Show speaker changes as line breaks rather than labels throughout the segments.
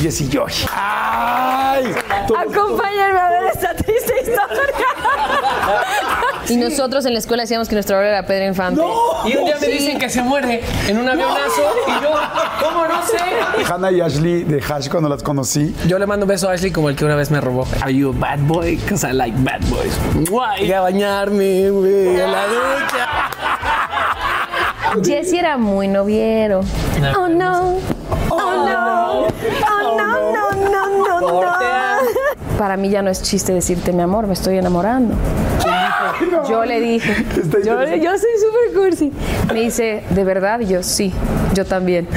Jessy Joy. ¡Ay!
Acompáñenme a ver esta triste historia. y nosotros en la escuela decíamos que nuestro abuelo era Pedro Infante.
Y un día me dicen que se muere en un avionazo y yo, ¿cómo no sé?
Hannah y Ashley de Hash cuando las conocí.
Yo le mando un beso a Ashley como el que una vez me robó. Are you a bad boy? Because I like bad boys. Guay. Llegué a bañarme, güey, en la ducha.
Jesse era muy noviero. Oh no. Oh no. Oh no, no, Para mí ya no es chiste decirte mi amor, me estoy enamorando. Yo le dije, yo, yo soy súper cursi. Me dice, ¿de verdad? Y yo, sí, yo también.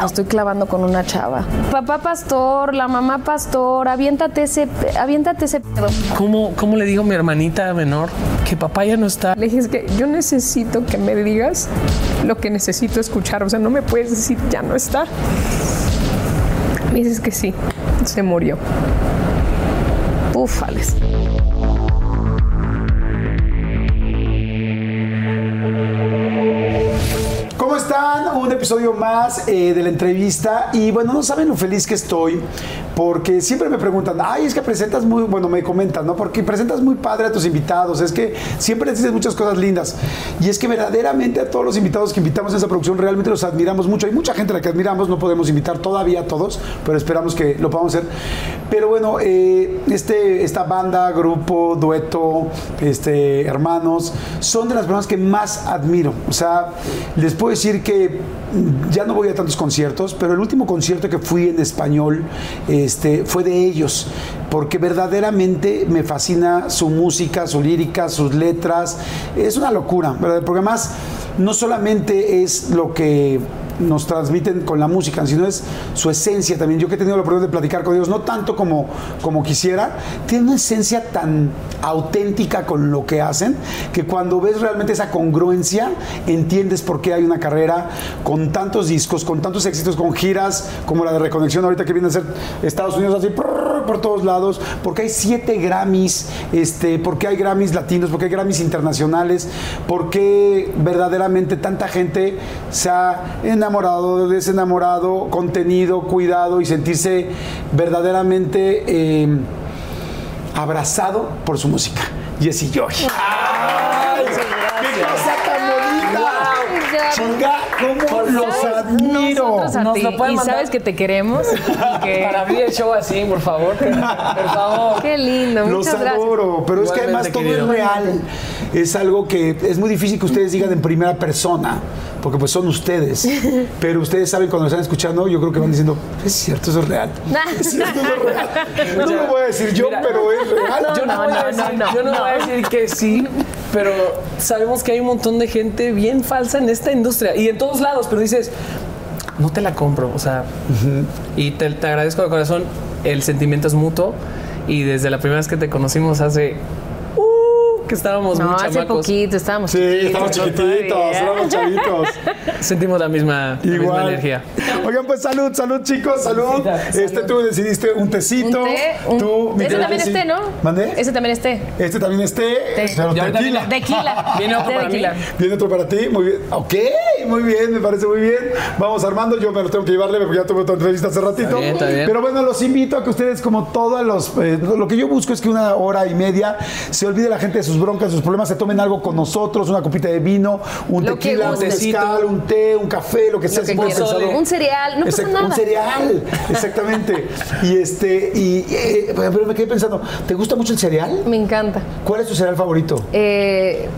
Me estoy clavando con una chava. Papá pastor, la mamá pastor, aviéntate ese, aviéntate ese pedo.
¿Cómo, ¿Cómo le digo a mi hermanita menor que papá ya no está?
Le dije, es que yo necesito que me digas lo que necesito escuchar. O sea, no me puedes decir, ya no está. Dices que sí, se murió. Ufales.
¿Cómo están? Un episodio más eh, de la entrevista y bueno, no saben lo feliz que estoy porque siempre me preguntan, ay, es que presentas muy, bueno, me comentan, ¿no? Porque presentas muy padre a tus invitados, es que siempre dices muchas cosas lindas y es que verdaderamente a todos los invitados que invitamos a esa producción realmente los admiramos mucho. Hay mucha gente a la que admiramos, no podemos invitar todavía a todos, pero esperamos que lo podamos hacer. Pero bueno, eh, este, esta banda, grupo, dueto, este, hermanos, son de las personas que más admiro. O sea, les puedo decir que ya no voy a tantos conciertos, pero el último concierto que fui en español este, fue de ellos, porque verdaderamente me fascina su música, su lírica, sus letras. Es una locura, ¿verdad? Porque además no solamente es lo que nos transmiten con la música, sino es su esencia también. Yo que he tenido la oportunidad de platicar con ellos, no tanto como, como quisiera, tiene una esencia tan auténtica con lo que hacen, que cuando ves realmente esa congruencia, entiendes por qué hay una carrera con tantos discos, con tantos éxitos, con giras como la de Reconexión ahorita que viene a ser Estados Unidos así por todos lados, porque hay siete Grammys, este, porque hay Grammys latinos, porque hay Grammys internacionales, porque verdaderamente tanta gente se ha enamorado, desenamorado, contenido, cuidado y sentirse verdaderamente eh, abrazado por su música. Jessy Joy. ¡Ay! ¡Qué cosa tan bonita! Chinga, cómo los admiro.
Nosotros a
Nos
ti.
lo pueden
y
mandar.
sabes que te queremos. y que-
Para abrir el show así, por favor. Por favor.
Qué lindo,
Los
muchas gracias.
adoro, pero es que además todo es real. Es algo que es muy difícil que ustedes digan en primera persona, porque pues son ustedes. Pero ustedes saben cuando lo están escuchando, yo creo que van diciendo, es cierto, eso es real. Es cierto, eso es real. No lo voy a decir yo,
Mira.
pero es real.
Yo no,
No,
voy a
no,
decir,
no,
yo no
no.
voy a decir que sí, pero sabemos que hay un montón de gente bien falsa en esta industria y en todos lados, pero dices, no te la compro, o sea, y te, te agradezco de corazón, el sentimiento es mutuo y desde la primera vez que te conocimos hace, que estábamos
No,
muy
hace
chamacos,
poquito estábamos
Sí,
chiquitos.
chiquititos, chavitos.
sentimos la misma, la misma
Igual.
energía.
Oigan, pues salud, salud, chicos, salud. Este,
salud.
tú decidiste un tecito.
Un té, un-
Tú, mi
Ese también es té, ¿no?
¿Mandé?
Ese también es té.
Este también es té, pero tequila.
viene-
Tequila.
Viene otro
Té
para mí.
Viene otro para ti, muy bien. Ok, muy bien, me parece muy bien. Vamos Armando, yo me lo tengo que llevarle porque ya tuve otra entrevista hace ratito.
Está bien, está bien.
Pero bueno, los invito a que ustedes, como todos los. eh, lo que yo busco es que una hora y media se olvide la gente de sus broncas, sus problemas, se tomen algo con nosotros, una copita de vino, un
Lo
tequila, un mezcal, un té, un café, lo que sea.
Lo que. Un cereal, no pasa nada.
Un cereal, exactamente. y este, y, eh, pero me quedé pensando, ¿te gusta mucho el cereal?
Me encanta.
¿Cuál es tu cereal favorito?
Eh,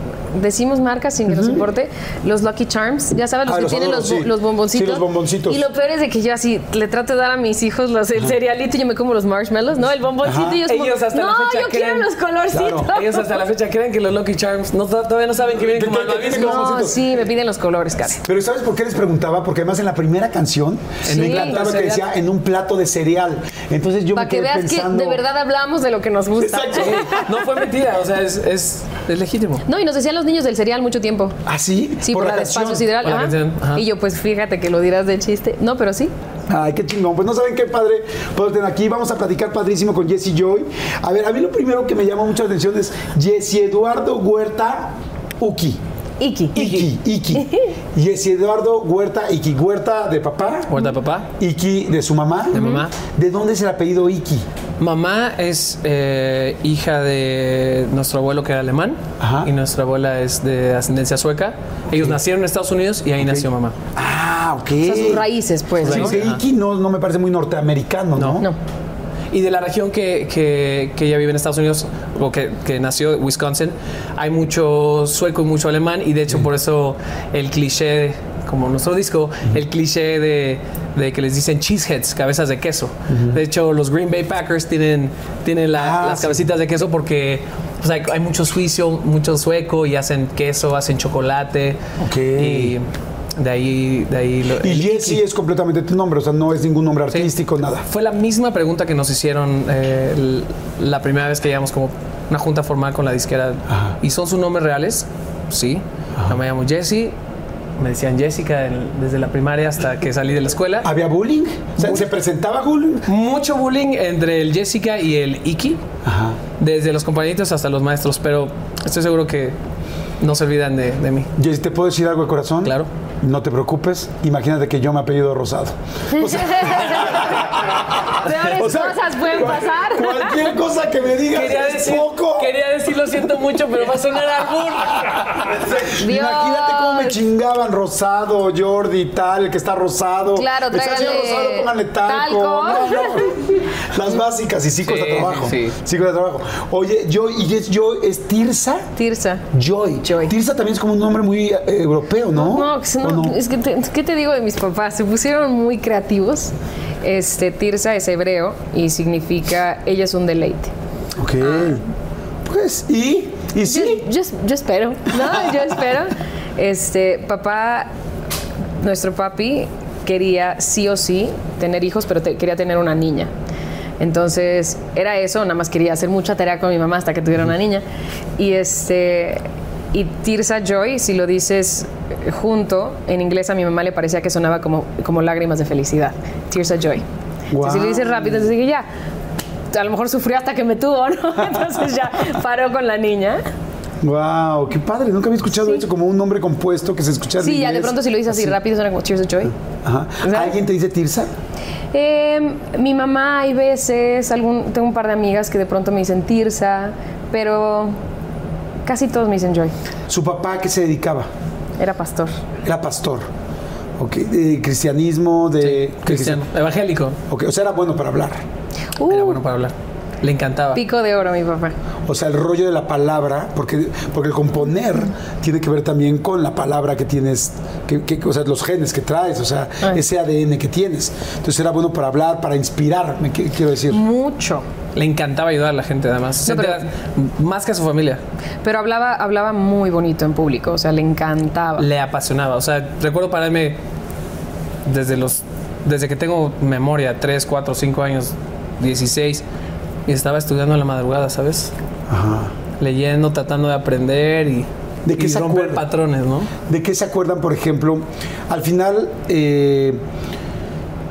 decimos marcas sin que nos importe. Los Lucky Charms, ya sabes, los
Ah,
que
los
tienen
adoro,
los,
sí.
los bomboncitos.
Sí, los bomboncitos.
Y lo peor es de que yo así le trato de dar a mis hijos los, el cerealito y yo me como los marshmallows, ¿no? El bomboncito
Ajá.
y ellos, como,
Ellos hasta
no,
la fecha
yo quiero los colorcitos.
Claro.
Ellos hasta la fecha creen que los Lucky Charms no, todavía no saben que vienen
Que-
como
que- que
No, sí, me piden los colores casi.
Pero ¿sabes por qué les preguntaba? Porque además en la primera canción
Sí.
me encantaba que decía en un plato de cereal. Entonces yo
Para
me
que
quedé
veas
pensando...
que de verdad hablamos de lo que nos gusta.
Exacto.
No fue mentira, o sea, es, es, es legítimo.
No, y nos decían los niños del cereal mucho tiempo.
¿Ah, sí?
Sí, por, la, de espacio sideral.
La
ajá.
ajá.
Y yo, pues fíjate que lo dirás de chiste. No, pero sí.
Ay, qué chingón. Pues no saben qué padre poder tener aquí. Vamos a platicar padrísimo con Jesse Joy. A ver, a mí lo primero que me llama mucho la atención es Jesse Eduardo Huerta Uki.
Iki.
Iki, Iki. Jesse Eduardo Huerta, Iki Huerta de papá.
Huerta de papá.
Iki de su mamá.
De mamá.
¿De dónde es el apellido Iki?
Mamá es eh, hija de nuestro abuelo que era alemán
Ajá.
y nuestra abuela es de ascendencia sueca. Ellos nacieron en Estados Unidos y ahí nació mamá.
Ah, ok.
O sea, sus raíces, pues.
Sí,
¿no?
porque Iki no, no me parece muy norteamericano, ¿no?
No.
Y de la región que, que- que ella vive en Estados Unidos, o que, que nació, Wisconsin, hay mucho sueco y mucho alemán, y de hecho por eso el cliché, como nuestro disco, el cliché de, de que les dicen cheeseheads, cabezas de queso. De hecho, los Green Bay Packers tienen, tienen la-
Ah,
las
sí.
cabecitas de queso porque pues, hay, hay mucho suizo, mucho sueco, y hacen queso, hacen chocolate.
Ok.
Y de ahí... De ahí lo-
Y Jesse es completamente tu nombre, o sea, no es ningún nombre
Sí.
artístico, nada.
Fue la misma pregunta que nos hicieron eh, la primera vez que llegamos como una junta formal con la disquera.
Ajá.
¿Y son sus nombres reales? Sí. Yo me llamo Jesse. Me decían Jessica desde la primaria hasta que salí de la escuela.
¿Había bullying? O sea, ¿se presentaba bullying?
Mucho bullying entre el Jessica y el Iki,
Ajá.
desde los compañeritos hasta los maestros, pero estoy seguro que no se olvidan de, de mí.
Jesse, ¿te puedo decir algo de corazón?
Claro.
No te preocupes, imagínate que yo me apellido Rosado. O sea,
Peores
o sea,
cosas pueden pasar.
Cualquier cosa que me digas
Quería
es
decir,
poco.
quería decir lo siento mucho, pero va a sonar albur.
Imagínate cómo me chingaban Rosado, Jordi, tal, el que está rosado.
Claro,
Está
tráigale
Rosado, póngale talco.
talco.
No, no. Las básicas y sí cuesta
Sí,
trabajo.
sí,
Sí cuesta trabajo. Oye, yo, y es yo, es Tirsa.
Tirsa.
Joy.
Joy.
Tirsa también es como un nombre muy eh, europeo, ¿no?
No, que si
¿O
no, es que te, ¿qué te digo de mis papás? Se pusieron muy creativos. Este, Tirsa es hebreo y significa ella es un deleite.
Ok. Pues, ¿y? ¿Y sí?
Yo, yo- yo espero, ¿no? Yo espero. Este, papá, nuestro papi quería sí o sí tener hijos, pero te- quería tener una niña. Entonces, era eso, nada más quería hacer mucha tarea con mi mamá hasta que tuviera una niña. Y este y Tirsa Joy, si lo dices eh, junto, en inglés a mi mamá le parecía que sonaba como, como lágrimas de felicidad. Tirsa Joy. Entonces, si lo dices rápido, entonces dije, ya, a lo mejor sufrió hasta que me tuvo, ¿no? Entonces ya paró con la niña.
Wow, qué padre. Nunca había escuchado eso como un nombre compuesto que se escucha en
Sí, ya de pronto si lo dices así, rápido suena como Tears of Joy.
Ajá. ¿Alguien te dice Tirsa?
Eh, mi mamá hay veces, algún, tengo un par de amigas que de pronto me dicen Tirsa, pero casi todos me dicen Joy.
¿Su papá a qué se dedicaba?
Era pastor.
Era pastor. Ok, de cristianismo, de...
Cristiano, evangélico.
Ok, o sea, era bueno para hablar.
Uh,
Era bueno para hablar. Le encantaba.
Pico de oro mi papá.
O sea, el rollo de la palabra, porque, porque el componer tiene que ver también con la palabra que tienes, que, que- o sea, los genes que traes, o sea,
Ay.
ese ADN que tienes. Entonces era bueno para hablar, para inspirar, me quiero decir.
Mucho.
Le encantaba ayudar a la gente, además.
No, pero-
más que a su familia.
Pero hablaba, hablaba muy bonito en público, o sea, le encantaba.
Le apasionaba. O sea, recuerdo pararme desde los. Desde que tengo memoria, 3, 4, 5 años, 16, y estaba estudiando en la madrugada, ¿sabes?
Ajá.
Leyendo, tratando de aprender y,
¿De qué
y
se
romper
acuerda?
patrones, ¿no?
¿De qué se acuerdan, por ejemplo? Al final, eh,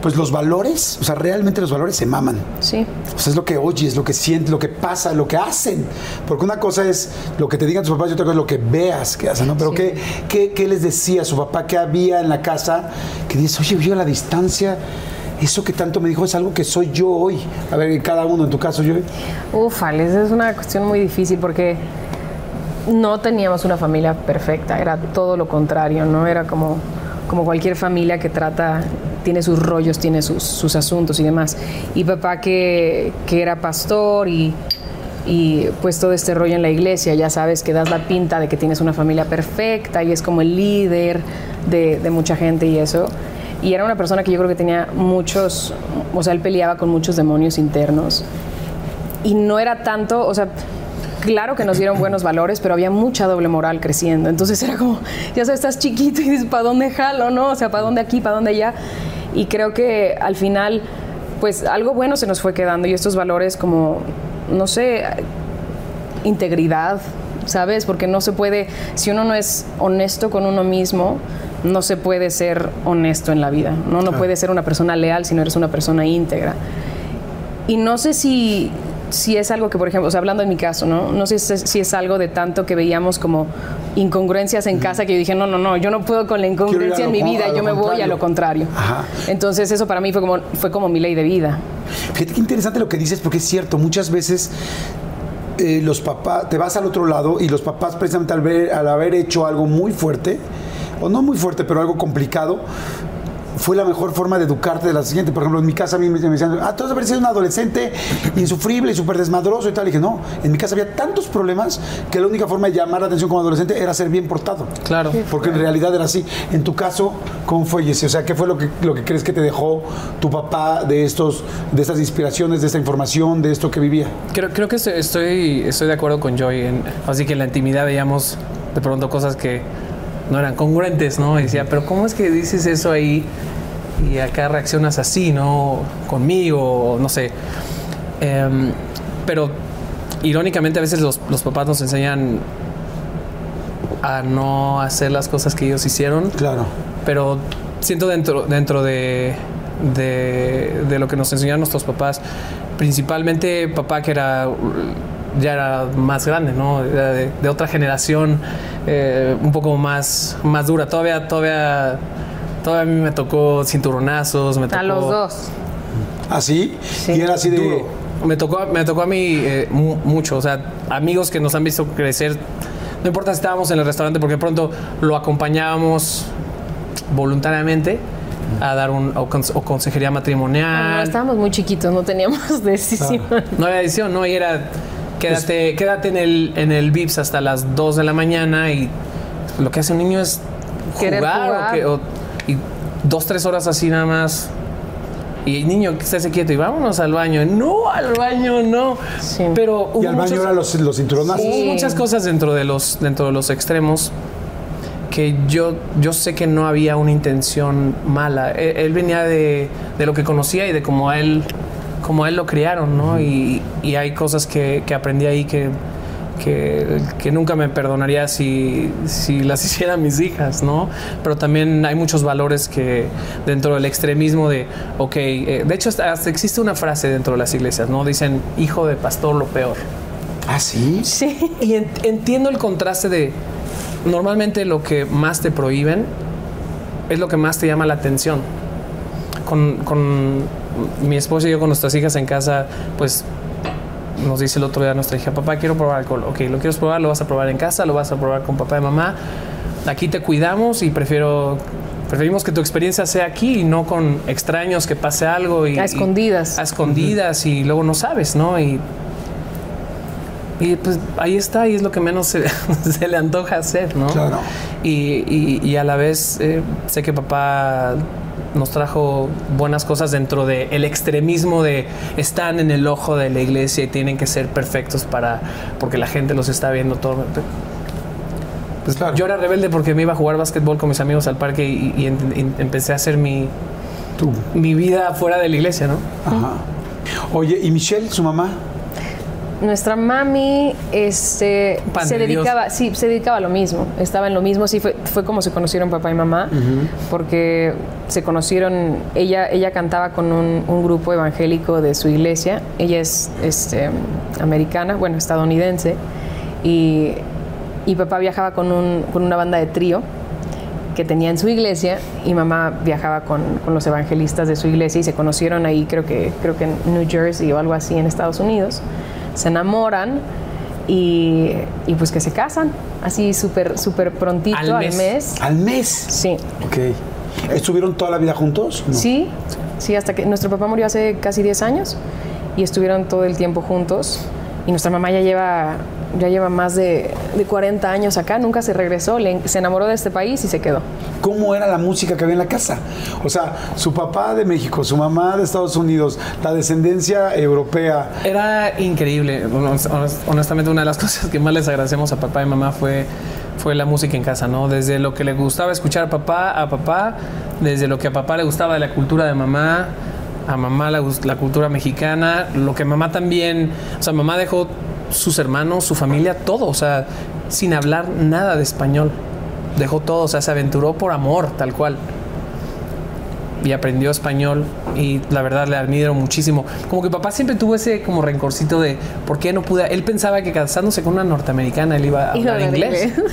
pues los valores, o sea, realmente los valores se maman.
Sí.
O sea, es lo que oyes, lo que sientes, lo que pasa, lo que hacen. Porque una cosa es lo que te digan tus papás y otra cosa es lo que veas que hacen, ¿no? Pero
Sí.
¿qué, qué, qué les decía su papá? ¿Qué había en la casa? Que dices, oye, yo a la distancia, eso que tanto me dijo es algo que soy yo hoy. A ver, cada uno en tu caso, yo.
Ufales, es una cuestión muy difícil porque no teníamos una familia perfecta, era todo lo contrario, ¿no? Era como, como cualquier familia que trata, tiene sus rollos, tiene sus, sus asuntos y demás. Y papá que, que era pastor y, y pues todo este rollo en la iglesia, ya sabes que das la pinta de que tienes una familia perfecta y es como el líder de, de mucha gente y eso. Y era una persona que yo creo que tenía muchos, o sea, él peleaba con muchos demonios internos y no era tanto, o sea, claro que nos dieron buenos valores, pero había mucha doble moral creciendo. Entonces era como, ya sabes, estás chiquito y dices, ¿para dónde jalo, no? O sea, ¿para dónde aquí, para dónde allá? Y creo que al final, pues algo bueno se nos fue quedando y estos valores como, no sé, integridad, ¿sabes? Porque no se puede, si uno no es honesto con uno mismo, no se puede ser honesto en la vida. No, no puede ser una persona leal si no eres una persona íntegra. Y no sé si, si es algo que, por ejemplo, o sea, hablando en mi caso, ¿no? No sé si es algo de tanto que veíamos como incongruencias en casa que yo dije, no, no, no, yo no puedo con la incongruencia en mi vida, yo me voy a lo contrario. Entonces eso para mí fue como, fue como mi ley de vida.
Fíjate qué interesante lo que dices, porque es cierto, muchas veces eh, los papás, te vas al otro lado y los papás precisamente al, ver, al haber hecho algo muy fuerte, o no muy fuerte, pero algo complicado, fue la mejor forma de educarte de la siguiente. Por ejemplo, en mi casa a mí me decían, ah, tú has sido un adolescente insufrible y súper desmadroso y tal. Y dije, no, en mi casa había tantos problemas que la única forma de llamar la atención como adolescente era ser bien portado.
Claro.
Porque en realidad era así. En tu caso, ¿cómo fue, Jesse? O sea, ¿qué fue lo que, lo que crees que te dejó tu papá de, estos, de estas inspiraciones, de esta información, de esto que vivía?
Creo, creo que estoy, estoy de acuerdo con Joy. así que en la intimidad veíamos de pronto cosas que no eran congruentes, ¿no? Y decía, pero ¿cómo es que dices eso ahí y acá reaccionas así, ¿no? Conmigo, no sé. Em, pero irónicamente a veces los, papás nos enseñan a no hacer las cosas que ellos hicieron.
Claro.
Pero siento dentro, dentro de, de, lo que nos enseñaron nuestros papás, principalmente papá que era ya era más grande, ¿no? de, otra generación, eh, un poco más, más dura. Todavía, todavía, todavía a mí me tocó cinturonazos, me tocó...
A los dos.
¿Así? Sí. Y era así de... Duro.
Me tocó, me tocó a mí eh, mucho, o sea, amigos que nos han visto crecer, no importa si estábamos en el restaurante, porque pronto lo acompañábamos voluntariamente a dar un o, consejería matrimonial.
No, estábamos muy chiquitos, no teníamos decisión.
No había decisión, no, y era Quédate, quédate en el, en el VIPS hasta las 2 de la mañana y lo que hace un niño es jugar, O y dos, tres horas así nada más. Y el niño que esté quieto y vámonos al baño. No, al baño no. Pero
y al baño eran los, los cinturonazos.
Hubo muchas cosas dentro de los, dentro de los extremos que yo, yo sé que no había una intención mala. Él, él venía de, de, lo que conocía y de cómo él como él lo criaron, ¿no? Y, hay cosas que, aprendí ahí que, que, nunca me perdonaría si, si, las hicieran mis hijas, ¿no? Pero también hay muchos valores que dentro del extremismo de, ok, eh, de hecho hasta, existe una frase dentro de las iglesias, ¿no? Dicen, hijo de pastor, lo peor.
¿Ah, sí?
Sí.
Y entiendo el contraste de, normalmente lo que más te prohíben es lo que más te llama la atención. Con, con mi esposa y yo con nuestras hijas en casa, pues nos dice el otro día nuestra hija, papá, quiero probar alcohol. Ok, lo quieres probar, lo vas a probar en casa, lo vas a probar con papá y mamá. Aquí te cuidamos y prefiero preferimos que tu experiencia sea aquí y no con extraños que pase algo y
a escondidas.
a escondidas y luego no sabes no y y pues ahí está y es lo que menos se, le antoja hacer no
claro.
Y, y, a la vez eh, sé que papá nos trajo buenas cosas dentro del el extremismo de están en el ojo de la iglesia y tienen que ser perfectos para porque la gente los está viendo todo. Pues Yo era rebelde porque me iba a jugar básquetbol con mis amigos al parque y, empecé a hacer mi, mi vida fuera de la iglesia, ¿no?
Ajá. Oye, ¿y Michelle, su mamá?
Nuestra mami este, se dedicaba, sí, se dedicaba a lo mismo, estaba en lo mismo, sí, fue, fue como se conocieron papá y mamá, porque se conocieron, ella, ella cantaba con un, grupo evangélico de su iglesia, ella es este, americana, bueno, estadounidense, y, y papá viajaba con, un, con una banda de trío que tenía en su iglesia y mamá viajaba con, con, los evangelistas de su iglesia y se conocieron ahí creo que creo que en New Jersey o algo así en Estados Unidos se enamoran y, y pues que se casan, así súper súper prontito al mes.
al mes.
Sí.
Ok. ¿Estuvieron toda la vida juntos?
Sí, sí, hasta que nuestro papá murió hace casi 10 años y estuvieron todo el tiempo juntos y nuestra mamá ya lleva ya lleva más de, de 40 años acá, nunca se regresó, se enamoró de este país y se quedó.
¿Cómo era la música que había en la casa? O sea, su papá de México, su mamá de Estados Unidos, la descendencia europea.
Era increíble. Honestamente, una de las cosas que más les agradecemos a papá y mamá fue fue la música en casa, ¿no? Desde lo que le gustaba escuchar a papá, a papá, desde lo que a papá le gustaba de la cultura de mamá, a mamá la, la cultura mexicana, lo que mamá también, o sea, mamá dejó sus hermanos, su familia, todo, o sea, sin hablar nada de español. Dejó todo, o sea, se aventuró por amor, tal cual. Y aprendió español y la verdad le admiro muchísimo. Como que papá siempre tuvo ese como rencorcito de por qué no pude. Él pensaba que casándose con una norteamericana él iba a
Iba a
hablar inglés.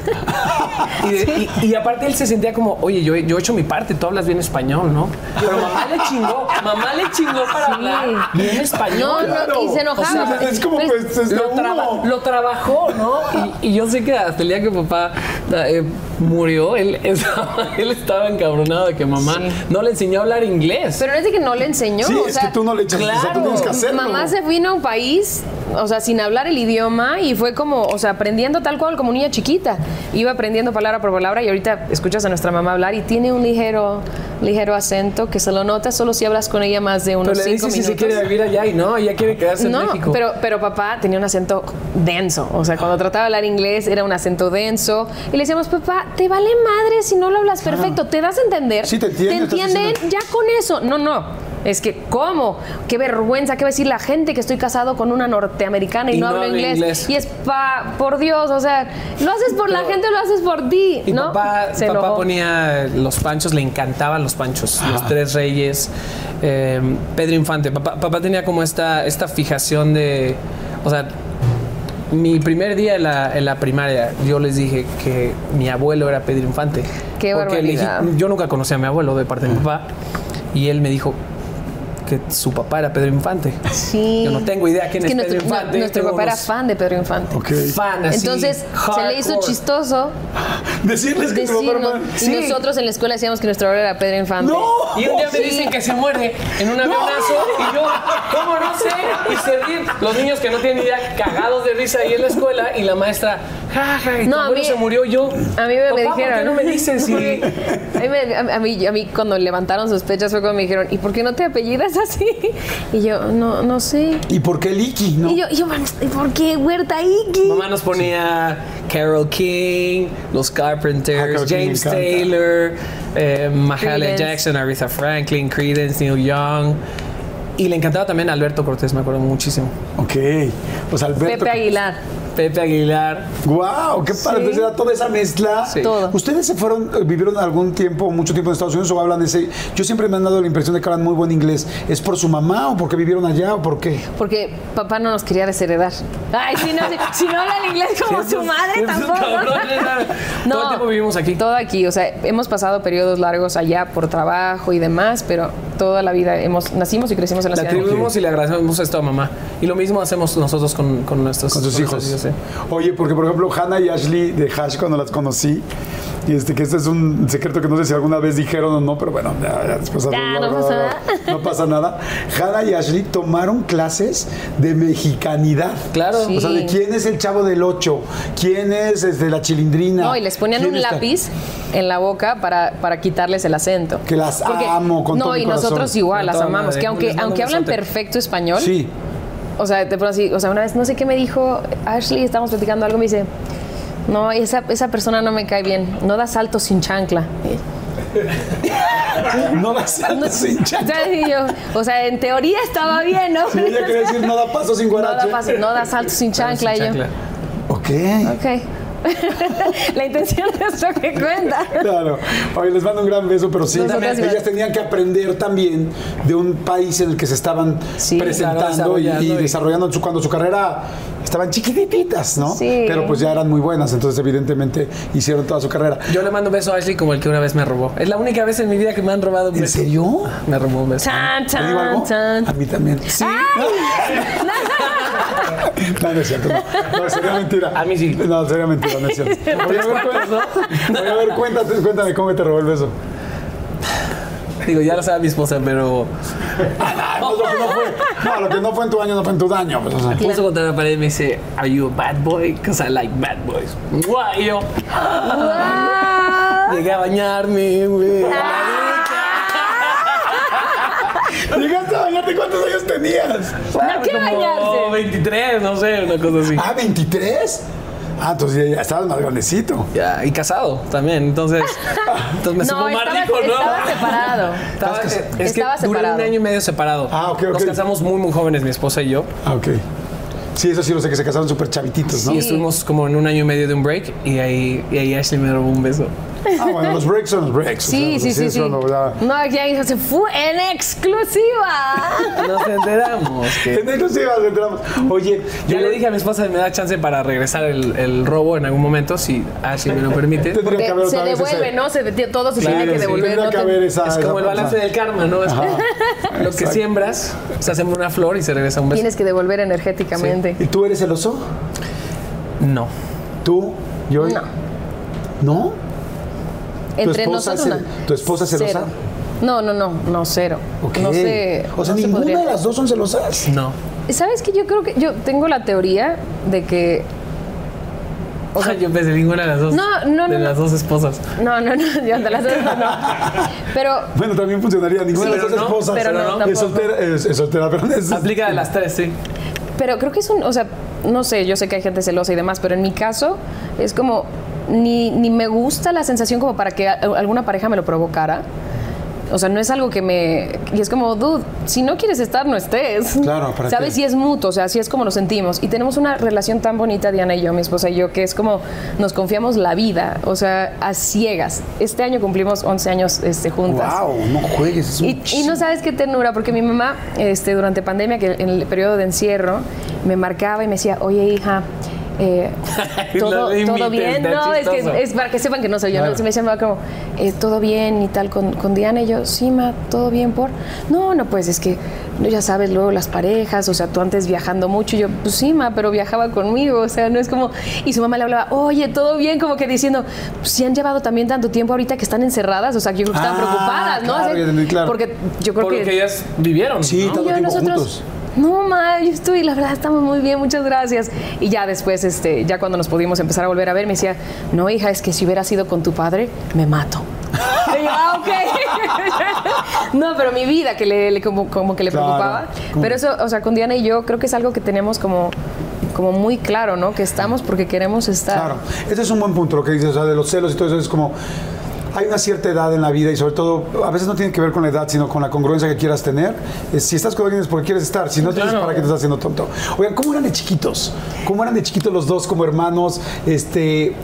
Y, de- y- y aparte él se sentía como, oye, yo, yo he hecho mi parte, tú hablas bien español, ¿no? Pero mamá le chingó, mamá le chingó para
Sí.
hablar bien español.
No, no, y se enojaba.
es como
Pues,
pues,
lo, traba- lo trabajó, ¿no? Y, y yo sé que hasta el día que papá eh, murió, él estaba, él estaba encabronado de que mamá
Sí.
no le enseñó a hablar inglés.
Pero no es de que no le enseñó.
Sí,
o
es
sea,
que tú no le o sea, tú tienes que hacerlo.
Mamá se vino a un país, o sea, sin hablar el idioma y fue como, o sea, aprendiendo tal cual como niña chiquita. Iba aprendiendo palabra por palabra y ahorita escuchas a nuestra mamá hablar y tiene un ligero, ligero acento que se lo nota solo si hablas con ella más de
Pero
unos
le
cinco
dice si se quiere vivir allá y no, ella quiere quedarse en
No,
México.
pero, pero papá tenía un acento denso. O sea, cuando trataba de hablar inglés era un acento denso. Y le decíamos, papá, te vale madre si no lo hablas perfecto. ¿Te das a entender?
Sí, te entienden,
¿Te entienden?
diciendo-
Ya con eso. No, no. Es que, ¿cómo? Qué vergüenza, ¿qué va a decir la gente que estoy casado con una norteamericana y,
Y
no,
no
hablo inglés?
inglés.
Y es, pa, por Dios, o sea, lo haces por la gente o lo haces por ti,
Y
¿no?
papá,
Se
papá
enojó.
ponía los panchos, le encantaban los panchos, los tres reyes, eh, Pedro Infante. Papá, papá tenía como esta, esta fijación de, o sea, mi primer día en la, en la primaria, yo les dije que mi abuelo era Pedro Infante.
Qué
Porque
barbaridad.
yo nunca conocí a mi abuelo de parte de mi papá. Y él me dijo que su papá era Pedro Infante.
Sí.
Yo no tengo idea quién
es
es
que
Pedro
nuestro,
Infante.
nuestro
tengo
papá era
unos
fan de Pedro Infante.
Ok.
fan así,
Entonces se le hizo
hardcore.
chistoso
Decirles que tu papá era-
Y
Sí.
nosotros en la escuela decíamos que nuestro abuelo era Pedro Infante.
¡No!
Y un día me
Sí.
dicen que se muere en un avionazo y yo, ¿cómo no sé? Y se ríen los niños que no tienen idea, cagados de risa ahí en la escuela y la maestra, jaja,
No, a
abuelo
mí-
se murió yo.
A mí me, me dijeron.
¿por qué no me dices? Y-
a, mí, me- a, mí, a mí cuando levantaron sospechas fue cuando me dijeron, ¿y por qué no te apellidas así? Y yo, no, no sé.
¿Y por qué Licky? No.
Y yo, y yo, ¿y por qué Huerta Iki?
Mamá nos ponía Carol King, los
Ah,
Carpenters,
me
James. Taylor, eh, Mahalia. Jackson, Aretha Franklin, Creedence, Neil Young. Y le encantaba también Alberto Cortés, me acuerdo muchísimo.
Ok. Pues Alberto.
Pepe Aguilar.
Pepe Aguilar.
Wow, qué padre. Entonces era toda esa mezcla.
Sí.
Todo.
¿Ustedes se fueron, eh, vivieron algún tiempo, mucho tiempo en Estados Unidos o hablan ese? Yo siempre me han dado la impresión de que hablan muy buen inglés. ¿Es por su mamá o porque vivieron allá o por qué?
Porque papá no nos quería desheredar. Ay, si no, si, si no habla el inglés como su madre, tampoco.
cabrones, Todo el tiempo vivimos aquí.
Todo aquí, o sea, hemos pasado periodos largos allá por trabajo y demás, pero toda la vida hemos nacimos y crecimos en la
Le
ciudad.
atribuimos y le agradecemos esto a mamá. Y lo mismo hacemos nosotros con, con nuestros
Con sus hijos.
nuestros sí.
Oye, porque por ejemplo, Hannah y Ashley de Hash, cuando las conocí, y este, que este es un secreto que no sé si alguna vez dijeron o no, pero bueno, ya, ya después
Ya, no pasa nada.
no pasa nada. Hannah y Ashley tomaron clases de mexicanidad.
Claro.
Sí.
O sea, de quién es el chavo del 8, quién es este, la chilindrina.
No, y les ponían un
está-
lápiz en la boca para, para quitarles el acento.
Que las amo con
no,
todo mi
y
corazón.
nosotros igual las amamos.
madre.
Que aunque, aunque
un
hablan perfecto español,
Sí.
O sea, de pronto así, o sea, una vez no sé qué me dijo Ashley, estábamos platicando algo, me dice, no, esa, esa persona no me cae bien, no da saltos sin chancla.
No da saltos sin
O
chancla.
yo, o sea, en teoría estaba bien, ¿no?
Sí, ella quería decir no da paso sin
No
guarache.
da, paso- no da saltos sin chancla. y yo,
Chancla.
Ok.
ok. La intención es lo que cuenta.
Claro. Oye, les mando un gran beso, pero sí,
Nosotras igual.
ellas tenían que aprender también de un país en el que se estaban
Sí,
presentando
claro,
y, y
desarrollando y-
desarrollando su, cuando su carrera estaban chiquititas, ¿no?
Sí.
Pero pues ya eran muy buenas, entonces evidentemente hicieron toda su carrera.
Yo le mando un beso a Ashley como el que una vez me robó. Es la única vez en mi vida que me han robado un
¿En
beso.
serio?
Me robó un beso.
Chan,
¿Te digo algo?
chan, chan.
A mí también. Sí. No, no es cierto. No, no sería mentira.
A mí sí.
No, sería mentira, no es cierto. Oye, a ver, cuéntame, oye, a ver, cuéntate, cuéntame cómo te robó el beso.
Digo, ya lo sabe mi esposa, pero
Ah, no, lo que no fue. No, lo que no fue en tu año no fue en tu daño. Pues, o sea.
puso contra la pared y me dice, ¿Are you a bad boy? Because I like bad boys. ¡Guau! Y yo
Ah.
llegué a bañarme, güey.
Llegaste a bañarte, ¿cuántos años tenías?
No, ¿qué
Como
bañarse?
23, no sé, una cosa así.
Ah, 23. Ah, entonces ya, ya estabas más grandecito.
Ya, y casado también, entonces. Entonces me
No,
supo más
estaba,
rico, ¿no?
estaba separado.
Estaba, es que
Estaba
duré
separado.
un año y medio separado.
Ah, ok,
Nos
ok.
casamos muy, muy jóvenes, mi esposa y yo.
Ah, ok. Sí, eso sí lo sé, que se casaron súper chavititos, ¿no?
Y estuvimos como en un año y medio de un break y ahí, y ahí Ashley me robó un beso.
Ah, bueno, los breaks son los breaks.
Sí,
o sea,
sí, sí, sí.
ya.
No, ya se fue en exclusiva.
Nos enteramos que.
En exclusiva, nos enteramos. Oye,
Ya
yo
le dije a mi esposa que me da chance para regresar el, el robo en algún momento, si así me lo permite.
Tendría que haber
se devuelve,
ese-
¿no? Se, todo se
Claro,
tiene que
sí.
devolver.
Tendría
¿no?
que
Te-
haber esa.
Es
esa
como el balance del karma, ¿no? Es lo que siembras, se hace una flor y se regresa un beso.
Tienes que devolver energéticamente.
¿Y tú eres celoso?
No.
¿Tú? ¿Yo?
No.
¿No?
Entre
esposa
nosotros.
tu esposa es celosa?
Cero. No, no, no, no, cero.
Ok.
No sé.
O sea,
no se
ninguna
podría.
de las dos son celosas.
No.
¿Sabes qué? Yo creo que yo tengo la teoría de que.
O sea, yo pensé ninguna de las dos.
No, no,
De
no,
las
no.
dos esposas.
No, no, no, yo de las dos no. Pero
Bueno, también funcionaría. Ninguna
Sí,
de las dos esposas.
pero no,
es soltera, es, es soltera, pero es,
Aplica de las tres, sí.
Pero creo que es un, o sea, no sé, yo sé que hay gente celosa y demás, pero en mi caso es como, ni, ni me gusta la sensación como para que alguna pareja me lo provocara. O sea, no es algo que me... Y es como, dude, si no quieres estar, no estés.
Claro, ¿para
¿Sabes? Si es mutuo, o sea, así es como lo sentimos. Y tenemos una relación tan bonita, Diana y yo, mi esposa y yo, que es como nos confiamos la vida, o sea, a ciegas. Este año cumplimos 11 años este, juntas.
Wow, no juegues. Es un
Y, y no sabes qué ternura, porque mi mamá, este, durante pandemia, que en el periodo de encierro, me marcaba y me decía, oye, hija, eh, todo, todo bien. No, es que es para que sepan que no soy yo.
Claro.
¿no? Se me decía, mamá, como, eh, todo bien y tal con, con Diana. Y yo, sí, ma, todo bien por. No, no, pues es que no, ya sabes, luego las parejas, o sea, tú antes viajando mucho. Y yo, pues sí, ma, pero viajaba conmigo. O sea, no es como. Y su mamá le hablaba, oye, todo bien, como que diciendo, si han llevado también tanto tiempo ahorita que están encerradas. O sea, que yo creo que están
Ah,
preocupadas, ¿no?
claro, claro.
Porque yo creo
Por
que.
lo que ellas vivieron.
Sí,
¿no?
tanto
Yo,
tiempo
nosotros,
juntos.
No, ma, yo estoy, la verdad, estamos muy bien, muchas gracias. Y ya después, este, ya cuando nos pudimos empezar a volver a ver, me decía, no, hija, es que si hubiera sido con tu padre, me mato. Y yo, ah, ok. no, pero mi vida, que le, le- como, como que le
Claro.
preocupaba. Pero eso, o sea, con Diana y yo, creo que es algo que tenemos como, como muy claro, ¿no? Que estamos porque queremos estar.
Claro, ese es un buen punto lo que dices, o sea, de los celos y todo eso es como hay una cierta edad en la vida y sobre todo a veces no tiene que ver con la edad, sino con la congruencia que quieras tener. Eh, Si estás con alguien es porque quieres estar, si no tienes
claro.
para qué te estás haciendo tonto. Oigan, ¿cómo eran de chiquitos? ¿Cómo eran de chiquitos los dos como hermanos? Este,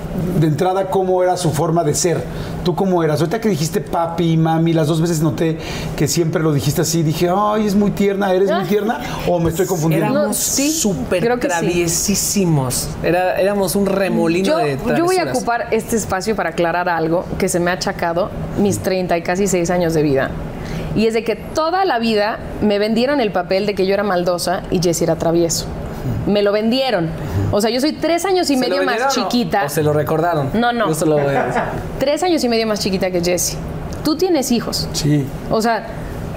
de entrada, ¿cómo era su forma de ser? ¿Tú cómo eras? Ahorita que dijiste papi y mami, las dos veces noté que siempre lo dijiste así, dije, ay, es muy tierna, ¿eres muy tierna? ¿O me estoy confundiendo?
Éramos
sí,
súper
creo que sí.
traviesísimos. Era, éramos un remolino
Yo,
de
yo voy a ocupar este espacio para aclarar algo que se me ha achacado mis 30 y casi 6 años de vida. Y es de que toda la vida me vendieron el papel de que yo era maldosa y Jessie era travieso. Me lo vendieron. O sea, yo soy tres años y
¿Se lo
medio más
o-
chiquita.
¿O se lo recordaron?
No, no.
Yo se lo voy a decir.
Tres años y medio más chiquita que Jessie. Tú tienes hijos.
Sí.
O sea,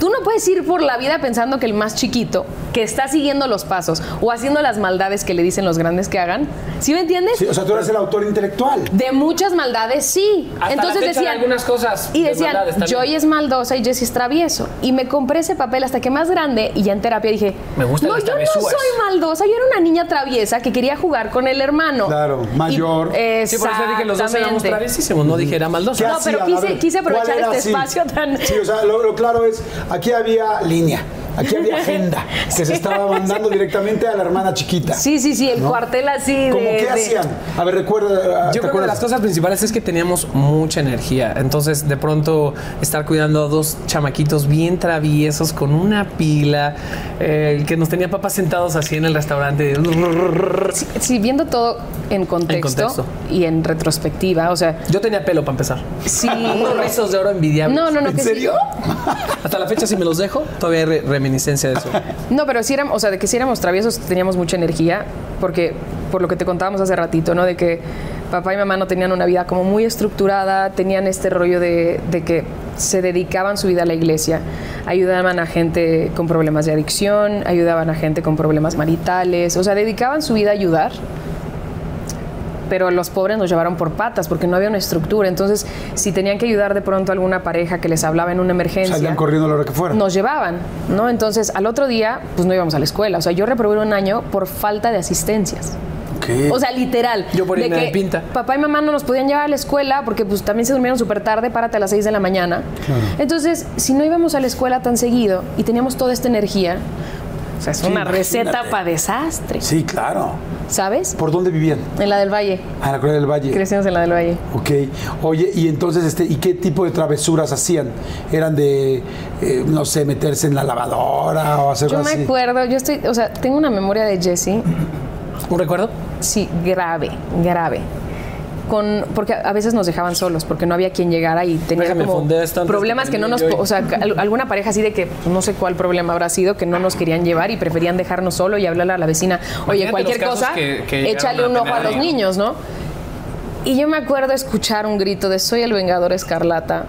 tú no puedes ir por la vida pensando que el más chiquito, que está siguiendo los pasos o haciendo las maldades que le dicen los grandes que hagan, ¿sí me entiendes?
Sí, o sea, tú eres el autor intelectual.
De muchas maldades, sí.
Hasta
Entonces
la fecha
decían.
hay algunas cosas
Y
de
decían. Joy es maldosa y Jessie es travieso. Y me compré ese papel hasta que más grande y ya en terapia dije,
Me gustan
no, yo no
travesuras".
soy maldosa, yo era una niña traviesa que quería jugar con el hermano.
Claro, mayor.
Y-
Sí, por eso dije que los dos éramos traviesísimos, no dije era maldoso.
¿Qué
No, pero quise- quise aprovechar
¿cuál era
este
así?
espacio tan-
Sí, o sea, lo, lo claro es, aquí había línea, aquí había agenda, que se estaba mandando directamente a la hermana chiquita.
Sí, sí, sí, el
¿No?
cuartel así de...
¿Cómo qué
de-
hacían? A ver, recuerda. ¿te
Yo creo que de
acuerdas?
las cosas principales es que teníamos mucha energía. Entonces, de pronto, estar cuidando a dos chamaquitos bien traviesos con una pila, eh, que nos tenía papás sentados así en el restaurante.
Sí, sí, viendo todo en contexto,
contexto.
y en retrospectiva, o sea,
Yo tenía pelo para empezar.
sí...
Unos rizos de oro envidiables.
No, no, no.
¿En
que sí-
serio?
Hasta la fecha, si me los dejo, todavía hay re- reminiscencia de eso.
No, pero sí éramos, o sea, de que sí éramos traviesos, teníamos mucha energía, porque por lo que te contábamos hace ratito, ¿no? De que papá y mamá no tenían una vida como muy estructurada, tenían este rollo de, de que se dedicaban su vida a la iglesia, ayudaban a gente con problemas de adicción, ayudaban a gente con problemas maritales, o sea, dedicaban su vida a ayudar pero los pobres nos llevaron por patas porque no había una estructura. Entonces, si tenían que ayudar de pronto a alguna pareja que les hablaba en una emergencia,
Salían corriendo a la hora que fuera.
nos llevaban, ¿no? Entonces, al otro día, pues no íbamos a la escuela. O sea, yo reprobé un año por falta de asistencias.
¿Qué?
O sea, literal.
Yo por irme de pinta.
Papá y mamá no nos podían llevar a la escuela porque pues también se durmieron súper tarde, párate a las 6 de la mañana. Entonces, si no íbamos a la escuela tan seguido y teníamos toda esta energía, o sea, es
Sí,
una
imagínate.
receta para desastre.
Sí, claro.
¿Sabes?
¿Por dónde vivían?
En la del Valle.
Ah, en la colonia del Valle.
Crecimos en la del Valle.
Ok. Oye, y entonces, este, ¿y qué tipo de travesuras hacían? ¿Eran de, eh, no sé, meterse en la lavadora o hacer
Yo me
así?
acuerdo, yo estoy, o sea, tengo una memoria de Jesse,
¿Un recuerdo?
sí, grave, grave. Con, porque a veces nos dejaban solos, porque no había quien llegara y tenía
Déjame
como problemas que no nos, o sea, alguna pareja así de que pues, no sé cuál problema habrá sido, que no nos querían llevar y preferían dejarnos solo y hablarle a la vecina, oye,
Imagínate
cualquier cosa,
que-
échale un ojo a los niños, ¿no? Y yo me acuerdo escuchar un grito de soy el Vengador Escarlata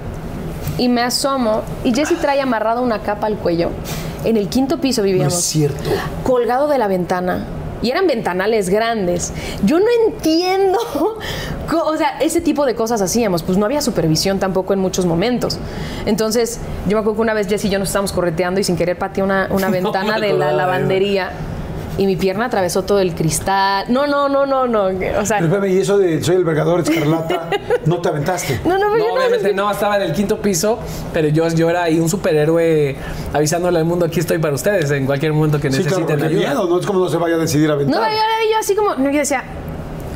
y me asomo y Jesse trae amarrada una capa al cuello. En el quinto piso
No
vivíamos
es cierto.
colgado de la ventana. Y eran ventanales grandes. Yo no entiendo. O sea, ese tipo de cosas hacíamos. Pues no había supervisión tampoco en muchos momentos. Entonces, yo me acuerdo que una vez Jess y yo nos estábamos correteando y sin querer pateé una, una ventana de la lavandería. Y mi pierna atravesó todo el cristal. No, no, no, no, no. O sea,
Pero espérame, y eso de soy el vergador escarlata, ¿no te aventaste?
no, no, pero
No, obviamente no, estaba en el quinto piso, pero yo, yo era ahí un superhéroe avisándole al mundo, aquí estoy para ustedes en cualquier momento que
Sí, claro,
necesiten
porque
ayuda.
miedo, no es como no se vaya a decidir a aventar.
No, yo, yo así como, no, yo decía,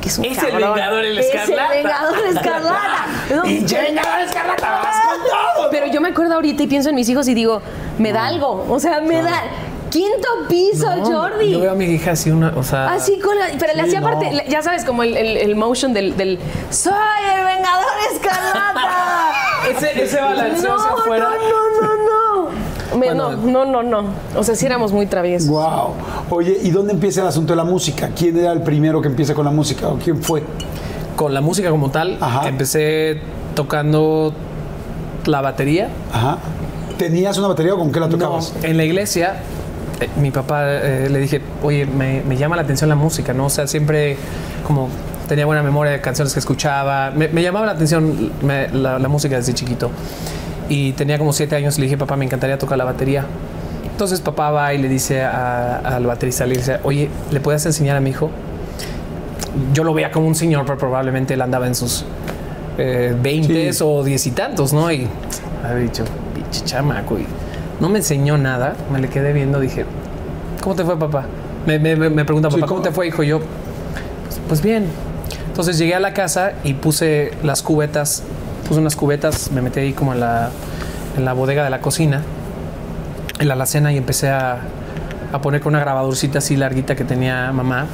es un
Es el. Vengador, el
Es
Escarlata.
el Vengador Escarlata. No,
Vengador escarlata, vas con todo.
Pero yo me acuerdo ahorita y pienso en mis hijos y digo, me da algo. O sea, me da. Quinto piso,
No,
Jordi.
Yo veo a mi hija así una, o sea,
Así con la, pero le
Sí,
hacía
no.
parte, le- ya sabes, como el, el- el motion del, del Soy el Vengador Escarlata.
ese, ese balanceo
no,
hacia afuera.
no, no, no, no. Me-
Bueno.
no, no, no, no. O sea, sí éramos muy traviesos.
Wow. Oye, ¿y dónde empieza el asunto de la música? ¿Quién era el primero que empieza con la música o quién fue?
Con la música como tal,
Ajá.
empecé tocando la batería.
Ajá. ¿Tenías una batería o con qué la tocabas?
No, en la iglesia, eh, mi papá eh, le dije, oye, me, me llama la atención la música, ¿no? O sea, siempre como tenía buena memoria de canciones que escuchaba. Me, me llamaba la atención me- la, la música desde chiquito. Y tenía como siete años, le dije, papá, me encantaría tocar la batería. Entonces papá va y le dice a- al baterista, le dice, oye, ¿le puedes enseñar a mi hijo? Yo lo veía como un señor, pero probablemente él andaba en sus eh, 20
Sí.
o diez y tantos, ¿no? Y había dicho, pinche chamaco. Y no me enseñó nada. Me le quedé viendo, dije, ¿cómo te fue, papá? Me, me, me pregunta, papá, ¿cómo
¿cómo?
te fue, hijo? Yo, pues bien. Entonces llegué a la casa y puse las cubetas, puse unas cubetas, me metí ahí como en la, en la bodega de la cocina, en la alacena y empecé a, a poner con una grabadorcita así larguita que tenía mamá.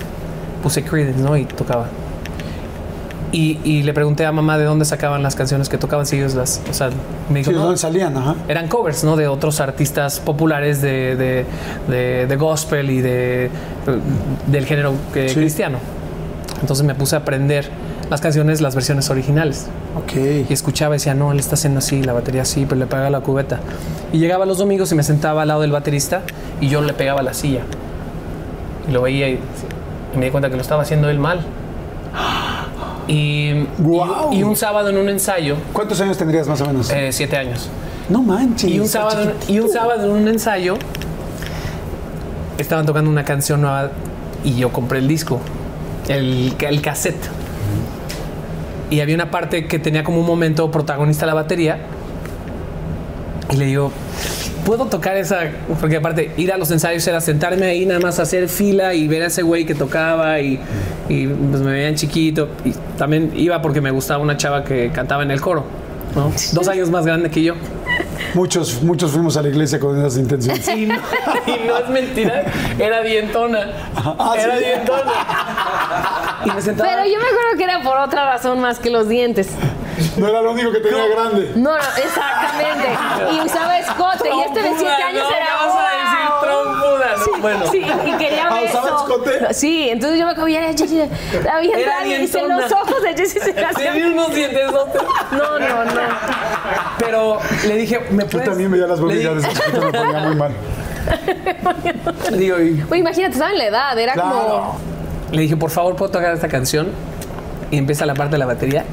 Puse Creedence, ¿no? Y tocaba. Y, y le pregunté a mamá de dónde sacaban las canciones que tocaban, si ellos las, o sea, me dijo,
Sí, ¿de
"No,
dónde salían? Ajá.
eran covers, ¿no? De otros artistas populares de, de, de- de gospel y de, del género que-
Sí.
cristiano. Entonces me puse a aprender las canciones, las versiones originales.
Ok.
Y escuchaba y decía, no, él está haciendo así, la batería así, pero le pegaba la cubeta. Y llegaba los domingos y me sentaba al lado del baterista y yo le pegaba la silla. Y lo veía y, y me di cuenta que lo estaba haciendo él mal. Y, y, y un sábado en un ensayo,
¿Cuántos años tendrías más o menos?
eh, siete años.
no manches.
Y un, sábado, y un sábado en un ensayo estaban tocando una canción nueva y yo compré el disco, el, el cassette. Y había una parte que tenía como un momento protagonista la batería. Y le digo, ¿puedo tocar esa? Porque aparte, ir a los ensayos era sentarme ahí, nada más hacer fila y ver a ese güey que tocaba y, y, pues me veían chiquito. Y también iba porque me gustaba una chava que cantaba en el coro, ¿no? Dos años más grande que yo.
Muchos, muchos fuimos a la iglesia con esas intenciones.
Y no, y no es mentira, era dientona.
Ah,
era
¿sí?
dientona. Y me sentaba.
Pero yo me acuerdo que era por otra razón más que los dientes.
No era lo único que tenía grande.
No, no, exactamente. Y usaba escote. Y este de
Trompuda,
siete años
no,
era.
vas a decir
¡wow!
trompuda, ¿no?
Sí,
Bueno.
sí, y quería
Ah,
beso.
¿usaba escote?
Sí, entonces yo me comía a Jessie. Estaba bien y los ojos de Jessie se
Tenía unos dientes.
No, no, no.
Pero le dije, ¿me
Yo
puedes?
también veía las bobillas desde chiquito, me ponía muy mal.
le digo, y-
Oye, imagínate, estaba en la edad, era
Claro.
como.
le dije, por favor, ¿puedo tocar esta canción? Y empieza la parte de la batería.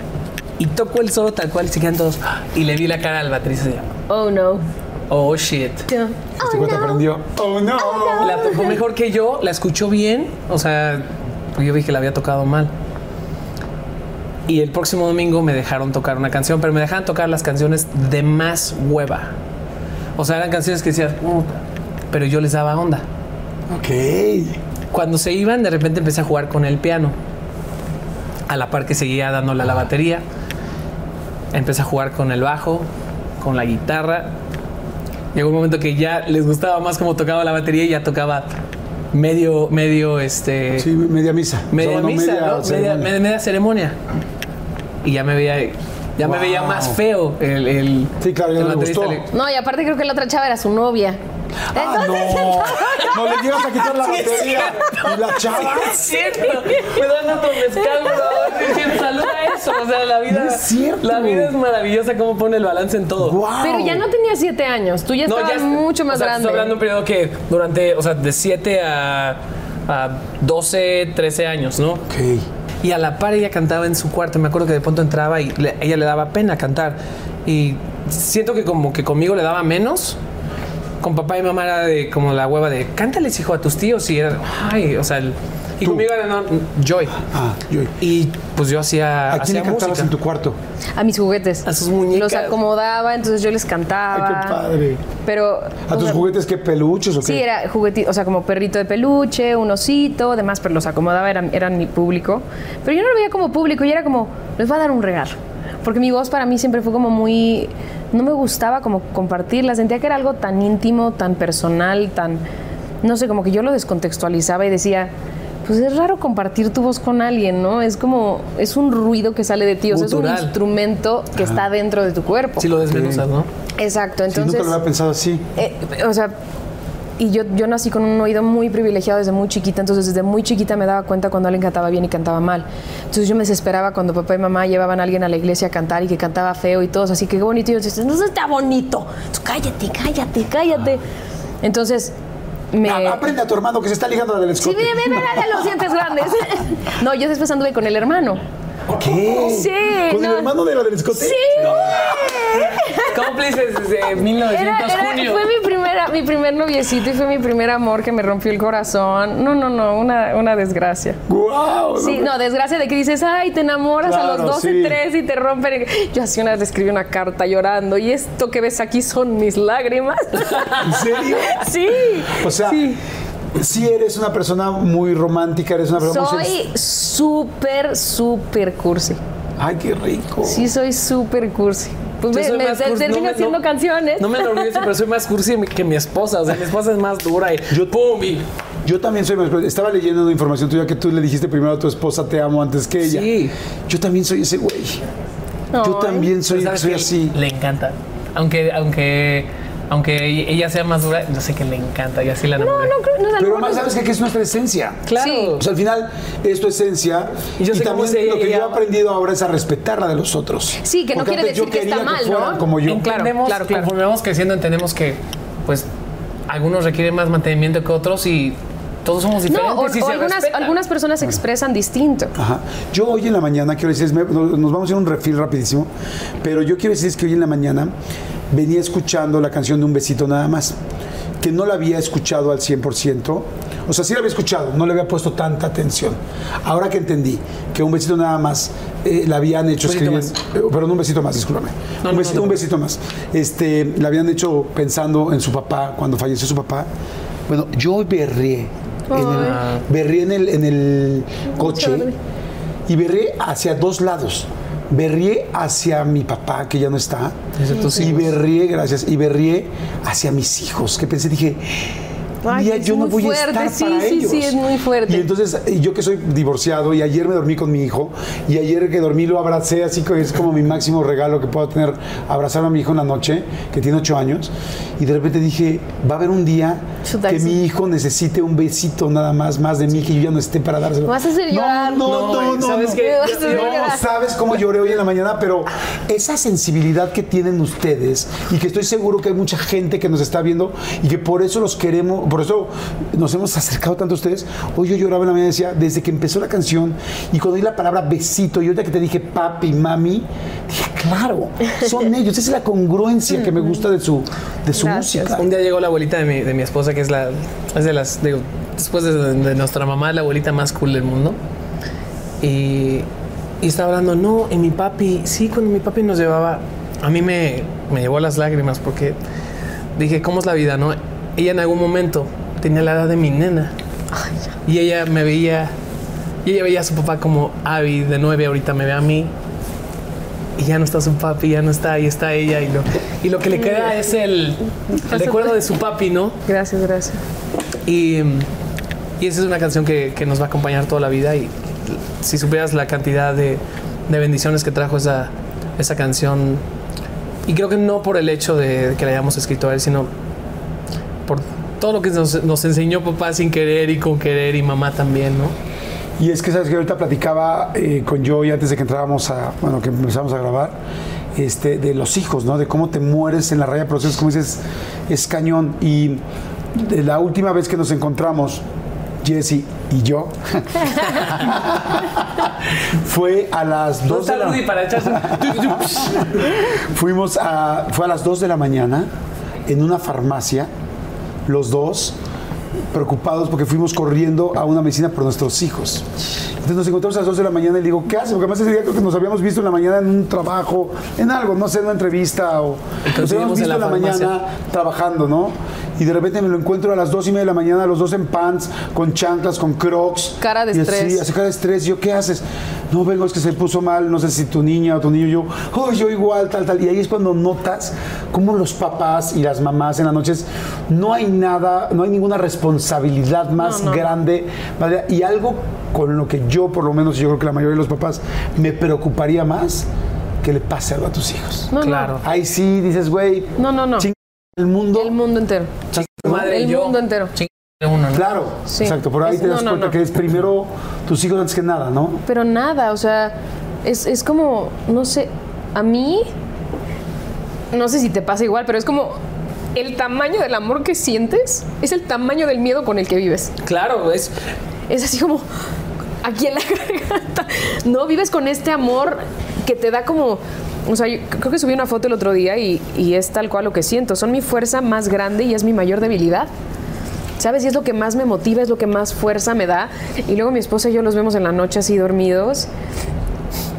Y toco el solo tal cual y se quedan todos. Y le vi la cara al baterista y decía,
Oh no.
oh shit.
Este
Oh, no.
aprendió. Oh no.
La tocó mejor que yo, la escuchó bien, o sea, pues yo vi que la había tocado mal. Y el próximo domingo me dejaron tocar una canción, pero me dejaban tocar las canciones de más hueva. O sea, eran canciones que decías, "Uh", pero yo les daba onda.
Ok.
Cuando se iban, de repente empecé a jugar con el piano. A la par que seguía dándole a la batería. Empecé a jugar con el bajo, con la guitarra. Llegó un momento que ya les gustaba más cómo tocaba la batería y ya tocaba medio, medio, este...
Sí, media misa.
Media
O sea, no,
misa,
media
¿no? Media,
ceremonia.
media- media ceremonia. Y ya me veía, ya me veía más feo el, el-
Sí, claro, ya
el
no
baterista.
gustó.
No, y aparte creo que la otra chava era su novia.
Ah, no. No le llegas a quitar la batería. Y la chava.
Es cierto, me dan otro mezcal, bro. Es cierto, Salud a eso. O sea, la vida,
No es cierto.
la vida es maravillosa cómo pone el balance en todo.
Wow.
Pero ya no tenía siete años, tú ya estabas
es-
mucho más
o sea, te
grande.
Estoy hablando de un periodo que durante, o sea, de 7 a, a 12, 13 años, ¿no?
Ok.
Y a la par ella cantaba en su cuarto. Me acuerdo que de pronto entraba y le- ella le daba pena cantar. Y siento que como que conmigo le daba menos. Con papá y mamá era de como la hueva de cántales hijo a tus tíos y era ay, o sea, el- y
Tú.
conmigo era no, Joy.
Ah, yo.
Y pues yo hacía,
¿A quién
hacía
le cantabas
música.
en tu cuarto?
A mis juguetes.
A sus muñecas.
Los acomodaba, entonces yo les cantaba.
Ay, qué padre.
Pero.
¿A tus
sea,
juguetes qué peluches o qué?
Sí, era juguetito, o sea, como perrito de peluche, un osito, demás, pero los acomodaba, eran, eran mi público. Pero yo no lo veía como público, y era como, les voy a dar un regalo. Porque mi voz para mí siempre fue como muy. No me gustaba como compartirla, sentía que era algo tan íntimo, tan personal, tan. No sé, como que yo lo descontextualizaba y decía. Pues es raro compartir tu voz con alguien, ¿no? Es como, es un ruido que sale de ti, o sea, es un instrumento que está dentro de tu cuerpo.
Si lo desmenuzas, ¿no?
Exacto,
Sí,
entonces...
nunca lo había pensado así.
Eh, o sea, y yo, yo nací con un oído muy privilegiado desde muy chiquita, entonces desde muy chiquita me daba cuenta cuando alguien cantaba bien y cantaba mal. Entonces yo me desesperaba cuando papá y mamá llevaban a alguien a la iglesia a cantar y que cantaba feo y todos así, qué bonito. Y yo decía, no eso está bonito. Tú, cállate, cállate, cállate. Entonces me...
Ah, aprende a tu hermano que se está ligando la del
Sí,
escote.
mira, mira, mira, los dientes grandes. no, yo después anduve con el hermano.
¿Qué?
Sí,
¿Con el
no.
hermano de la del escote?
Sí.
Cómplices desde 1900
Era- era-
junio.
fue mi primera, mi primer noviecito y fue mi primer amor que me rompió el corazón. No, no, no, una, una desgracia.
¡Guau!
Sí, no, desgracia de que dices, ay, te enamoras a los 12,
sí.
3 y te rompen. el-". Yo así una vez le escribí una carta llorando y esto que ves aquí son mis lágrimas.
¿En serio?
sí.
O sea,
sí.
Sí eres una persona muy romántica, eres una persona muy...
Soy súper, súper cursi.
Ay, qué rico.
Sí, soy súper cursi. Pues
Yo
me, me-
cursi,
termino
no
haciendo
no-
canciones.
No me enorgullece, pero soy más cursi que mi esposa. O sea, mi esposa es más dura y
Yo-
pum y
Yo también soy más... Estaba leyendo una información tuya que tú le dijiste primero a tu esposa te amo antes que ella.
Sí.
Yo también soy ese güey. Yo también soy,
¿sabes
soy así.
Le encanta. Aunque, aunque, aunque ella sea más dura, yo sé que le encanta y así la
No,
enamoré.
no creo no es
Pero además, ¿sabes qué? Que es nuestra esencia.
Claro.
Sí.
O sea, al final es tu esencia.
Y
Y,
yo sé cómo
también lo que
ella-
yo he aprendido ahora es a respetar la de los otros.
Sí, que no
Porque
quiere decir que está mal, ¿no?
Como yo.
Claro,
entendemos,
claro, claro.
conforme vamos creciendo, entendemos que, pues, algunos requieren más mantenimiento que otros y todos somos diferentes.
No, o,
y
o
se
algunas, algunas personas se expresan distinto.
Ajá. Yo hoy en la mañana, quiero decirles, me- nos vamos a hacer un refil rapidísimo, pero yo quiero decirles que hoy en la mañana venía escuchando la canción de Un Besito Nada Más, que no la había escuchado al 100%, o sea, sí la había escuchado, no le había puesto tanta atención. Ahora que entendí que Un Besito Nada Más eh, la habían hecho escribiendo, eh, perdón, Un Besito Más, discúlpame,
No,
un, besito,
no, no.
un besito más, este, la habían hecho pensando en su papá, cuando falleció su papá. Bueno, yo berré, en el, berré en el, en el coche y berré hacia dos lados. Berrié hacia mi papá, que ya no está. Y berrié, gracias, y berrié hacia mis hijos, que pensé, dije,
Ay,
yo no voy
fuerte,
a estar
sí,
para
sí,
ellos.
sí, es muy fuerte.
Y entonces, yo que soy divorciado, y ayer me dormí con mi hijo, y ayer que dormí lo abracé, así que es como mi máximo regalo que puedo tener, abrazar a mi hijo en la noche, que tiene ocho años, y de repente dije, va a haber un día que mi hijo necesite un besito nada más, más de mí, que yo ya no esté para dárselo.
Me vas a hacer llorar.
No, no,
No,
no, no.
¿sabes
no.
qué?
No, sabes cómo lloré hoy en la mañana, pero esa sensibilidad que tienen ustedes y que estoy seguro que hay mucha gente que nos está viendo y que por eso los queremos, por eso nos hemos acercado tanto a ustedes. Hoy yo lloraba en la mañana y decía, desde que empezó la canción y cuando oí la palabra besito y ahorita que te dije papi, mami, dije, claro, son ellos. Esa es la congruencia que me gusta de su, de su
Gracias.
música.
Un día llegó la abuelita de mi, de mi esposa, que es la. Es de las. Digo, después de, de nuestra mamá, la abuelita más cool del mundo. Y, y estaba hablando, no, y mi papi, sí, cuando mi papi nos llevaba, a mí me, me llevó las lágrimas porque dije, ¿cómo es la vida, no? Ella en algún momento tenía la edad de mi nena. Y ella me veía, y ella veía a su papá como Abby de nueve, ahorita me ve a mí. Y ya no está su papi, ya no está, ahí está ella. Y lo, y lo que le queda es el, el recuerdo de su papi, ¿no?
Gracias, gracias.
Y, y esa es una canción que, que nos va a acompañar toda la vida. Y si supieras la cantidad de, de bendiciones que trajo esa, esa canción, y creo que no por el hecho de que la hayamos escrito a él, sino todo lo que nos, nos enseñó papá sin querer y con querer y mamá también, ¿no?
Y es que, ¿sabes que Ahorita platicaba eh, con Joey antes de que entrábamos a, bueno, que empezamos a grabar, este, de los hijos, ¿no? De cómo te mueres en la raya de procesos, como dices, es cañón. Y de la última vez que nos encontramos, Jesse y yo, fue a las
¿Dónde
2 de la
un-
Fuimos a, fue a las 2 de la mañana en una farmacia, los dos, preocupados porque fuimos corriendo a una medicina por nuestros hijos. Entonces nos encontramos a las 2 de la mañana y le digo, ¿qué haces? Porque además ese día creo que nos habíamos visto en la mañana en un trabajo, en algo, no sé, en una entrevista o nos habíamos
en
visto
la
en la,
farmacia.
mañana trabajando, ¿no? Y de repente me lo encuentro a las 2 y media de la mañana, los dos en pants, con chanclas, con crocs.
Cara de
y
estrés.
así cara de estrés. Yo, ¿qué haces? No, vengo, es que se puso mal, no sé si tu niña o tu niño, yo, oh, yo igual, tal, tal. Y ahí es cuando notas cómo los papás y las mamás en las noches no hay nada, no hay ninguna responsabilidad más
No, no.
grande. ¿vale? Y algo con lo que yo, por lo menos, y yo creo que la mayoría de los papás, me preocuparía más que le pase algo a tus hijos.
No,
Claro.
Ahí sí dices, güey,
no, no, no.
El mundo.
El mundo entero.
Madre,
El
yo-
mundo entero.
Uno, ¿no?
Claro,
Sí.
exacto. Por ahí
Es-
te das
no, no,
cuenta
no.
que es primero tus hijos antes que nada, ¿no?
Pero nada, o sea, es, es como, no sé, a mí, no sé si te pasa igual, pero es como el tamaño del amor que sientes es el tamaño del miedo con el que vives.
Claro, es,
Es así como aquí en la garganta. No, vives con este amor que te da como... O sea, yo creo que subí una foto el otro día y, y es tal cual lo que siento. Son mi fuerza más grande y es mi mayor debilidad. ¿Sabes? Y es lo que más me motiva, es lo que más fuerza me da. Y luego mi esposa y yo los vemos en la noche así dormidos.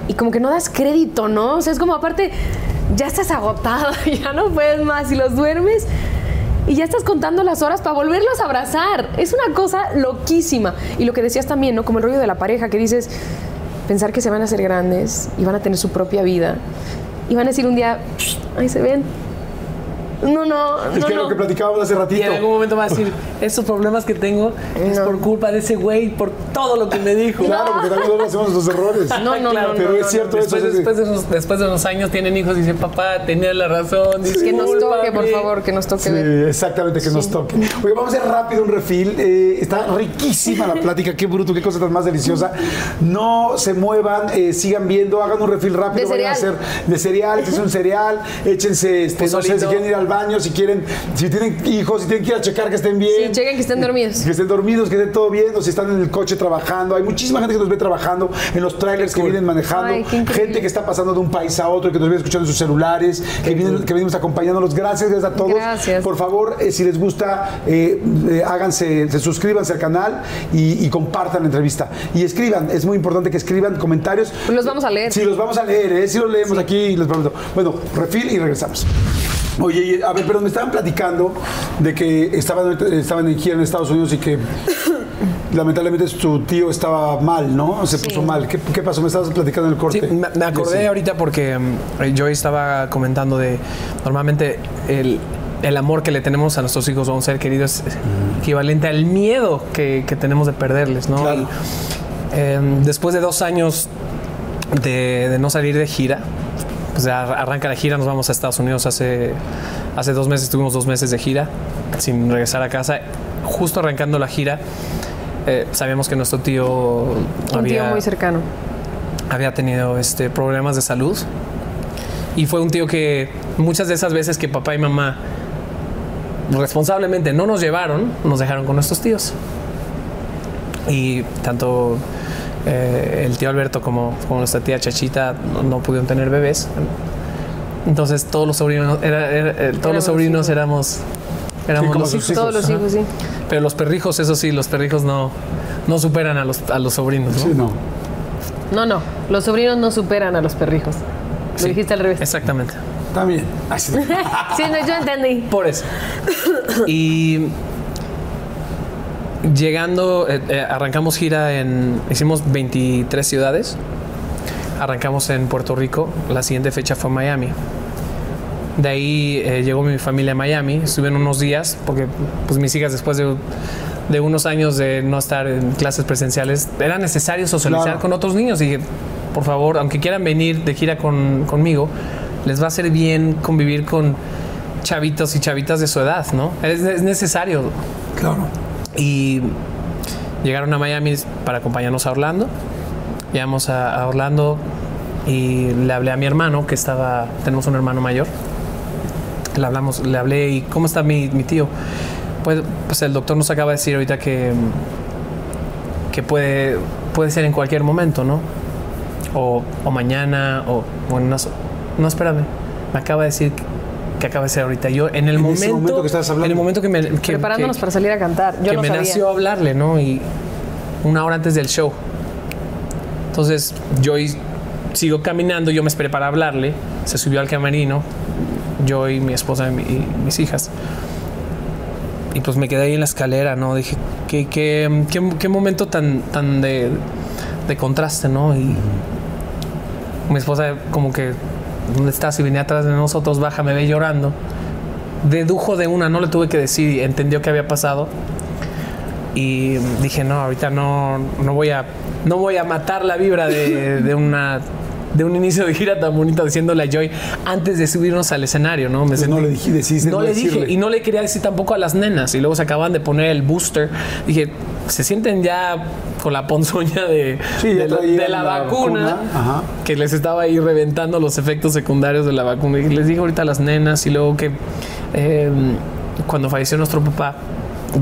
Y como que no das crédito, ¿no? O sea, es como aparte, ya estás agotado, ya no puedes más y los duermes. Y ya estás contando las horas para volverlos a abrazar. Es una cosa loquísima. Y lo que decías también, ¿no? Como el rollo de la pareja, que dices, pensar que se van a hacer grandes y van a tener su propia vida. Y van a decir un día, ahí se ven. No, no,
Es
no,
que
no.
lo que platicábamos hace
y
ratito.
en algún momento va a decir, estos problemas que tengo es
No.
por culpa de ese güey, por todo lo que me dijo.
Claro, porque también nosotros hacemos nuestros errores.
No, no, no,
Pero
no,
es
no,
cierto
Después,
eso. es
después,
de-
de unos, después de unos años tienen hijos y dicen, papá, tenía la razón.
Que nos toque, por
discúlpame".
favor, que nos toque
Sí, exactamente, que nos toque. Oye, vamos a hacer rápido un refil. Eh, está riquísima la plática, qué bruto, qué cosa tan más deliciosa. No se muevan, eh, sigan viendo, hagan un refil rápido.
De
vayan a hacer de cereal, es un cereal, échense, este, no sé, si quieren ir al baño, si quieren, si tienen hijos, si tienen que ir a checar que estén bien.
Sí, chequen que estén dormidos.
Que estén dormidos, que estén todo bien, o si están en el coche trabajando. Hay muchísima gente que nos ve trabajando en los trailers que vienen manejando.
Ay,
gente que está pasando de un país a otro, que nos viene escuchando en sus celulares, que, vienen, que venimos acompañándolos. Gracias, gracias a todos.
Gracias.
Por favor, eh, si les gusta, eh, eh, háganse, se suscríbanse al canal y, y compartan la entrevista. Y escriban, es muy importante que escriban comentarios.
Pues los vamos a leer.
Sí, los vamos a leer, ¿eh? Sí los leemos aquí y les prometo. Bueno, refil y regresamos. Oye, a ver, pero me estaban platicando de que estaban, estaban en gira en Estados Unidos y que lamentablemente tu tío estaba mal, ¿no? Se puso mal. ¿Qué, qué pasó? Me estabas platicando en el corte.
Sí, me, me acordé
Sí.
ahorita porque mm, yo estaba comentando de normalmente el, el amor que le tenemos a nuestros hijos o a un ser querido es equivalente al miedo que, que tenemos de perderles, ¿no?
Claro.
Y, em, después de dos años de, de no salir de gira, pues ya arranca la gira, nos vamos a Estados Unidos hace, hace dos meses, tuvimos dos meses de gira sin regresar a casa. Justo arrancando la gira, eh, sabíamos que nuestro tío
Un tío
había
muy cercano.
había tenido este, problemas de salud. Y fue un tío que muchas de esas veces que papá y mamá responsablemente no nos llevaron, nos dejaron con nuestros tíos. Y tanto eh, el tío Alberto como, como nuestra tía Chachita no, no pudieron tener bebés. Entonces todos los sobrinos, era- era- eh, todos
Éramos
los sobrinos
hijos.
éramos, éramos
como
los hijos.
Todos los hijos, sí.
Pero los perrijos, eso sí, los perrijos no, no superan a los, a los sobrinos. ¿no?
Sí, no.
No, no. Los sobrinos no superan a los perrijos. Lo
Sí.
dijiste al revés.
Exactamente.
También. Ay, sí.
Sí, no, yo entendí.
Por eso. Y llegando, eh, eh, arrancamos gira en, hicimos 23 ciudades, arrancamos en Puerto Rico, la siguiente fecha fue Miami. De ahí eh, llegó mi familia a Miami, estuvieron unos días, porque pues mis hijas después de, de unos años de no estar en clases presenciales, era necesario socializar
Claro.
con otros niños. Y dije, por favor, aunque quieran venir de gira con- conmigo, les va a hacer bien convivir con chavitos y chavitas de su edad, ¿no? Es, es necesario.
Claro.
Y llegaron a Miami para acompañarnos a Orlando. Llegamos a, Orlando y le hablé a mi hermano, que estaba, tenemos un hermano mayor. Le hablamos, le hablé y ¿cómo está mi, mi tío? Pues, pues el doctor nos acaba de decir ahorita que, que puede, puede ser en cualquier momento, ¿no? O, o mañana, o, o en unas- No, espérame. Me acaba de decir que, acaba de ser ahorita. Yo en el
En
momento,
ese momento que estabas hablando.
En el momento que me... que-
Preparándonos
que-
para salir a cantar. Yo
que
no
me
sabía.
nació hablarle, ¿no? Y una hora antes del show. Entonces yo y- sigo caminando, yo me esperé para hablarle, se subió al camerino, yo y mi esposa y, mi- y mis hijas. Y pues me quedé ahí en la escalera, ¿no? Dije, qué, qué, qué- qué momento tan, tan de, de contraste, ¿no? Y mi esposa como que, ¿dónde estás? Y venía atrás de nosotros, baja, me ve llorando. Dedujo de una, no le tuve que decir, entendió qué había pasado. Y dije, no, ahorita no, no voy a no voy a matar la vibra de, de una de un inicio de gira tan bonito diciéndole a Joy antes de subirnos al escenario, ¿no? Me
Pues no le dije, deciste
no,
no
le dije y no le quería decir tampoco a las nenas y luego se acaban de poner el booster. Dije, se sienten ya con la ponzoña de,
Sí,
de, la,
traían
de la
la
vacuna,
vacuna, ajá.
que les estaba ahí reventando los efectos secundarios de la vacuna. Y les dije ahorita a las nenas y luego que eh, cuando falleció nuestro papá,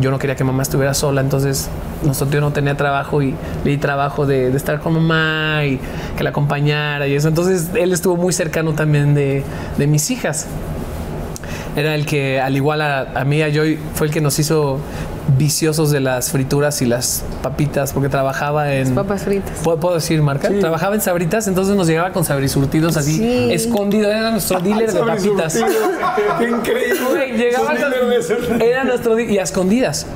yo no quería que mamá estuviera sola, entonces nuestro tío no tenía trabajo y le di trabajo de, de estar con mamá y que la acompañara y eso. Entonces él estuvo muy cercano también de, de mis hijas. Era el que, al igual a, a mí, a Joy, fue el que nos hizo viciosos de las frituras y las papitas, porque trabajaba en...
Papas fritas.
¿Puedo, puedo decir marca?
Sí.
Trabajaba en Sabritas, entonces nos llegaba con sabrisurtidos así,
Sí.
escondido. Era nuestro dealer de papitas.
Qué increíble.
Llegaba
dealer
con, era nuestro di- y a escondidas.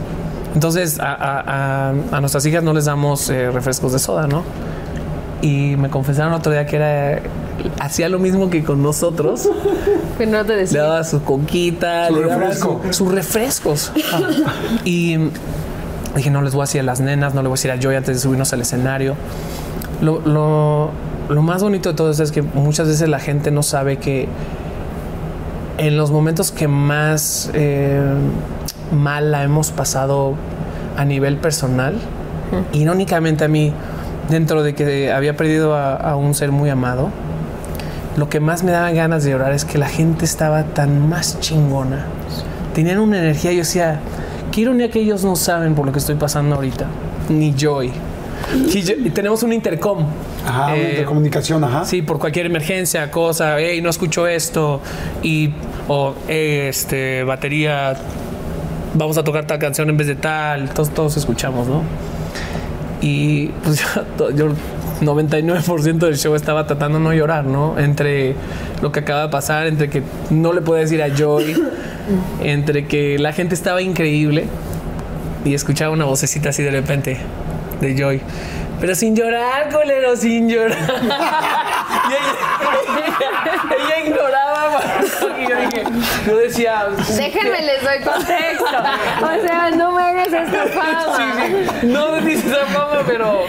Entonces a, a- a- a nuestras hijas no les damos eh, refrescos de soda, ¿no? Y me confesaron otro día que era hacía lo mismo que con nosotros.
Que no te
Le
decía.
daba su coquita,
Su
le daba
refresco.
su- sus refrescos. y dije, no les voy a decir a las nenas, no le voy a decir a Joy antes de subirnos al escenario. Lo, lo- lo más bonito de todo esto es que muchas veces la gente no sabe que en los momentos que más eh, mal la hemos pasado a nivel personal, irónicamente a mí, dentro de que había perdido a, a un ser muy amado, lo que más me daba ganas de llorar es que la gente estaba tan más chingona. Tenían una energía, yo decía, qué ironía que ellos no saben por lo que estoy pasando ahorita, ni Joy. Y, yo- y tenemos un intercom.
Ajá, una
Eh,
intercomunicación, ajá.
Sí, por cualquier emergencia, cosa, hey, no escucho esto, y, o, "Hey, este, batería, vamos a tocar tal canción en vez de tal, todos, todos escuchamos, ¿no? Y pues yo 99% del show estaba tratando de no llorar, ¿no? Entre lo que acaba de pasar, entre que no le puedo decir a Joy, entre que la gente estaba increíble y escuchaba una vocecita así de repente de Joy. Pero sin llorar, colero, sin llorar. y ella, ella ignoraba. Y yo dije, yo decía,
Déjenme les doy contexto. O sea, no me hagas esta fama.
sí, sí, no dices esa fama, pero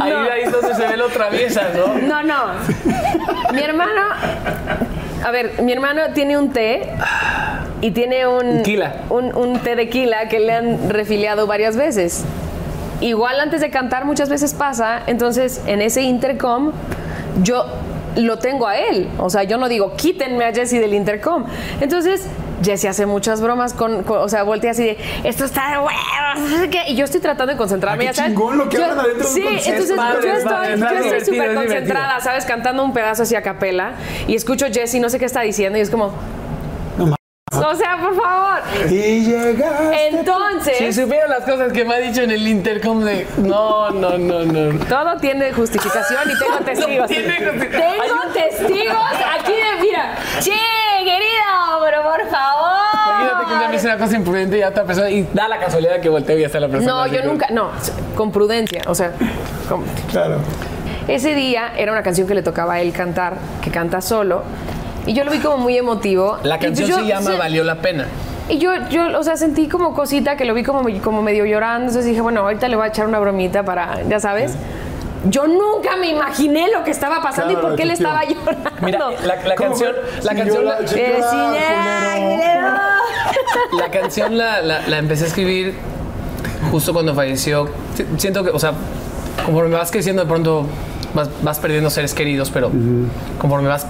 ahí,
No.
ahí es donde se ve lo traviesa, ¿no?
No, no. Mi hermano. A ver, mi hermano tiene un té y tiene un.
Quila.
Un, un té de quila que le han refiliado varias veces. Igual antes de cantar muchas veces pasa, entonces en ese intercom yo lo tengo a él. O sea, yo no digo quítenme a Jesse del intercom. Entonces Jesse hace muchas bromas con, con- o sea, voltea así de esto está de huevos, no sé qué", y yo estoy tratando de concentrarme.
Ah,
ya sabes.
chingón lo que
Yo-
hablan adentro de un
Sí,
concierto.
entonces
Padre,
yo
es
estoy,
padre, es
yo estoy
divertido,
súper
es
concentrada, ¿sabes? Cantando un pedazo así a capela y escucho Jesse, no sé qué está diciendo y es como, O sea, por favor.
Y llegaste.
Entonces,
Si supieran las cosas que me ha dicho en el intercom de no, no, no, no.
todo tiene justificación y tengo testigos.
tiene
tengo testigos aquí de, mira, che, querido, pero por favor.
Imagínate que un día me dice una cosa imprudente y ya otra persona y da la casualidad que volteo y ya está la persona.
No, yo nunca, no, con prudencia, o sea, con-
Claro.
ese día era una canción que le tocaba a él cantar, que canta solo, y yo lo vi como muy emotivo.
La
pues
canción
yo-
se llama Valió la pena.
Y yo, yo, o sea, sentí como cosita que lo vi como, como medio llorando. Entonces dije, bueno, ahorita le voy a echar una bromita para, ya sabes. Yo nunca me imaginé lo que estaba pasando
Claro,
y por qué
tío.
estaba llorando.
Mira, la, la
¿Cómo
canción, la canción, la,
Eh,
canción la, la- empecé a escribir justo cuando falleció. Si- Siento que, o sea, conforme vas creciendo, de pronto vas, vas perdiendo seres queridos, pero conforme vas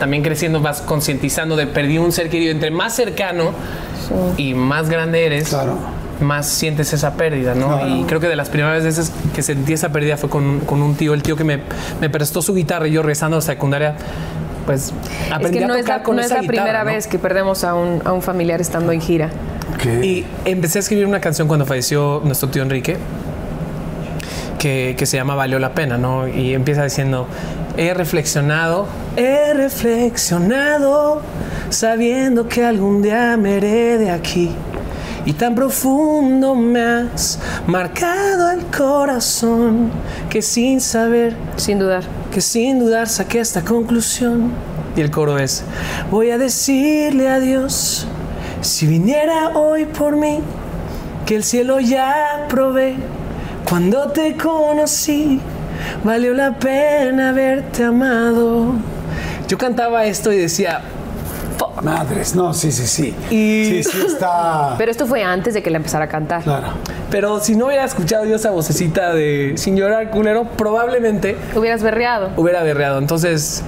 también creciendo, vas concientizando de perdí un ser querido. Entre más cercano y más grande eres,
Claro.
más sientes esa pérdida, ¿no?
Claro.
Y creo que de las primeras veces que sentí esa pérdida fue con, con un tío, el tío que me, me prestó su guitarra y yo rezando a secundaria, pues
Es
aprendí
que no
a
es
tocar
la,
con
no es
esa
la
guitarra,
primera
¿no?
vez que perdemos a un, a un familiar estando en gira.
Ok.
Y empecé a escribir una canción cuando falleció nuestro tío Enrique, que, que se llama Valió la pena, ¿no? Y empieza diciendo, he reflexionado, he reflexionado, sabiendo que algún día me iré de aquí. Y tan profundo me has marcado el corazón que sin saber
Sin dudar.
que sin dudar saqué esta conclusión. Y el coro es, voy a decirle a Dios, si viniera hoy por mí, que el cielo ya probé, cuando te conocí, valió la pena haberte amado. Yo cantaba esto y decía,
Madres, no, sí, sí, sí.
Y-
Sí, sí, está.
Pero esto fue antes de que la empezara a cantar.
Claro.
pero si no hubiera escuchado yo esa vocecita de sin llorar culero, probablemente
Hubieras berreado.
hubiera berreado. Entonces,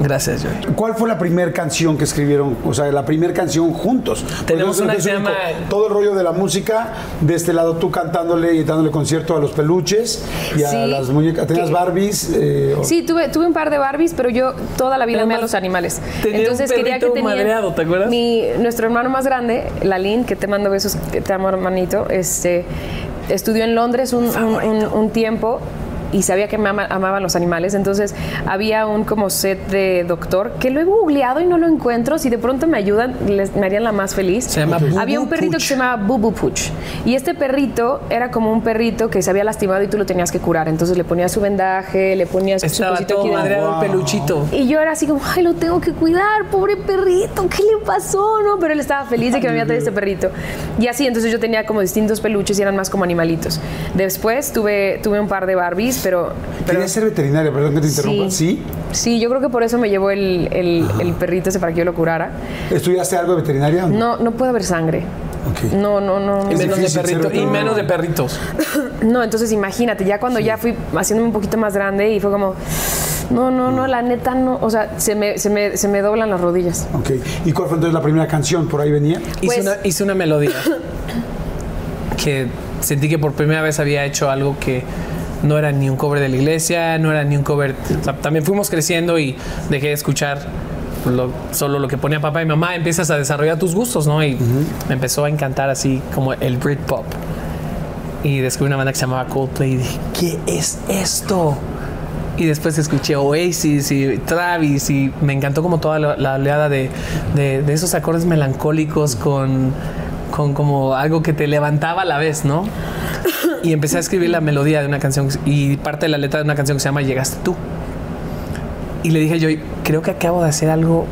gracias, Joey.
¿Cuál fue la primera canción que escribieron? O sea, la primera canción juntos.
Tenemos una que se
único.
llama-
Todo el rollo de la música, de este lado tú cantándole y dándole concierto a los peluches y a las muñecas. ¿Tenías
Que-
Barbies? eh, o-
Sí, tuve, tuve un par de Barbies, pero yo toda la vida amé a los animales.
tenía un
Entonces quería que tenía
madreado, ¿te acuerdas?
Mi, nuestro hermano más grande, Lalín, que te mando besos, que te amo hermanito, este, estudió en Londres un, un- un- un tiempo y sabía que me ama- amaban los animales. Entonces había un como set de doctor que lo he googleado y no lo encuentro. Si de pronto me ayudan, les, me harían la más feliz.
Se llama
Había un
Bubu
perrito
Puch.
que se llamaba Bubu Puch. Y este perrito era como un perrito que se había lastimado y tú lo tenías que curar. Entonces le ponías su vendaje, le ponías su
Estaba todo
aquí
madreado
Wow.
el peluchito.
y yo era así como, ay, lo tengo que cuidar, pobre perrito, ¿qué le pasó? No, pero él estaba feliz de que me había traído este perrito. Y así, entonces yo tenía como distintos peluches y eran más como animalitos. Después tuve, tuve un par de Barbies, pero... pero
Querías ser veterinaria, perdón que te interrumpa. ¿Sí?
Sí, yo creo que por eso me llevó el, el- el perrito ese para que yo lo curara.
¿Estudiaste algo de veterinaria?
No, no puede haber sangre.
Ok.
No, no, no. no.
Y menos de perritos. Y menos de perritos.
No, entonces imagínate, ya cuando ya fui haciéndome un poquito más grande y fue como, no, no, no, la neta no, o sea, se me, se me, se me doblan las rodillas.
Ok. ¿Y cuál fue entonces la primera canción? ¿Por ahí venía?
Hice,
Pues-
una, hice una melodía que sentí que por primera vez había hecho algo que no era ni un cover de la iglesia, no era ni un cover. o sea, también fuimos creciendo y dejé de escuchar lo- solo lo que ponía papá y mamá. Empiezas a desarrollar tus gustos, ¿no? Y me empezó a encantar así como el Britpop. Y descubrí una banda que se llamaba Coldplay y dije, ¿qué es esto? Y después escuché Oasis y Travis y me encantó como toda la, la oleada de, de- de esos acordes melancólicos con, con como algo que te levantaba a la vez, ¿no? Y empecé a escribir la melodía de una canción y parte de la letra de una canción que se llama Llegaste tú. Y le dije a Joy, creo que acabo de hacer algo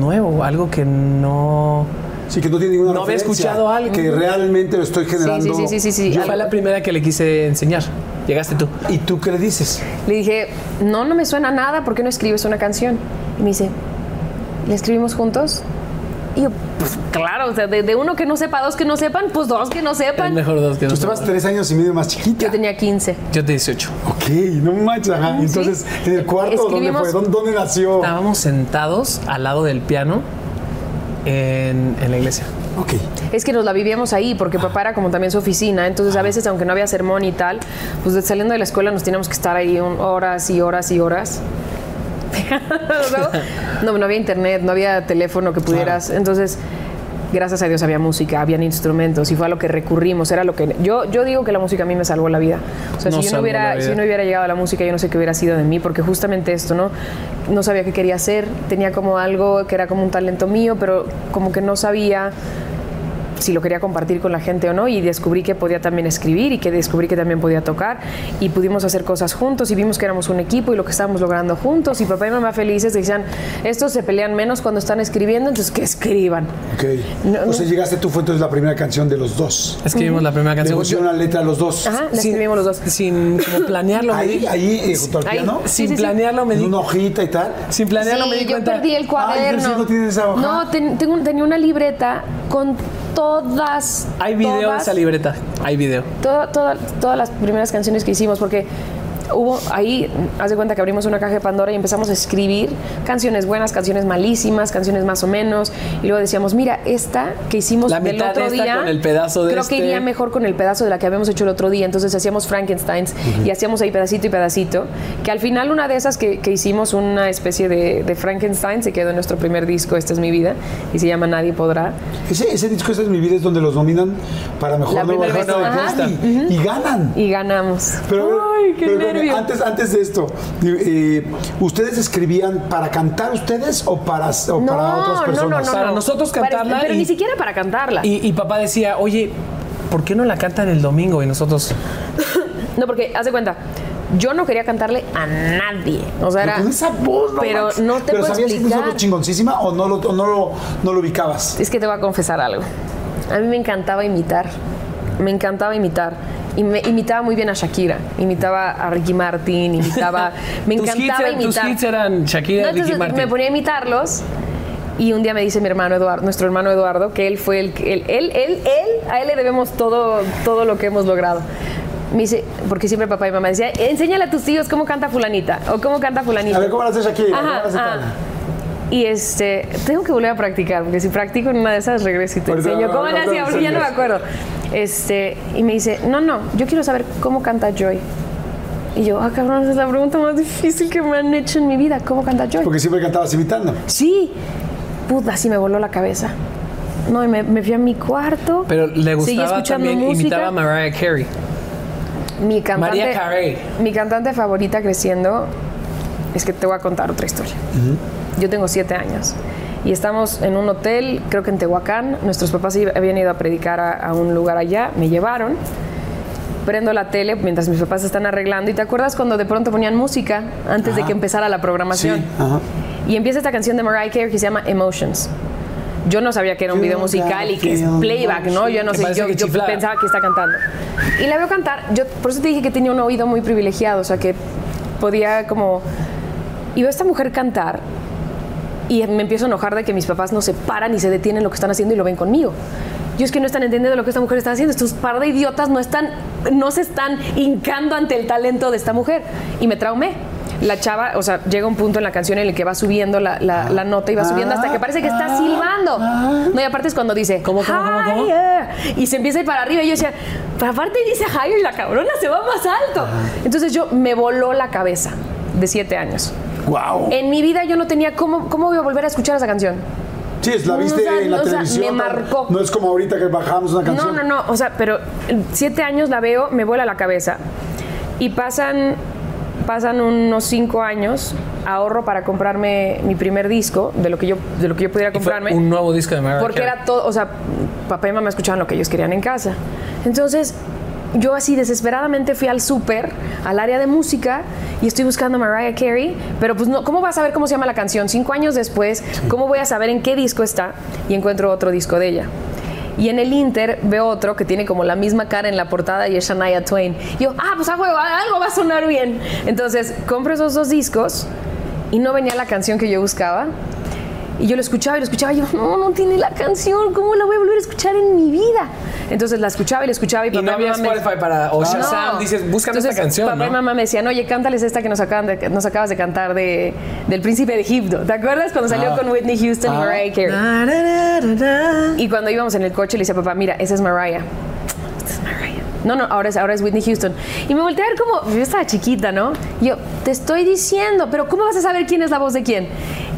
nuevo, algo que no...
Sí, que no tiene ninguna
No había escuchado algo.
Que realmente lo estoy generando.
sí, sí, sí, sí.
yo.
Fue la primera que le quise enseñar. Llegaste tú.
¿Y tú qué le dices?
Le dije, no, no me suena nada, ¿por qué no escribes una canción? Y me dice, ¿la escribimos juntos? Y yo, pues claro, o sea, de, de uno que no sepa, dos que no sepan, pues dos que no
Es
sepan.
mejor dos que
Tú
no.
estabas tres años y medio más chiquita.
Yo tenía 15.
Yo de 18.
Ok, no manches. Ajá. Entonces, ¿en el cuarto dónde fue? ¿Dónde, dónde nació?
Estábamos sentados al lado del piano en, en la iglesia.
Ok.
Es que nos la vivíamos ahí, porque papá era como también su oficina, entonces a veces, aunque no había sermón y tal, pues saliendo de la escuela nos teníamos que estar ahí un- horas y horas y horas. no, no había internet, no había teléfono que pudieras. Entonces, gracias a Dios había música, habían instrumentos y fue a lo que recurrimos. Era lo que yo, yo digo que la música a mí me salvó la vida. O sea, si, yo no hubiera, si no hubiera llegado a la música, yo no sé qué hubiera sido de mí, porque justamente esto, ¿no? No sabía qué quería hacer, tenía como algo que era como un talento mío, pero como que no sabía si lo quería compartir con la gente o no y descubrí que podía también escribir y que descubrí que también podía tocar y pudimos hacer cosas juntos y vimos que éramos un equipo y lo que estábamos logrando juntos y papá y mamá felices decían, estos se pelean menos cuando están escribiendo, entonces que escriban.
Ok. o sea, llegaste tú, fue entonces la primera canción de los dos.
Escribimos la primera canción.
Le una letra a los dos.
Ajá, la escribimos los dos.
Sin planearlo.
ahí, ahí, eh, junto al piano.
Sin planearlo me di.
Una hojita y tal.
Sin planearlo me di
yo perdí el cuaderno.
Ay, no tienes esa hoja.
No, tenía una libreta con todas.
Hay video de esa libreta, hay video.
todas las primeras canciones que hicimos, porque hubo ahí, haz de cuenta que abrimos una caja de Pandora y empezamos a escribir canciones buenas, canciones malísimas, canciones más o menos, y luego decíamos, mira, esta que hicimos
la
del otro día,
con el pedazo de
creo que
este".
iría mejor con el pedazo de la que habíamos hecho el otro día, entonces hacíamos Frankensteins y hacíamos ahí pedacito y pedacito, que al final una de esas que, hicimos, una especie de, Frankenstein, se quedó en nuestro primer disco, Esta es mi vida, y se llama Nadie podrá.
Ese, ese disco, Esta es mi vida, es donde los nominan para mejor nueva de y, ganan.
Y ganamos.
Ay, qué antes, antes de esto, eh, ¿ustedes escribían para cantar ustedes o para, para otras personas?
para nosotros cantarla.
pero ni siquiera para cantarla.
Y, papá decía, oye, ¿por qué no la cantan el domingo? Y nosotros.
no, porque haz de cuenta. Yo no quería cantarle a nadie. O sea, era.
Con esa voz, no
Pero no te
¿Pero
puedo
sabías
explicar.
que chingoncísima o no lo, no, lo, no lo ubicabas?
Es que te voy a confesar algo. A mí me encantaba imitar. Me encantaba imitar y me imitaba muy bien a Shakira, imitaba a Ricky Martin, imitaba, me encantaba imitar.
Tus hits eran Shakira y Ricky Martin.
Me ponía a imitarlos y un día me dice mi hermano Eduardo, nuestro hermano Eduardo, que él fue el, él, él, él, él, a él le debemos todo, todo lo que hemos logrado. Me dice, porque siempre papá y mamá decían, enséñale a tus hijos cómo canta fulanita o cómo canta fulanita.
A ver cómo lo hace Shakira.
Ajá, y este, tengo que volver a practicar, porque si practico en una de esas regreso y te enseño cómo le hacía, ya no me acuerdo. Este, y me dice, no, no, yo quiero saber cómo canta Joy. Y yo, ah, cabrón, es la pregunta más difícil que me han hecho en mi vida. ¿Cómo canta Joy?
Porque siempre cantabas imitando.
Sí. Puta, así me voló la cabeza. No, y me, fui a mi cuarto.
Pero le gustaba también, música. imitaba a Mariah Carey.
Mi cantante, Carey. Mi cantante favorita creciendo, es que te voy a contar otra historia. Yo tengo siete años y estamos en un hotel, creo que en Tehuacán. Nuestros papás habían ido a predicar a, un lugar allá, me llevaron. Prendo la tele mientras mis papás están arreglando. ¿Y te acuerdas cuando de pronto ponían música antes de que empezara la programación? Y empieza esta canción de Mariah Carey que se llama Emotions. Yo no sabía que era un video musical y que es playback, ¿no? Yo no sé, yo, yo pensaba que está cantando. Y la veo cantar. Yo por eso te dije que tenía un oído muy privilegiado, o sea que podía como y veo a esta mujer cantar y me empiezo a enojar de que mis papás no se paran y se detienen lo que están haciendo y lo ven conmigo. Yo es que no están entendiendo lo que esta mujer está haciendo. Estos par de idiotas no están, no se están hincando ante el talento de esta mujer. Y me traumé. La chava, o sea, llega un punto en la canción en el que va subiendo la, la, nota y va subiendo hasta que parece que está silbando. No, y aparte es cuando dice,
¿cómo, cómo, cómo,
Y se empieza a ir para arriba. Y yo decía, pero aparte dice higher y la cabrona se va más alto. Entonces yo me voló la cabeza de siete años. En mi vida yo no tenía cómo, cómo voy a volver a escuchar esa canción.
Sí, la viste en la televisión.
me marcó.
No es como ahorita que bajamos una canción.
No, no, no. O sea, pero siete años la veo, me vuela la cabeza. Y pasan, pasan unos cinco años, ahorro para comprarme mi primer disco, de lo que yo, de lo que yo pudiera comprarme.
un nuevo disco de Mariah
Porque era todo, o sea, papá y mamá escuchaban lo que ellos querían en casa. Entonces, yo así desesperadamente fui al súper, al área de música, y estoy buscando a Mariah Carey, pero pues no, ¿cómo vas a saber cómo se llama la canción? Cinco años después, ¿cómo voy a saber en qué disco está? Y encuentro otro disco de ella. Y en el Inter veo otro que tiene como la misma cara en la portada y es Shania Twain. Y yo, ah, pues algo, algo va a sonar bien. Entonces compro esos dos discos y no venía la canción que yo buscaba. Y yo lo escuchaba y lo escuchaba y yo, no, no tiene la canción, ¿cómo la voy a volver a escuchar en mi vida? Entonces la escuchaba y la escuchaba y
papá y no había Spotify para o Shazam, dices, búscame esta canción,
papá y mamá me decían, oye, cántales esta que nos, acaban de, nos acabas de cantar de, del Príncipe de Egipto. ¿Te acuerdas cuando salió ah. con Whitney Houston y ah. Mariah Carey? Y cuando íbamos en el coche le decía, papá, mira, esa es Mariah. Esta es Mariah. No, no, ahora es, ahora es Whitney Houston. Y me volteé a ver como, yo estaba chiquita, ¿no? Y yo, te estoy diciendo, pero ¿cómo vas a saber quién es la voz de quién?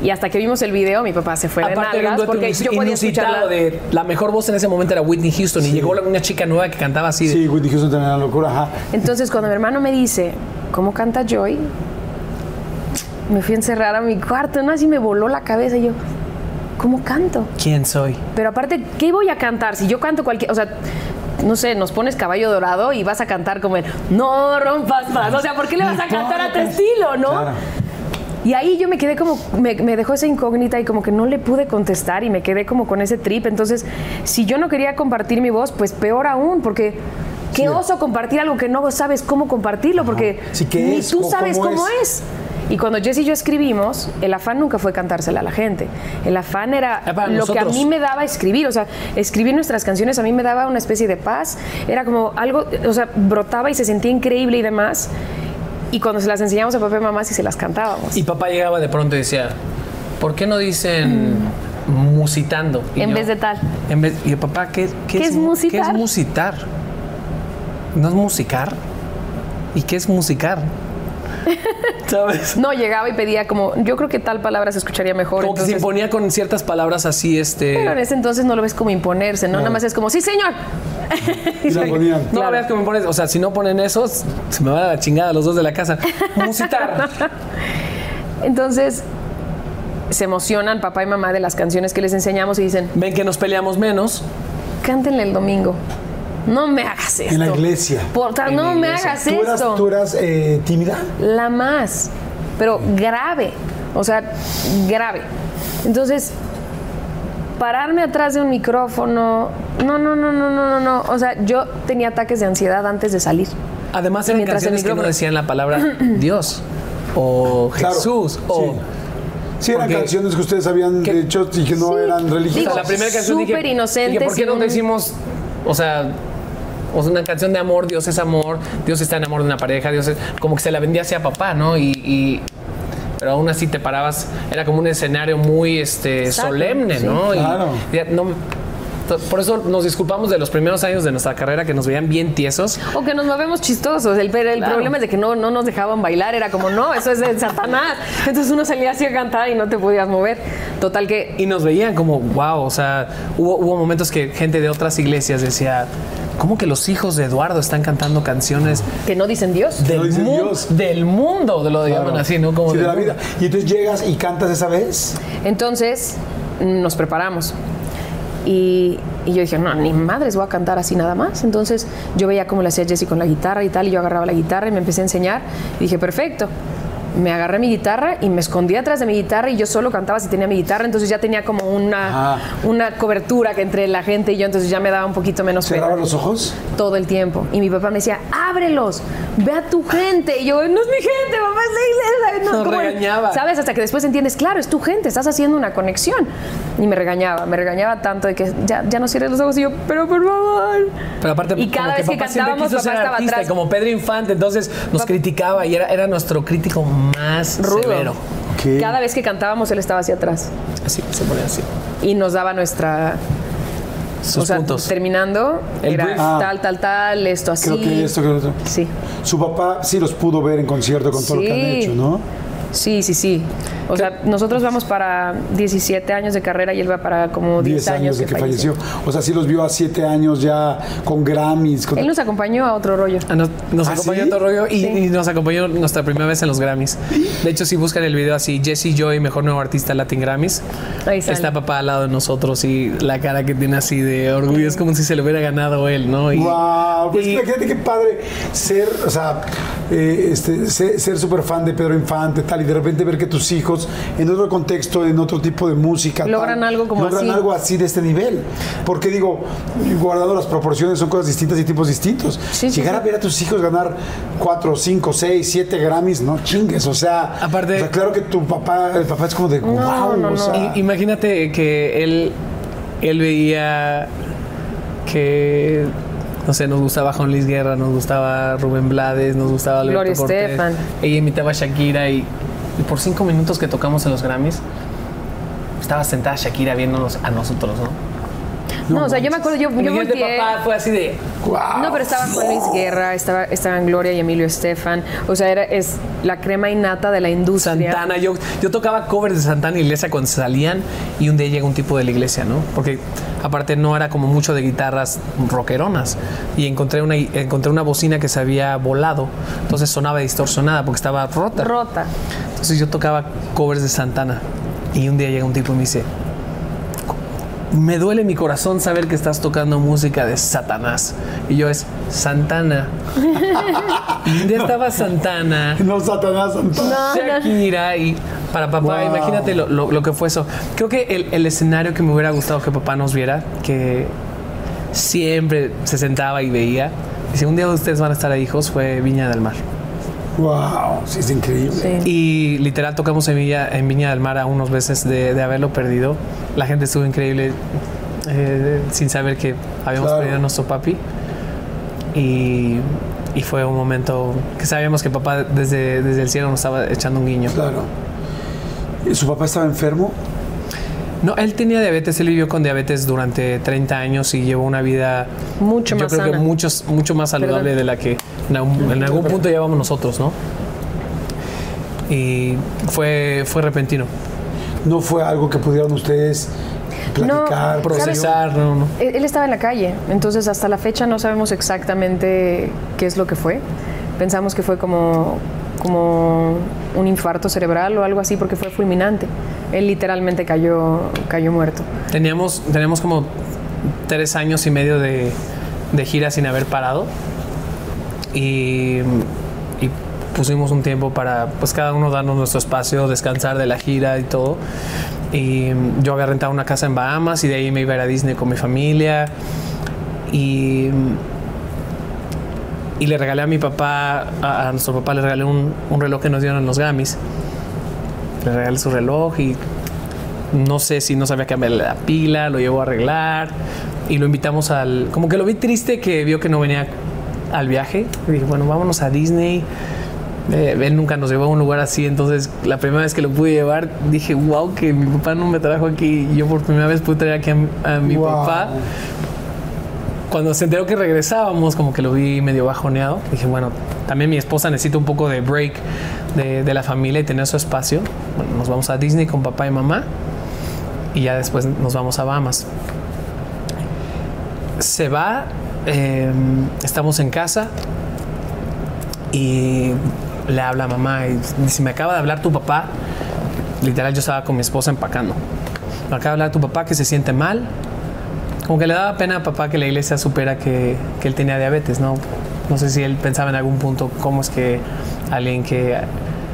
Y hasta que vimos el video, mi papá se fue de
Aparte un
nalgas porque yo podía escucharla.
de la mejor voz en ese momento era Whitney Houston y llegó una chica nueva que cantaba así. de-
Sí, Whitney Houston tenía la locura, ajá.
Entonces, cuando mi hermano me dice, ¿cómo canta Joy? Me fui a encerrar a mi cuarto, ¿no? Así me voló la cabeza y yo, ¿cómo canto?
¿Quién soy?
Pero aparte, ¿qué voy a cantar? Si yo canto cualquier, o sea, no sé, nos pones caballo dorado y vas a cantar como en No rompas más. O sea, ¿por qué le vas a cantar a tu estilo, no?
Claro.
Y ahí yo me quedé como, me, me dejó esa incógnita y como que no le pude contestar y me quedé como con ese trip. Entonces, si yo no quería compartir mi voz, pues peor aún, porque qué
Sí.
oso compartir algo que no sabes cómo compartirlo, porque
Sí, ¿qué
ni
es?
tú
¿Cómo-
sabes
cómo
cómo
es?
es. Y cuando Jess y yo escribimos, el afán nunca fue cantársela a la gente. El afán era
Ah,
lo que a mí me daba escribir. O sea, escribir nuestras canciones a mí me daba una especie de paz. Era como algo, o sea, brotaba y se sentía increíble y demás. Y cuando se las enseñamos a papá y mamá, sí se las cantábamos.
Y papá llegaba de pronto y decía, ¿por qué no dicen musitando? Y
en
yo,
vez de tal.
En vez, y yo, papá, ¿qué,
¿Qué es
mu-
musitar?
¿Qué es musitar? ¿No es musicar? ¿Y qué es musicar? ¿Sabes?
No, llegaba y pedía como, yo creo que tal palabra se escucharía mejor.
Como que se imponía con ciertas palabras así, este...
Pero en ese entonces no lo ves como imponerse, ¿no? Nada más es como, sí, señor.
Y la ponían.
No,
Claro.
veas que me pones, o sea, si no ponen esos, se me va a la chingada los dos de la casa. Musitar.
Entonces se emocionan papá y mamá de las canciones que les enseñamos y dicen,
Ven que nos peleamos menos.
cántenle el domingo. No me hagas esto.
En la iglesia.
En
no
la
me hagas
¿Tú eras,
esto.
tú eras eh, tímida?
La más, pero grave. O sea, grave. Entonces, pararme atrás de un micrófono. No, no, no, no, no, no, no. O sea, yo tenía ataques de ansiedad antes de salir.
Además eran
Mientras el
canciones que no
micrófono-
decían la palabra Dios o
Claro,
Jesús o...
sí. Sí, eran
Porque-
canciones que ustedes habían hecho y que no
Sí.
eran religiosas.
sea, la primera canción dije,
súper inocentes
dije, ¿por qué no decimos, o sea, o sea, una canción de amor, Dios es amor, Dios está en amor de una pareja, Dios es, como que se la vendía hacia papá, ¿no? Y, y- pero aún así te parabas, era como un escenario muy este,
Exacto,
solemne,
sí.
¿no? Y
Claro.
ya no- to- por eso nos disculpamos de los primeros años de nuestra carrera que nos veían bien tiesos.
O que nos movemos chistosos. El, pero el
Claro.
problema es de que no, no nos dejaban bailar. Era como, no, eso es de Satanás. Entonces uno salía así a cantar y no te podías mover. Total que
Y nos veían como, wow, o sea, hubo, hubo momentos que gente de otras iglesias decía, ¿cómo que los hijos de Eduardo están cantando canciones
que no dicen Dios.
No
del,
dicen
mu-
Dios.
del mundo? De lo
Claro.
llaman así, ¿no? Como
Sí, de la vida. Y entonces llegas y cantas esa vez.
Entonces nos preparamos. Y, y yo dije, no, ni madres voy a cantar así nada más. Entonces yo veía cómo le hacía Jessy con la guitarra y tal, y yo agarraba la guitarra y me empecé a enseñar. Y dije, perfecto. Me agarré mi guitarra y me escondí atrás de mi guitarra y yo solo cantaba si tenía mi guitarra, entonces ya tenía como una,
Ah.
una cobertura que entre la gente y yo, entonces ya me daba un poquito menos pena
¿Cerrabas los ojos?
todo el tiempo. Y mi papá me decía, ábrelos, ve a tu gente. Y yo, no es mi gente, papá, es la iglesia.
Nos
¿cómo?
regañaba.
¿Sabes? Hasta que después entiendes, claro, es tu gente, estás haciendo una conexión. Y me regañaba, me regañaba tanto de que ya, ya no cierres los ojos. Y yo, pero por favor.
Pero aparte,
Y cada
como
vez que
papá siempre
cantábamos,
quiso ser
papá estaba
artista,
atrás.
y como Pedro Infante, entonces nos criticaba y era, era nuestro crítico más
Rudo.
severo.
Ok.
Cada vez que cantábamos, él estaba hacia atrás.
Así, se ponía así.
Y nos daba nuestra...
Sus
o sea,
puntos.
terminando,
El
era.
Ah.
tal, tal, tal, esto así.
Creo que esto, creo que otro.
Sí.
Su papá sí los pudo ver en concierto con todo lo que han
Sí.
hecho, ¿no?
Sí, sí, sí. O sea, nosotros vamos para 17 años de carrera y él va para como 10,
10 años de que falleció. O sea, sí los vio a 7 años ya con Grammys. Con...
Él nos acompañó a otro rollo.
Ah, Nos, nos
¿Ah,
acompañó
sí?
en todo rollo y,
Sí.
y nos acompañó nuestra primera vez en los Grammys. De hecho, si buscan el video así, Jesse Joy, mejor nuevo artista Latin Grammys,
Ahí sale.
está papá al lado de nosotros y la cara que tiene así de orgullo es como si se lo hubiera ganado él, ¿no? Y,
Wow, pues
y-
imagínate qué padre ser, o sea, eh, este, ser, ser súper fan de Pedro Infante, tal, y de repente ver que tus hijos, en otro contexto, en otro tipo de música,
Logran algo como
logran
así.
algo así de este nivel. Porque digo, guardando las proporciones, son cosas distintas y tipos distintos.
Sí,
Llegar
sí.
a ver a tus hijos ganar 4, 5, 6, 7 Grammys, no chingues, o sea,
Aparte-
o sea, claro que tu papá, el papá es como de, wow,
no,
o
no.
sea,
I- imagínate que él, él veía que, no sé, nos gustaba Juan Luis Guerra, nos gustaba Rubén Blades, nos gustaba
Gloria. Estefan.
Ella imitaba a Shakira y, y por cinco minutos que tocamos en los Grammys, estaba sentada Shakira viéndonos a nosotros, ¿no?
No, o sea, yo me acuerdo, yo, yo volteé.
papá fue así de.
Guau.
No, pero estaba Juan Luis Guerra, estaba, estaban Gloria y Emilio Estefan. O sea, era, es la crema innata de la industria.
Santana, yo, yo tocaba covers de Santana y Iglesia cuando salían y un día llega un tipo de la iglesia, ¿no? Porque aparte no era como mucho de guitarras rockeronas y encontré una, encontré una bocina que se había volado, entonces sonaba distorsionada porque estaba rota.
Rota.
Entonces yo tocaba covers de Santana y un día llega un tipo y me dice, me duele mi corazón saber que estás tocando música de Satanás. Y yo es Santana. y un día estaba Santana.
No, Satanás, Satanás.
Shakira y para papá,
Wow.
imagínate lo, lo- lo que fue eso. Creo que el, el escenario que me hubiera gustado que papá nos viera, que siempre se sentaba y veía, y si un día ustedes van a estar ahí, hijos, fue Viña del Mar.
Wow, sí, es increíble.
Sí.
Y literal tocamos en Viña, en Viña del Mar a unos veces de, de haberlo perdido. La gente estuvo increíble eh, sin saber que habíamos
Claro.
perdido a nuestro papi. Y, y fue un momento que sabíamos que papá desde, desde el cielo nos estaba echando un guiño.
Claro. ¿Y ¿Su papá estaba enfermo?
No, él tenía diabetes, él vivió con diabetes durante 30 años y llevó una vida
Mucho
yo
más
creo
sana.
que muchos, mucho más saludable
Perdón.
de la que en algún, en algún punto llevamos nosotros, ¿no? Y fue, fue repentino.
¿No fue algo que pudieran ustedes platicar?
No,
Procesar, no, no.
Él él estaba en la calle, entonces hasta la fecha no sabemos exactamente qué es lo que fue. Pensamos que fue como, como un infarto cerebral o algo así porque fue fulminante. Él literalmente cayó, cayó muerto.
Teníamos, teníamos como tres años y medio de, gira sin haber parado. Y, pusimos un tiempo para, pues cada uno darnos nuestro espacio, descansar de la gira y todo. Y yo había rentado una casa en Bahamas y de ahí me iba a ir a Disney con mi familia. Y, le regalé a mi papá, a, nuestro papá le regalé un, un reloj que nos dieron en los Grammys. Le regalé su reloj y no sé si no sabía cambiarle la pila, lo llevó a arreglar y lo invitamos al... Como que lo vi triste que vio que no venía al viaje. Y dije, bueno, vámonos a Disney. Eh, él nunca nos llevó a un lugar así, entonces la primera vez que lo pude llevar dije, wow, que mi papá no me trajo aquí. Yo por primera vez pude traer aquí a, mi- a mi
Wow.
papá. Cuando se enteró que regresábamos, como que lo vi medio bajoneado. Dije, bueno, también mi esposa necesita un poco de break de, de la familia y tener su espacio. Bueno, nos vamos a Disney con papá y mamá y ya después nos vamos a Bahamas. Se va, eh, estamos en casa y le habla a mamá y dice, me acaba de hablar tu papá. Literal, yo estaba con mi esposa empacando. Me acaba de hablar tu papá que se siente mal. Como que le daba pena a papá que la iglesia supera que, que él tenía diabetes, ¿no? No sé si él pensaba en algún punto cómo es que alguien que...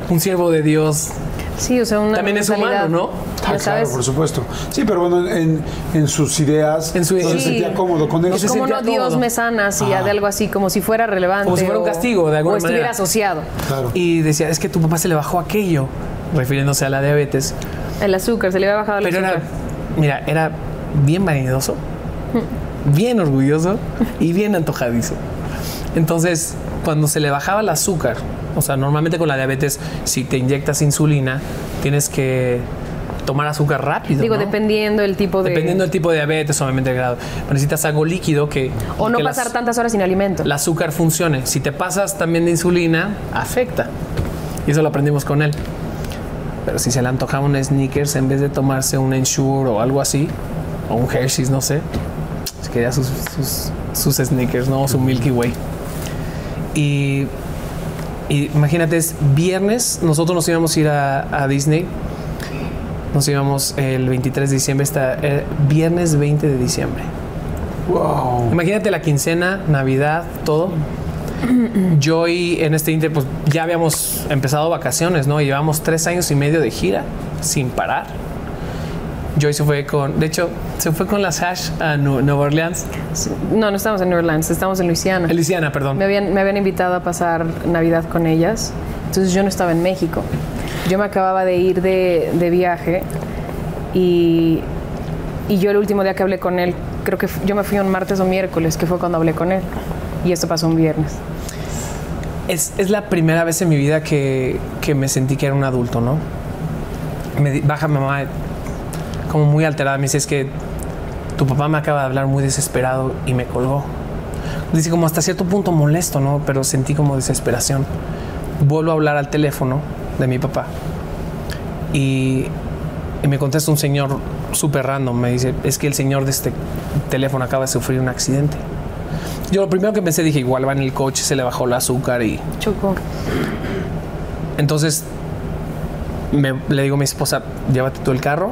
Un siervo de Dios
Sí, o sea, una
También es humano, ¿no?
Ah, claro,
sabes,
por supuesto. Sí, pero bueno, en, en sus ideas
En su-
no se sentía cómodo con eso.
se
como no Dios
cómodo.
me sana,
Ah.
de algo así, como si fuera relevante.
Como si fuera un
o-
castigo, de alguna
O estuviera
manera.
asociado.
Claro.
Y decía, es que tu papá se le bajó aquello, refiriéndose a la diabetes.
El azúcar, se le había bajado el
Pero
azúcar.
era, mira, era bien vanidoso, bien orgulloso y bien antojadizo. Entonces, cuando se le bajaba el azúcar, o sea, normalmente con la diabetes, si te inyectas insulina, tienes que tomar azúcar rápido.
Digo,
¿no?
dependiendo del tipo de...
Dependiendo del tipo de diabetes, obviamente el grado. Pero necesitas algo líquido que.
o no
que las-
pasar tantas horas sin alimento.
el azúcar funcione. Si te pasas también de insulina, afecta. Y eso lo aprendimos con él. Pero si se le antojaba un Snickers en vez de tomarse un Ensure o algo así, o un Hershey's, no sé, se quería sus, sus, sus Snickers, ¿no? Su Milky Way. Y, y imagínate, es viernes, nosotros nos íbamos a ir a, a Disney. Nos íbamos el 23 de diciembre, está eh, viernes 20 de diciembre.
Wow.
Imagínate la quincena, Navidad, todo. Yo y en este inter, pues ya habíamos empezado vacaciones, ¿no? Llevamos tres años y medio de gira sin parar. Joy se fue con, de hecho, se fue con las Hash a Nu- Nueva Orleans,
No, no estamos en New Orleans, estamos en Luisiana.
en Luisiana, perdón.
Me habían, me habían invitado a pasar Navidad con ellas, entonces yo no estaba en México. Yo me acababa de ir de, de viaje y, y yo el último día que hablé con él, creo que yo me fui un martes o miércoles, que fue cuando hablé con él. Y esto pasó un viernes.
Es, es la primera vez en mi vida que, que me sentí que era un adulto, ¿no? Me baja mamá como muy alterada, me dice, es que tu papá me acaba de hablar muy desesperado y me colgó. Dice como hasta cierto punto molesto, ¿no? Pero sentí como desesperación. Vuelvo a hablar al teléfono de mi papá y, y me contesta un señor súper random. Me dice, es que el señor de este teléfono acaba de sufrir un accidente. Yo lo primero que pensé, dije, igual va en el coche, se le bajó el azúcar y...
Chocó.
Entonces me- le digo a mi esposa, llévate tú el carro.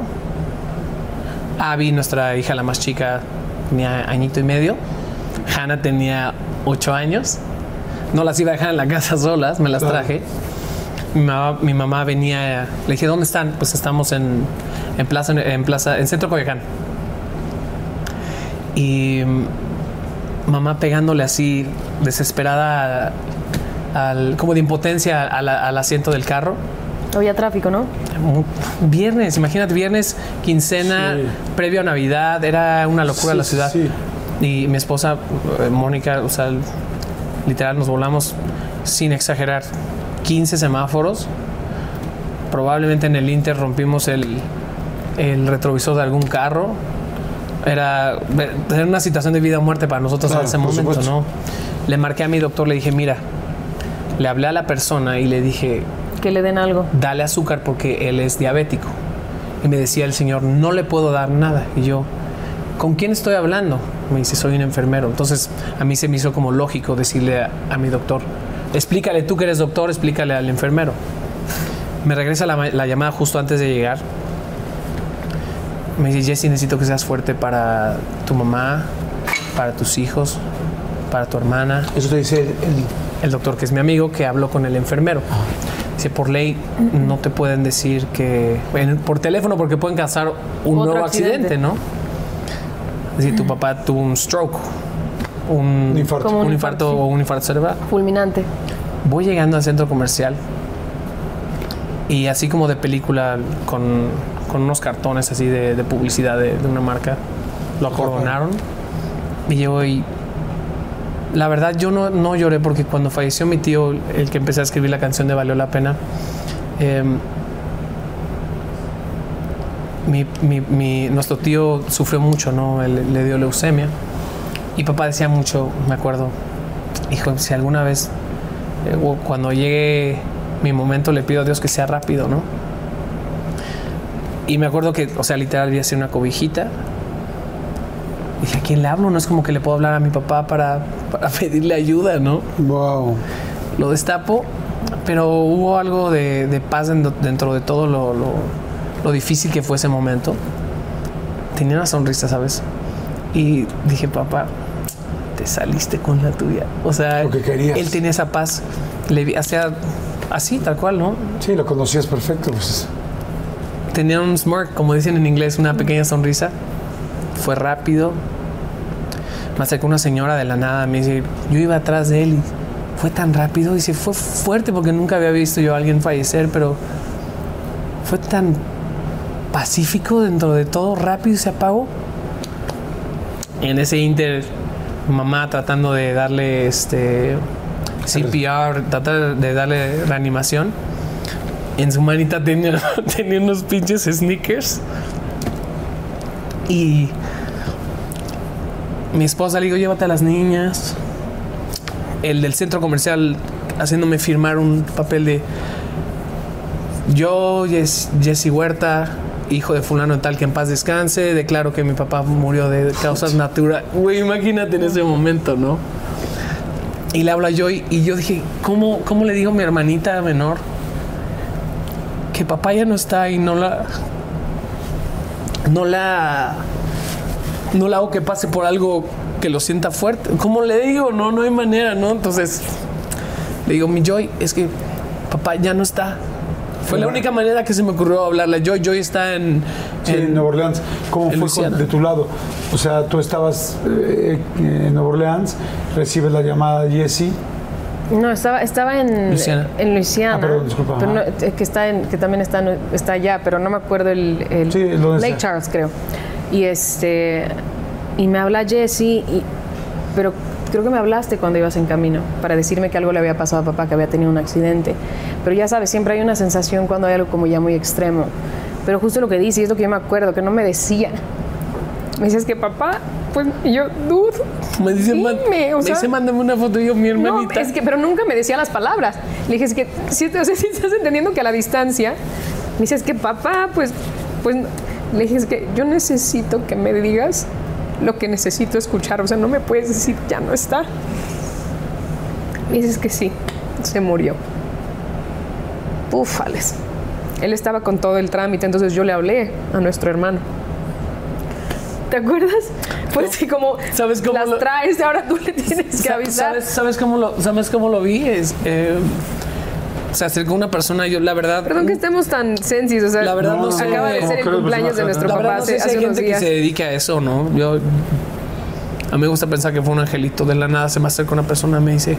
Abby, nuestra hija la más chica, tenía añito y medio. Hannah tenía ocho años. No las iba a dejar en la casa solas, me las traje. Mi mamá, mi mamá venía, le dije, ¿dónde están? Pues estamos en, en Plaza, en Plaza, en Centro Coyoacán. Y mm, mamá pegándole así, desesperada, al, como de impotencia al, al asiento del carro.
Había tráfico, ¿no?
Viernes, imagínate, viernes, quincena,
Sí.
previo a Navidad, era una locura
Sí,
la ciudad.
sí.
Y mi esposa, eh, Mónica, o sea, literal nos volamos, sin exagerar, 15 semáforos. Probablemente en el Inter rompimos el, el retrovisor de algún carro. Era, era una situación de vida o muerte para nosotros
Claro,
en ese momento,
supuesto.
¿no? Le marqué a mi doctor, le dije, mira, le hablé a la persona y le dije,
Que le den algo.
dale azúcar porque él es diabético. Y me decía el señor, no le puedo dar nada. Y yo, ¿con quién estoy hablando? Me dice, soy un enfermero. Entonces a mí se me hizo como lógico decirle a, a mi doctor, explícale tú que eres doctor, explícale al enfermero. Me regresa la, la llamada justo antes de llegar. Me dice, Jesse, necesito que seas fuerte para tu mamá, para tus hijos, para tu hermana
Eso te dice el, el-
el doctor que es mi amigo que habló con el enfermero. Por ley no te pueden decir que en- por teléfono porque pueden causar un
Otro
nuevo accidente,
accidente.
¿no? Decir, tu papá tuvo un stroke, un,
Un infarto.
Un
un
infarto
infarto,
o un infarto cerebral.
Fulminante.
Voy llegando al centro comercial y así como de película con, con unos cartones así de, de publicidad de, de una marca, lo acordonaron y yo y la verdad yo no, no lloré porque cuando falleció mi tío, el que empecé a escribir la canción de Valió la Pena, em, mi, nuestro tío sufrió mucho, ¿no? Le dio leucemia. Y papá decía mucho, me acuerdo, hijo, si alguna vez, eh, cuando llegue mi momento, le pido a Dios que sea rápido, ¿no? Y me acuerdo que, o sea, literal, vi así una cobijita. Y dije, ¿a quién le hablo? No es como que le puedo hablar a mi papá para, para pedirle ayuda, ¿no?
Wow.
Lo destapo, pero hubo algo de, de paz dentro, de todo lo, lo- lo difícil que fue ese momento. Tenía una sonrisa, ¿sabes? Y dije, papá, te saliste con la tuya. O sea,
que
él tenía esa paz. Le vi, hacía así, tal cual, ¿no?
Sí, lo conocías perfecto. Pues.
Tenía un smirk, como dicen en inglés, una pequeña sonrisa. Fue rápido. Me acercó una señora de la nada, me dice, yo iba atrás de él y fue tan rápido. Dice, fue fuerte porque nunca había visto yo a alguien fallecer, pero fue tan pacífico dentro de todo, rápido y se apagó. En ese inter, mamá tratando de darle este CPR, tratar de darle reanimación. En su manita tenía, tenía unos pinches sneakers. Y mi esposa le digo, llévate a las niñas. El del centro comercial haciéndome firmar un papel de yo, Jess- Jesse Huerta, hijo de fulano de tal que en paz descanse, declaro que mi papá murió de causas naturales. Güey, imagínate en ese momento, ¿no? Y le habla yo y, y yo dije, ¿cómo, ¿cómo le digo a mi hermanita menor que papá ya no está y no la... No la... No la hago que pase por algo que lo sienta fuerte. ¿Cómo le digo? No, no hay manera, ¿no? Entonces le digo, mi Joy, es que papá ya no está. Fue la única manera que se me ocurrió hablarle. Joy, Joy está en...
Sí,
en-
en Nueva Orleans. ¿Cómo fue con- de tu lado? O sea, tú estabas eh, en Nueva Orleans, recibes la llamada de Jesse.
No, estaba, estaba en
Luisiana.
En Luisiana.
Ah, perdón, disculpa,
Pero no, que, está en, que también está, está allá, pero no me acuerdo el. el-
Sí, ¿dónde
Lake? Charles, creo. Y este. Y me habla Jesse, y, pero creo que me hablaste cuando ibas en camino para decirme que algo le había pasado a papá, que había tenido un accidente. Pero ya sabes, siempre hay una sensación cuando hay algo como ya muy extremo. Pero justo lo que dice, y es lo que yo me acuerdo, que no me decía. Me dices que papá, pues y yo, dude.
Me dice,
dime,
man-
o
me
sea,
dice, mándame una foto y yo, mi
No,
hermanita.
es que, pero nunca me decía las palabras. Le dije, es que, si, o sea, si estás entendiendo que a la distancia, me dices que papá, pues, pues, le dije, es que yo necesito que me digas lo que necesito escuchar. O sea, no me puedes decir, ya no está. Me dices que sí, se murió. Ufales. Él estaba con todo el trámite, entonces yo le hablé a nuestro hermano. ¿Te acuerdas? Pues sí, como
¿Sabes cómo
las
lo-
traes, ahora tú le tienes que
Sa-
avisar.
¿Sabes, sabes cómo lo, ¿Sabes cómo lo vi? Es, eh, se acercó una persona, yo la verdad...
Perdón que estemos tan sensis, o sea,
La verdad no sé.
acaba de
¿Cómo
ser el
crees,
cumpleaños de nuestro
La
papá
verdad no sé
hace,
si hay
hace unos
gente que se dedique a eso, ¿no? Yo... A mí me gusta pensar que fue un angelito. De la nada se me acerca una persona y me dice,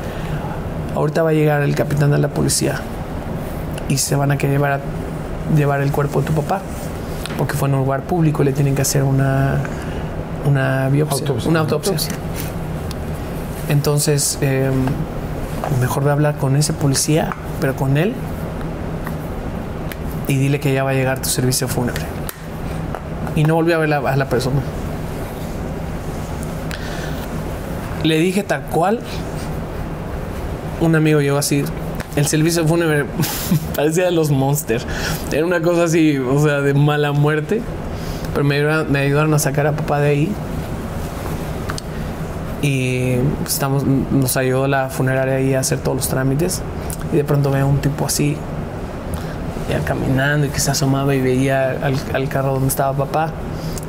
ahorita va a llegar el capitán de la policía y se van a querer llevar, a- llevar el cuerpo de tu papá porque fue en un lugar público y le tienen que hacer una, una biopsia,
Autopsia.
una autopsia. Entonces, eh, mejor voy a hablar con ese policía, pero con él, y dile que ya va a llegar tu servicio fúnebre. Y no volví a ver a la persona. Le dije tal cual. Un amigo llegó así. El servicio fúnebre parecía de los Monsters. Era una cosa así, o sea, de mala muerte. Pero me ayudaron, me ayudaron a sacar a papá de ahí. Y estamos, nos ayudó la funeraria ahí a hacer todos los trámites. Y de pronto veo un tipo así, ya caminando y que se asomaba y veía al, al carro donde estaba papá.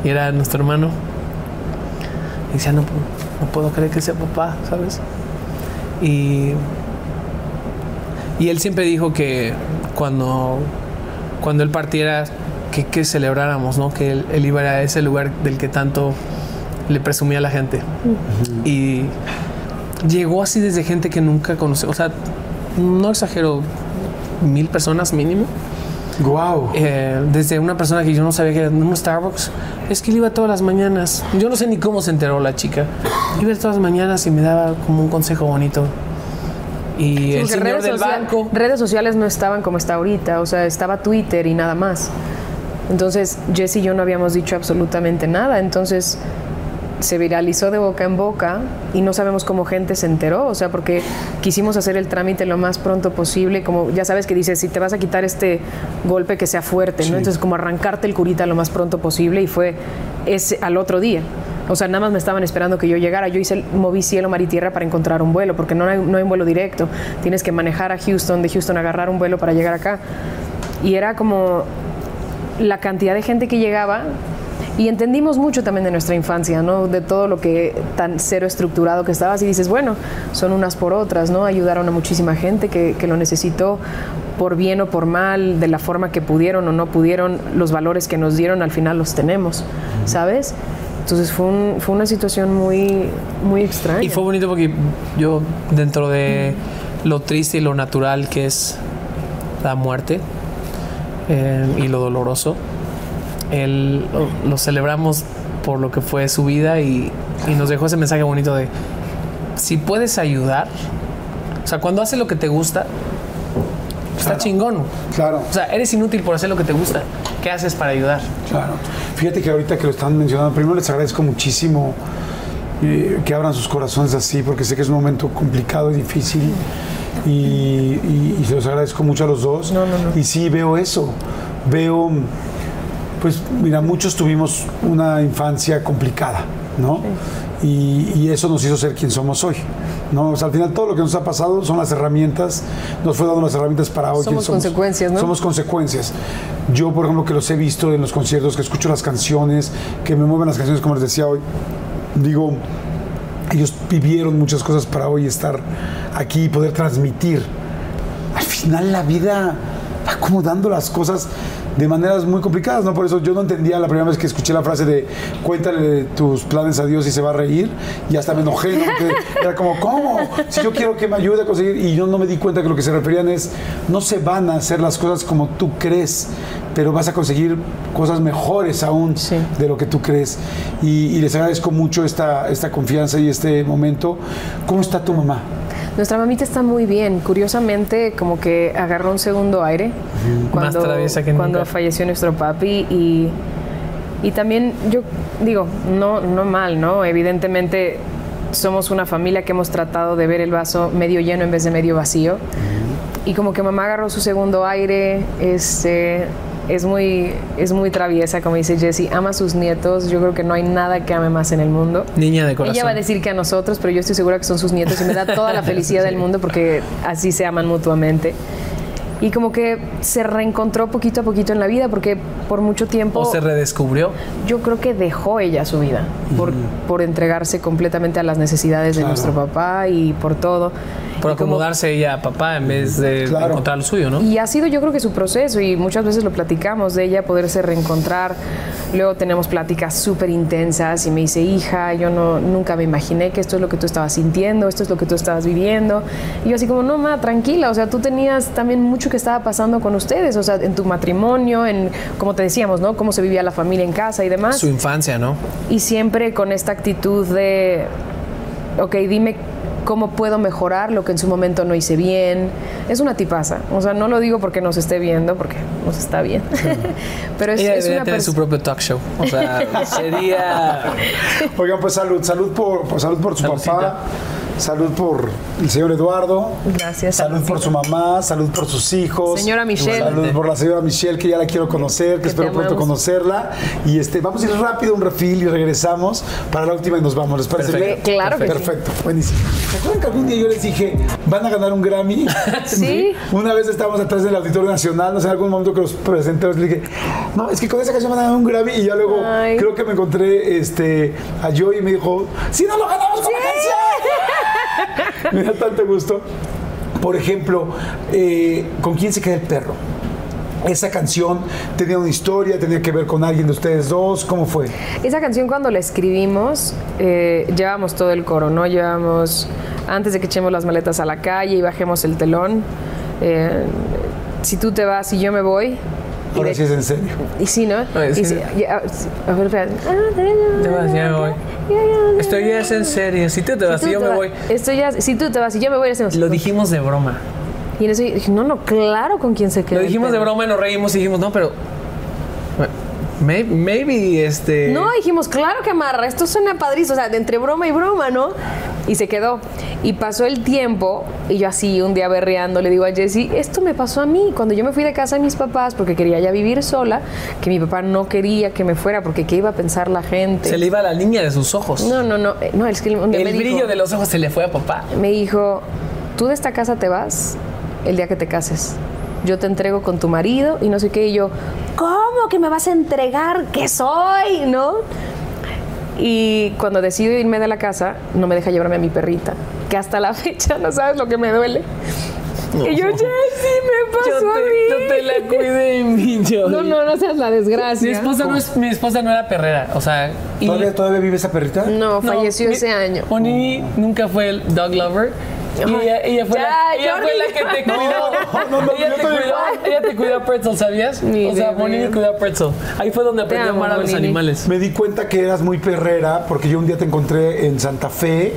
Y era nuestro hermano. Y decía, no, no puedo creer que sea papá, ¿sabes? Y, y él siempre dijo que cuando, cuando él partiera, que, que celebráramos, ¿no? Que él, él iba a ese lugar del que tanto le presumía a la gente. Y llegó así desde gente que nunca conocí. O sea, no exagero, mil personas mínimo.
Wow.
Eh, desde una persona que yo no sabía que era en un Starbucks. Es que él iba todas las mañanas. Yo no sé ni cómo se enteró la chica. Iba todas las mañanas y me daba como un consejo bonito. Y el señor
redes,
del
social-
banco.
redes sociales no estaban como está ahorita, o sea, estaba Twitter y nada más. Entonces, Jess y yo no habíamos dicho absolutamente nada, entonces se viralizó de boca en boca y no sabemos cómo gente se enteró, o sea, porque quisimos hacer el trámite lo más pronto posible, como ya sabes que dices, si te vas a quitar este golpe que sea fuerte, ¿no? Entonces, como arrancarte el curita lo más pronto posible y fue ese al otro día. O sea, nada más me estaban esperando que yo llegara. Yo hice, el- moví cielo, mar y tierra para encontrar un vuelo, porque no hay, no hay un vuelo directo. Tienes que manejar a Houston, de Houston agarrar un vuelo para llegar acá. Y era como la cantidad de gente que llegaba y entendimos mucho también de nuestra infancia, ¿no? De todo lo que tan cero estructurado que estabas y dices, bueno, son unas por otras, ¿no? Ayudaron a muchísima gente que, que lo necesitó por bien o por mal, de la forma que pudieron o no pudieron, los valores que nos dieron al final los tenemos, ¿sabes? Entonces fue, un- fue una situación muy, muy extraña.
Y fue bonito porque yo, dentro de lo triste y lo natural que es la muerte eh, y lo doloroso, él, lo, lo celebramos por lo que fue su vida y, y nos dejó ese mensaje bonito de si puedes ayudar, o sea, cuando haces lo que te gusta, está
Claro.
chingón.
Claro,
O sea, eres inútil por hacer lo que te gusta. ¿Qué haces para ayudar?
claro. Fíjate que ahorita que lo están mencionando, primero les agradezco muchísimo eh, que abran sus corazones así, porque sé que es un momento complicado y difícil. Y, y- y se los agradezco mucho a los dos. Y sí, veo eso. Veo, pues, mira, muchos tuvimos una infancia complicada, ¿no? Y, y eso nos hizo ser quien somos hoy. ¿no? O sea, al final todo lo que nos ha pasado son las herramientas, nos fue dando las herramientas para hoy.
Somos
quien
consecuencias, ¿no?
Somos consecuencias. Yo, por ejemplo, que los he visto en los conciertos, que escucho las canciones, que me mueven las canciones, como les decía hoy, digo, ellos vivieron muchas cosas para hoy estar aquí y poder transmitir. Al final la vida acomodando las cosas de maneras muy complicadas, ¿no? Por eso yo no entendía la primera vez que escuché la frase de cuéntale tus planes a Dios y se va a reír y hasta me enojé, ¿no? Porque era como, ¿cómo? Si yo quiero que me ayude a conseguir y yo no me di cuenta que lo que se referían es no se van a hacer las cosas como tú crees, pero vas a conseguir cosas mejores aún
Sí.
de lo que tú crees. Y, y les agradezco mucho esta, esta confianza y este momento. ¿Cómo está tu mamá?
Nuestra mamita está muy bien. Curiosamente, como que agarró un segundo aire
Más
cuando,
traviesa que
cuando
nunca.
falleció nuestro papi y, Y también yo digo, no, no mal, ¿no? Evidentemente somos una familia que hemos tratado de ver el vaso medio lleno en vez de medio vacío. Y como que mamá agarró su segundo aire, este, es muy, es muy traviesa, como dice Jessie, ama a sus nietos. Yo creo que no hay nada que ame más en el mundo.
Niña de corazón.
Ella va a decir que a nosotros, pero yo estoy segura que son sus nietos y me da toda la felicidad del mundo porque así se aman mutuamente. Y como que se reencontró poquito a poquito en la vida porque por mucho tiempo...
¿O se redescubrió?
Yo creo que dejó ella su vida por, por entregarse completamente a las necesidades de nuestro papá y por todo.
Por acomodarse ella a papá en vez de
Claro.
encontrar lo suyo, ¿no?
y ha sido yo creo que su proceso y muchas veces lo platicamos de ella poderse reencontrar. Luego tenemos pláticas súper intensas y me dice, hija, yo no, nunca me imaginé que esto es lo que tú estabas sintiendo, esto es lo que tú estabas viviendo. Y yo así como, no, ma, tranquila, o sea, tú tenías también mucho que estaba pasando con ustedes, o sea, en tu matrimonio, en, como te decíamos, ¿no? Cómo se vivía la familia en casa y demás.
Su infancia, ¿no?
Y siempre con esta actitud de, ok, dime cómo puedo mejorar lo que en su momento no hice bien. Es una tipaza. O sea, no lo digo porque nos esté viendo, porque nos está bien. Pero es,
ella
es
debería
una
tener su propio talk show. O sea, sería...
Oigan, pues salud, salud por, por- salud por su
Saludcita.
papá, salud por el señor Eduardo.
Gracias.
Salud por su mamá, salud por sus hijos.
Señora Michelle.
Salud por la señora Michelle, que ya la quiero conocer, que,
Que
espero pronto conocerla. Y este, vamos a ir rápido a un refil y regresamos para la última y nos vamos. ¿Les parece
Perfecto.
bien?
Claro que sí.
Perfecto, buenísimo. ¿Se acuerdan que algún día yo les dije, van a ganar un Grammy?
Sí.
Una vez estábamos atrás del Auditorio Nacional, no sé, en algún momento que los presentadores le dije, no, es que con esa canción van a ganar un Grammy. Y ya luego
Ay.
creo que me encontré este, a Joey y me dijo, si no lo ganamos con la canción. me da tanto gusto. Por ejemplo, eh, ¿con quién se queda el perro? Esa canción tenía una historia, tenía que ver con alguien de ustedes dos, ¿cómo fue?
Esa canción cuando la escribimos, eh, llevábamos todo el coro, ¿no? Llevábamos, antes de que echemos las maletas a la calle y bajemos el telón, eh, si tú te vas y yo me voy. Y
Ahora
de-
sí es en serio.
Y sí, ¿no?
Ay,
Y
sí.
sí, ya.
Te vas, ya me voy. Estoy ya es en serio. Si tú te vas,
Si
y
tú
yo
te
me
va-
voy.
Estoy ya, si tú te vas y yo me voy, hacemos.
Lo dijimos de broma.
Y en eso dije, no, no, claro con quién se queda.
Lo dijimos de broma y nos reímos y dijimos, no, pero... Maybe, maybe, este...
No, dijimos, claro que amarra, esto suena padrísimo, o sea, de entre broma y broma, ¿no? Y se quedó. Y pasó el tiempo, y yo así, un día berreando, le digo a Jessie, esto me pasó a mí, cuando yo me fui de casa de mis papás, porque quería ya vivir sola, que mi papá no quería que me fuera, porque qué iba a pensar la gente.
Se le iba la niña de sus ojos.
No, no, no, eh, no, es que un día
El
me dijo-
brillo de los ojos se le fue a papá.
me dijo, tú de esta casa te vas el día que te cases. Yo te entrego con tu marido y no sé qué. Y yo, ¿cómo que me vas a entregar? ¿Qué soy? ¿No? Y cuando decido irme de la casa, no me deja llevarme a mi perrita. Que hasta la fecha no sabes lo que me duele. Y yo, Jessie, me pasó
Yo
a mí.
yo te la cuidé, mi yo.
No, no, no seas la desgracia.
Mi esposa, no es, mi esposa no era perrera, o sea... y-
¿Todavía, ¿Todavía vive esa perrita?
No,
No,
falleció
mi-
ese año.
Onini nunca fue el dog lover. Y ella, ella fue,
ya,
la, ella
Jordi.
fue la que te cuidó.
no, no,
ella, te cuidó ella te cuidó a Pretzel, ¿sabías? O sea,
bebé.
Monini cuidó a Pretzel. Ahí fue donde aprendí a amar a los
Monini.
animales.
Me di cuenta que eras muy perrera porque yo un día te encontré en Santa Fe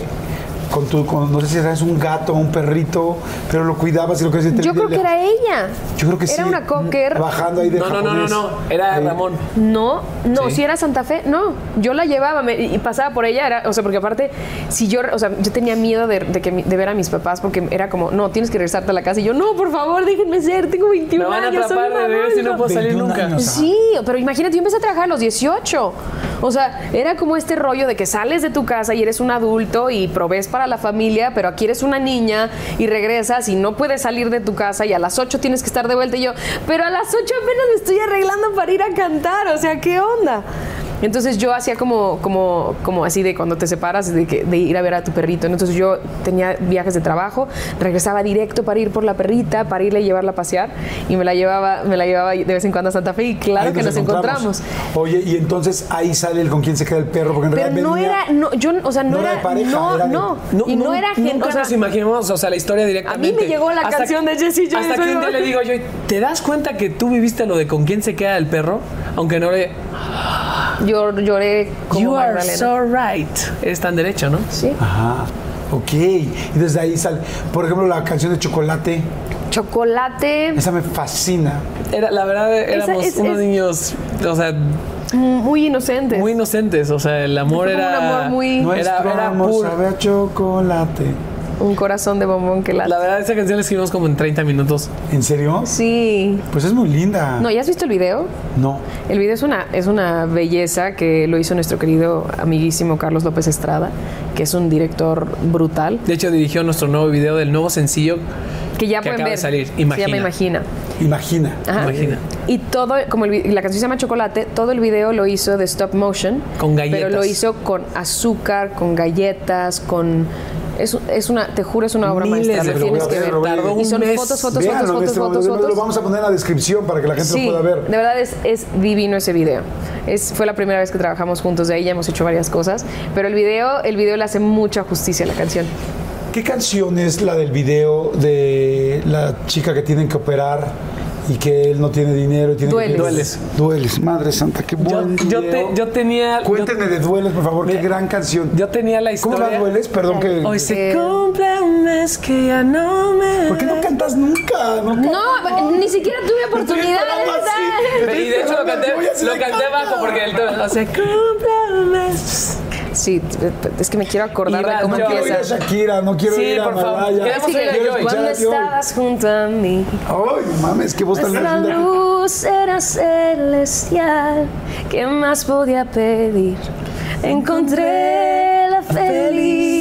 con tu, con, no sé si eras un gato o un perrito, pero lo cuidabas y lo que.
Yo creo que era ella.
Yo creo que sí.
Era una cocker.
Bajando ahí de
No, no, no, no,
japonés.
no. Era
Ahí.
Ramón.
No, no,
Sí.
si era Santa Fe, no. Yo la llevaba me- y pasaba por ella, era, o sea, porque aparte, si yo, o sea, yo tenía miedo de, de que, mi- de ver a mis papás porque era como, no, tienes que regresarte a la casa. Y yo, no, por favor, déjenme ser, tengo 21
Me van a
años. soy
atrapar
un
de bebé si no
adulto".
puedo salir
21
nunca.
años.
Sí, pero imagínate, yo empecé a trabajar a los 18. O sea, era como este rollo de que sales de tu casa y eres un adulto y provees para la familia, pero aquí eres una niña y regresas y no puedes salir de tu casa y a las 8 tienes que estar de vuelta. Y yo, pero a las 8 apenas me estoy arreglando para ir a cantar. O sea, ¿qué onda? Entonces yo hacía como, como, como así de cuando te separas de, que- de ir a ver a tu perrito. Entonces yo tenía viajes de trabajo, regresaba directo para ir por la perrita, para irle a llevarla a pasear y me la llevaba, me la llevaba de vez en cuando a Santa Fe y claro
Ahí
que nos encontramos.
Oye, y entonces ahí sale el con quién se queda el perro, porque en
Pero
realidad
no
venía-
era, no, yo, o sea, no,
No era
era,
pareja,
no,
era de-
no, y no, era gente,
Nunca
o sea,
nos imaginamos, o sea, la historia directamente.
A mí me llegó la canción de Jessie J.
Hasta que un día le digo yo, ¿te das cuenta que tú viviste lo de con quién se queda el perro? Aunque no le...
yo lloré como
You are
Magdalena.
so right. Es tan derecho, ¿no?
Sí.
Ajá. Ok. Y desde ahí sale. Por ejemplo, la canción de Chocolate.
Chocolate.
Esa me fascina.
Era, la verdad, éramos
es-
unos
es-
niños, o sea,
muy inocentes.
Muy inocentes, o sea, el amor era...
un amor muy-
Nuestro
era, era
amor
puro.
sabe a chocolate.
Un corazón de bombón que late.
La verdad, esa canción la escribimos como en 30 minutos.
¿En serio?
Sí.
Pues es muy linda.
No, ¿ya has visto el video?
No.
El video es una, es una belleza que lo hizo nuestro querido amiguísimo Carlos López Estrada, que es un director brutal,
De hecho, dirigió nuestro nuevo video del nuevo sencillo.
que ya
Que
pueden
acaba de salir,
Se
Imagina.
llama Imagina.
Imagina.
Ajá.
Imagina.
Y todo, como el la canción se llama Chocolate, todo el video lo hizo de stop motion.
Con galletas.
Pero lo hizo con azúcar, con galletas, con... Es, es una, te juro, es una obra
Miles
maestra.
de
Lo tienes que ver.
Tardó
Y son
mes.
fotos, fotos, fotos, fotos,
este
fotos, fotos.
Lo vamos a poner en la descripción para que la gente
Sí,
lo pueda ver.
de verdad es, es divino ese video. Es, fue la primera vez que trabajamos juntos de ahí, ya hemos hecho varias cosas, pero el video, el video le hace mucha justicia a la canción.
¿Qué canción es la del video de la chica que tienen que operar y que él no tiene dinero y tiene
Dueles.
que...
Dueles.
Dueles, madre santa, qué
Yo,
buen
yo,
video.
te- yo tenía...
Cuéntenme de Dueles, por favor, qué gran canción.
Yo, tenía la
¿Cómo
historia...
va Dueles? Perdón que...
Hoy se cumple un mes que ya no me...
¿Por qué no cantas nunca? No,
No, ni siquiera tuve oportunidad de.
Y de hecho lo canté, lo canté
canta.
bajo porque el tema... O sea, cumple un mes...
Sí, es que me quiero acordar
Iba
de cómo
yo-
quiero ir a
empieza.
Shakira, no quiero
Sí,
ir a
por favor.
Malaya.
Que
Quiero escuchar
Cuando
a
estabas junto a mí,
Ay, no mames, qué voz tan
la luz era celestial. ¿Qué más podía pedir? Encontré la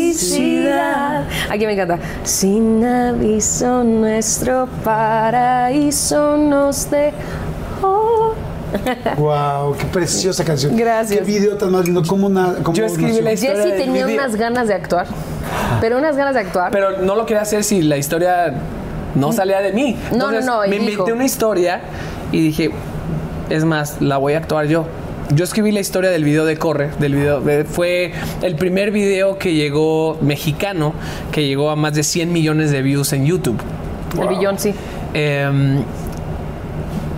felicidad. Aquí me encanta. Sin aviso, nuestro paraíso nos dejó.
Wow, qué preciosa canción.
Gracias.
Qué video tan más lindo. ¿Cómo, na, cómo
Yo escribí
nació?
la historia
Jessy tenía
video.
unas ganas de actuar, pero unas ganas de actuar.
Pero no lo quería hacer si la historia no salía de mí.
No, no,
Entonces,
no, y
Me
dijo.
inventé una historia y dije, es más, la voy a actuar yo. Yo escribí la historia del video de Corre, del video de- fue el primer video que llegó mexicano, que llegó a más de 100 millones de views en YouTube.
El billón, sí.
Em,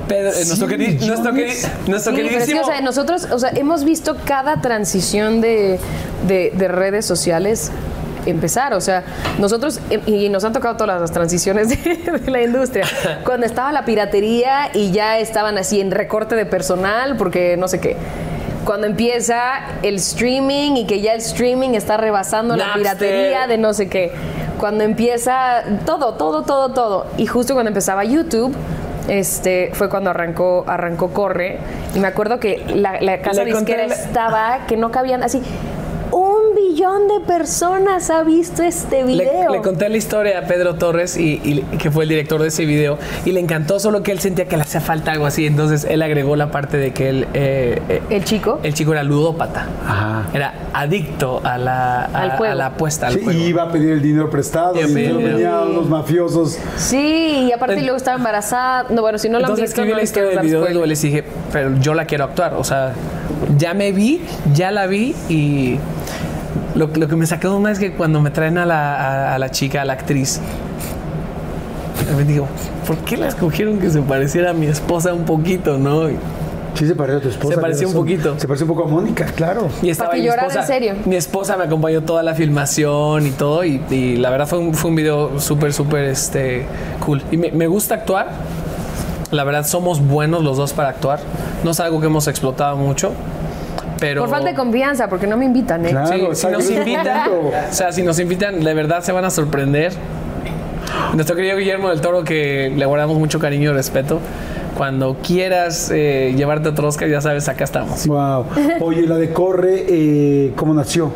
Pedro, eh, nuestro, queri-
¿Cien
nuestro, queri-
millones?
nuestro
Sí, pero es que, o sea, nosotros, o sea, hemos visto cada transición de, de- de redes sociales empezar, o sea, nosotros, y nos han tocado todas las transiciones de, de la industria, cuando estaba la piratería y ya estaban así en recorte de personal, porque no sé qué. Cuando empieza el streaming y que ya el streaming está rebasando la
Napster.
piratería de no sé qué. Cuando empieza todo, todo, todo, todo. Y justo cuando empezaba YouTube, este, fue cuando arrancó, arrancó Corre. Y me acuerdo que la, la casa disquera
la-
estaba que no cabían así. Un billón de personas ha visto este video.
le conté la historia a Pedro Torres, y, y- que fue el director de ese video, y le encantó, solo que él sentía que le hacía falta algo así. Entonces él agregó la parte de que él, eh, eh,
el chico.
el chico era ludópata.
Ajá.
Era adicto a la, a,
Al juego.
a la apuesta, al
Sí,
juego.
iba a pedir el dinero prestado y los mafiosos.
Sí, y aparte luego estaba embarazada. No, bueno, si no lo han visto,
escribí
no
la
les
historia
quiero
del video y dije, pero yo la quiero actuar. O sea, ya me vi, ya la vi y lo, lo que me sacó de onda es que cuando me traen a la, a, a la chica, a la actriz, me digo, ¿por qué la escogieron que se pareciera a mi esposa un poquito, no? Y-
Sí se pareció a tu esposa.
Se pareció un poquito.
Se pareció un poco a Mónica, claro.
Y estaba
que
ahí mi
llorara
esposa.
en serio.
Mi esposa me acompañó toda la filmación y todo. Y, y la verdad fue un, fue un video súper, súper este, cool. Y me, me gusta actuar. La verdad somos buenos los dos para actuar. No es algo que hemos explotado mucho. Pero...
Por falta de confianza, porque no me invitan, ¿eh?
Claro.
Sí, si nos invitan, o sea, si nos invitan, de verdad se van a sorprender. Nuestro querido Guillermo del Toro, que le guardamos mucho cariño y respeto. Cuando quieras eh, llevarte otro Oscar, ya sabes, acá estamos.
Wow. Oye, la de Corre, eh, ¿cómo nació?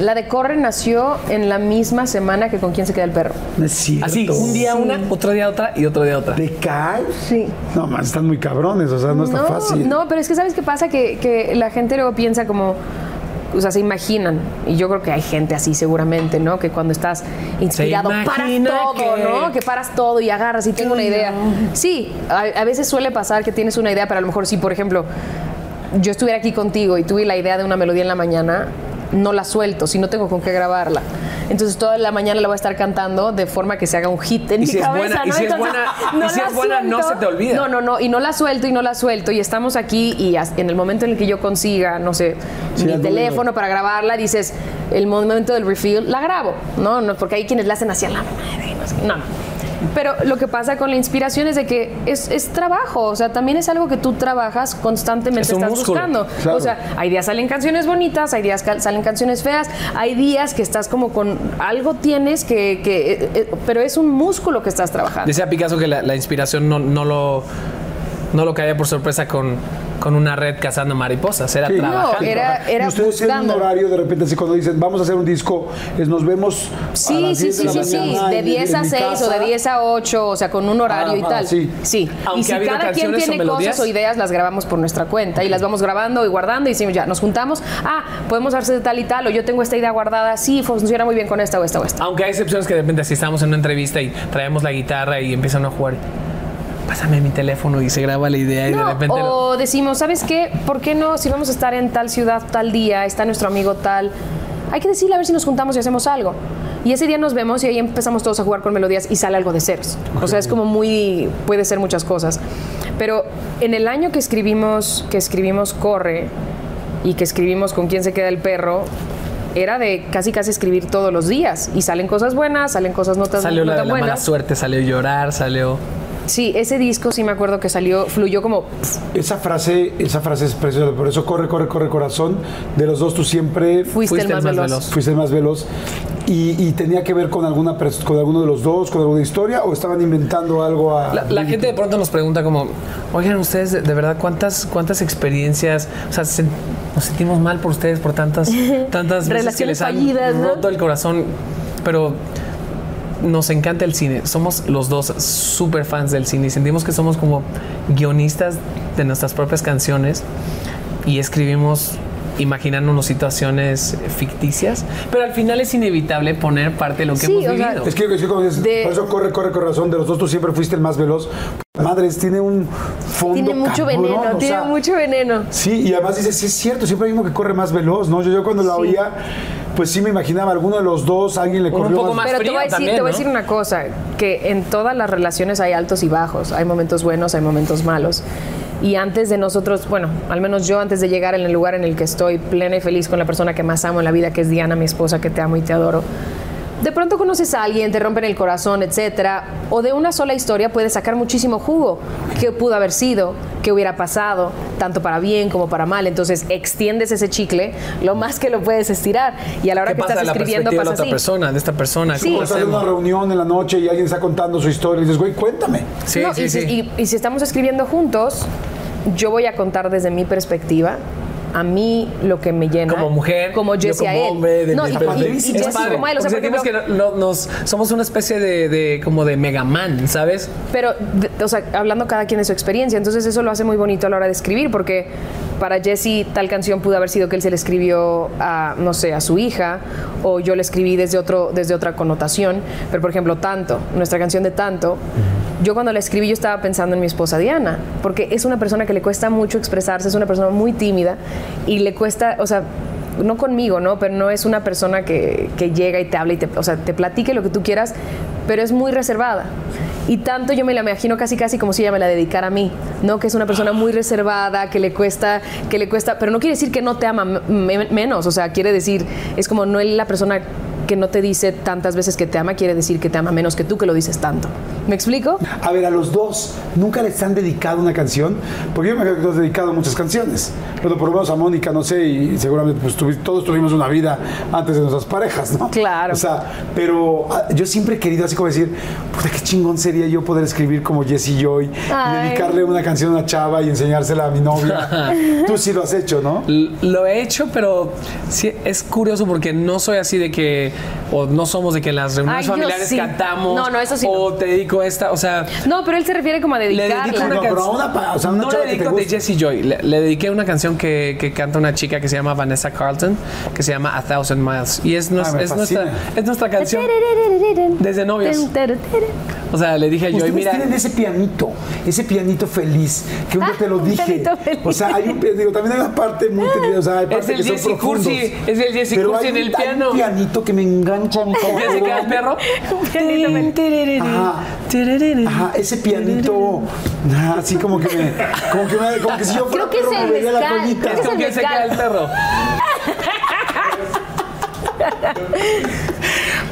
La de Corre nació en la misma semana que Con quién se queda el perro.
No es cierto.
Así, un día una, otro día otra y otro día otra.
¿De cae?
Sí.
No, más están muy cabrones, o sea, no está fácil.
No, pero es que ¿sabes qué pasa? Que, que la gente luego piensa como... O sea, se imaginan, y yo creo que hay gente así seguramente, ¿no? Que cuando estás inspirado paras todo,
que-
¿no? Que paras todo y agarras y tengo una idea. Sí, a, a veces suele pasar que tienes una idea, pero a lo mejor sí, por ejemplo, yo estuviera aquí contigo y tuve la idea de una melodía en la mañana, no la suelto, si no tengo con qué grabarla. Entonces toda la mañana la voy a estar cantando de forma que se haga un hit en
Y
mi
si es
cabeza,
buena- y
¿no?
si es buena- y si es buena, no se te olvida.
No, no, no, y no la suelto y no la suelto y estamos aquí y en el momento en el que yo consiga, no sé,
Sí,
mi teléfono para grabarla, dices, el momento del refill, la grabo, ¿no? no porque hay quienes la hacen hacia la madre, no no, no. Pero lo que pasa con la inspiración es de que es, es trabajo, o sea, también es algo que tú trabajas constantemente,
Es
estás
músculo.
buscando.
Claro.
O sea, hay días salen canciones bonitas, hay días salen canciones feas, hay días que estás como con algo tienes que, que eh, eh, pero es un músculo que estás trabajando.
Decía Picasso que la, la inspiración no, no lo no lo caía por sorpresa con, con una red cazando mariposas, era
Sí.
trabajando.
No, era,
Y
era
ustedes tienen un
buscando.
horario de repente así cuando dicen vamos a hacer un disco, es nos vemos a
Sí,
las
sí,
10 de
sí,
la
sí, sí, de
en-
10 a
en mi
6 o de 10 a 8, o sea, con un horario y tal.
sí.
Sí.
Aunque
y si
ha
cada quien tiene cosas o ideas, las grabamos por nuestra cuenta y las vamos grabando y guardando y decimos, ya, nos juntamos, ah, podemos hacer tal y tal, o yo tengo esta idea guardada, sí, funciona muy bien con esta o esta o esta.
Aunque hay excepciones que de repente si estamos en una entrevista y traemos la guitarra y empiezan a jugar, pásame mi teléfono y se graba la idea y de
No,
repente...
o decimos, ¿sabes qué? ¿Por qué no? Si vamos a estar en tal ciudad tal día, está nuestro amigo tal, hay que decirle a ver si nos juntamos y hacemos algo. Y ese día nos vemos y ahí empezamos todos a jugar con melodías y sale algo de ceros. O sea, es como muy, puede ser muchas cosas. Pero en el año que escribimos, que escribimos Corre y que escribimos Con quién se queda el perro, era de casi casi escribir todos los días. Y salen cosas buenas, salen cosas no tan,
Salió
no
la de
tan
la mala
buenas.
suerte, salió llorar, salió...
Sí, ese disco sí me acuerdo que salió, fluyó como
Esa frase, esa frase es preciosa, por eso corre, corre, corre corazón. De los dos tú siempre
fuiste, el más, veloz.
fuiste el más veloz. Y, y tenía que ver con alguna con alguno de los dos, con alguna historia, o estaban inventando algo a.
La, la gente de pronto nos pregunta como, oigan, ustedes de, de verdad cuántas cuántas experiencias, o sea, se- nos sentimos mal por ustedes por tantas tantas veces que
Relaciones
les han
fallidas, ¿no?
roto el corazón, pero nos encanta el cine. Somos los dos súper fans del cine y sentimos que somos como guionistas de nuestras propias canciones y escribimos imaginándonos situaciones ficticias, pero al final es inevitable poner parte de lo que
Sí,
hemos
o sea,
vivido.
Es que, es que como dices,
De-
por eso corre, corre, corazón. De los dos tú siempre fuiste el más veloz. Madres, tiene un fondo.
Tiene mucho
cabrón,
veneno,
o
tiene
sea,
mucho veneno.
Sí, y además dices, sí es cierto, siempre hay uno que corre más veloz, ¿no? Yo, yo cuando la
Sí.
oía, pues sí me imaginaba, alguno de los dos, alguien le
Uno un
corrió
poco más
Pero te
frío
voy, a decir,
también,
te voy a
¿no?
decir una cosa, que en todas las relaciones hay altos y bajos, hay momentos buenos, hay momentos malos. Y antes de nosotros, bueno, al menos yo antes de llegar en el lugar en el que estoy plena y feliz con la persona que más amo en la vida, que es Diana, mi esposa, que te amo y te adoro, de pronto conoces a alguien, te rompen el corazón, etcétera, o de una sola historia puedes sacar muchísimo jugo. ¿Qué pudo haber sido? ¿Qué hubiera pasado? Tanto para bien como para mal. Entonces extiendes ese chicle lo más que lo puedes estirar. Y a la hora
¿Qué
que
pasa
estás
la
escribiendo
perspectiva de la
pasa
otra
así.
persona, de esta persona?
Sí.
¿Cómo
O
lo
estás en una reunión en la noche y alguien está contando su historia y dices, güey, cuéntame.
Sí,
No,
sí,
y, si,
sí.
y- y si estamos escribiendo juntos, yo voy a contar desde mi perspectiva. A mí lo que me llena.
como mujer,
Como
yo
a él.
hombre, de
no, y, y- y
Es
padre,
como él. O sea,
porque
por
sentimos
ejemplo,
que no- no- nos, somos una especie de, de- como de Megaman, ¿sabes?
Pero, de- o sea, hablando cada quien de su experiencia, entonces eso lo hace muy bonito a la hora de escribir, porque para Jesse tal canción pudo haber sido que él se le escribió a, no sé, a su hija, o yo le escribí desde, otro, desde otra connotación, pero por ejemplo, Tanto, nuestra canción de Tanto, yo cuando la escribí yo estaba pensando en mi esposa Diana, porque es una persona que le cuesta mucho expresarse, es una persona muy tímida, y le cuesta, o sea, no conmigo, ¿no? Pero no es una persona que, que llega y te habla y te, o sea, te platique lo que tú quieras, pero es muy reservada. Y tanto yo me la imagino casi casi como si ella me la dedicara a mí, ¿no? Que es una persona muy reservada, que le cuesta, que le cuesta, pero no quiere decir que no te ama me- menos, o sea, quiere decir, es como no es la persona que no te dice tantas veces que te ama, quiere decir que te ama menos que tú que lo dices tanto. ¿Me explico?
A ver, a los dos, ¿nunca les han dedicado una canción? Porque yo me imagino que tú has dedicado muchas canciones. Bueno, por lo menos a Mónica, no sé, y seguramente pues, tuvi- todos tuvimos una vida antes de nuestras parejas, ¿no?
Claro.
O sea, pero ah, yo siempre he querido así como decir, puta, qué chingón sería yo poder escribir como Jesse Joy, y dedicarle una canción a una chava y enseñársela a mi novia. tú sí lo has hecho, ¿no?
L- Lo he hecho, pero sí es curioso porque no soy así de que, o no somos de que en las reuniones
Ay,
familiares
sí.
cantamos.
No, no, eso sí
O te dedico esta, o sea,
No, pero él se refiere como a
le
dedicarla.
dedico una
No,
canción.
una pa- o sea, una
no le dedico de. Jessie Joy. Le, le dediqué una canción que, que canta una chica que se llama Vanessa Carlton, que se llama A Thousand Miles. Y es,
Ah,
es, nuestra, es nuestra canción. Desde novios. O sea, le dije a Joy, mira.
tienen ese pianito, ese pianito feliz, que un día
Ah,
te lo
un
dije.
pianito feliz.
O sea, hay un pi- digo, también hay una parte muy tendida, o sea, hay
Es
partes
el
que son
Jesse
profundos.
Cursi, es el Jesse Cursi en el
hay
piano.
un pianito que me engancha mi
¿Ya se queda el perro?
Ajá. Ajá, ese pianito, así como que me, como que, me, como que si yo fuera
Creo que
perro
es
me vería la
mezcal.
colita.
Creo
Es
el
que se queda el perro.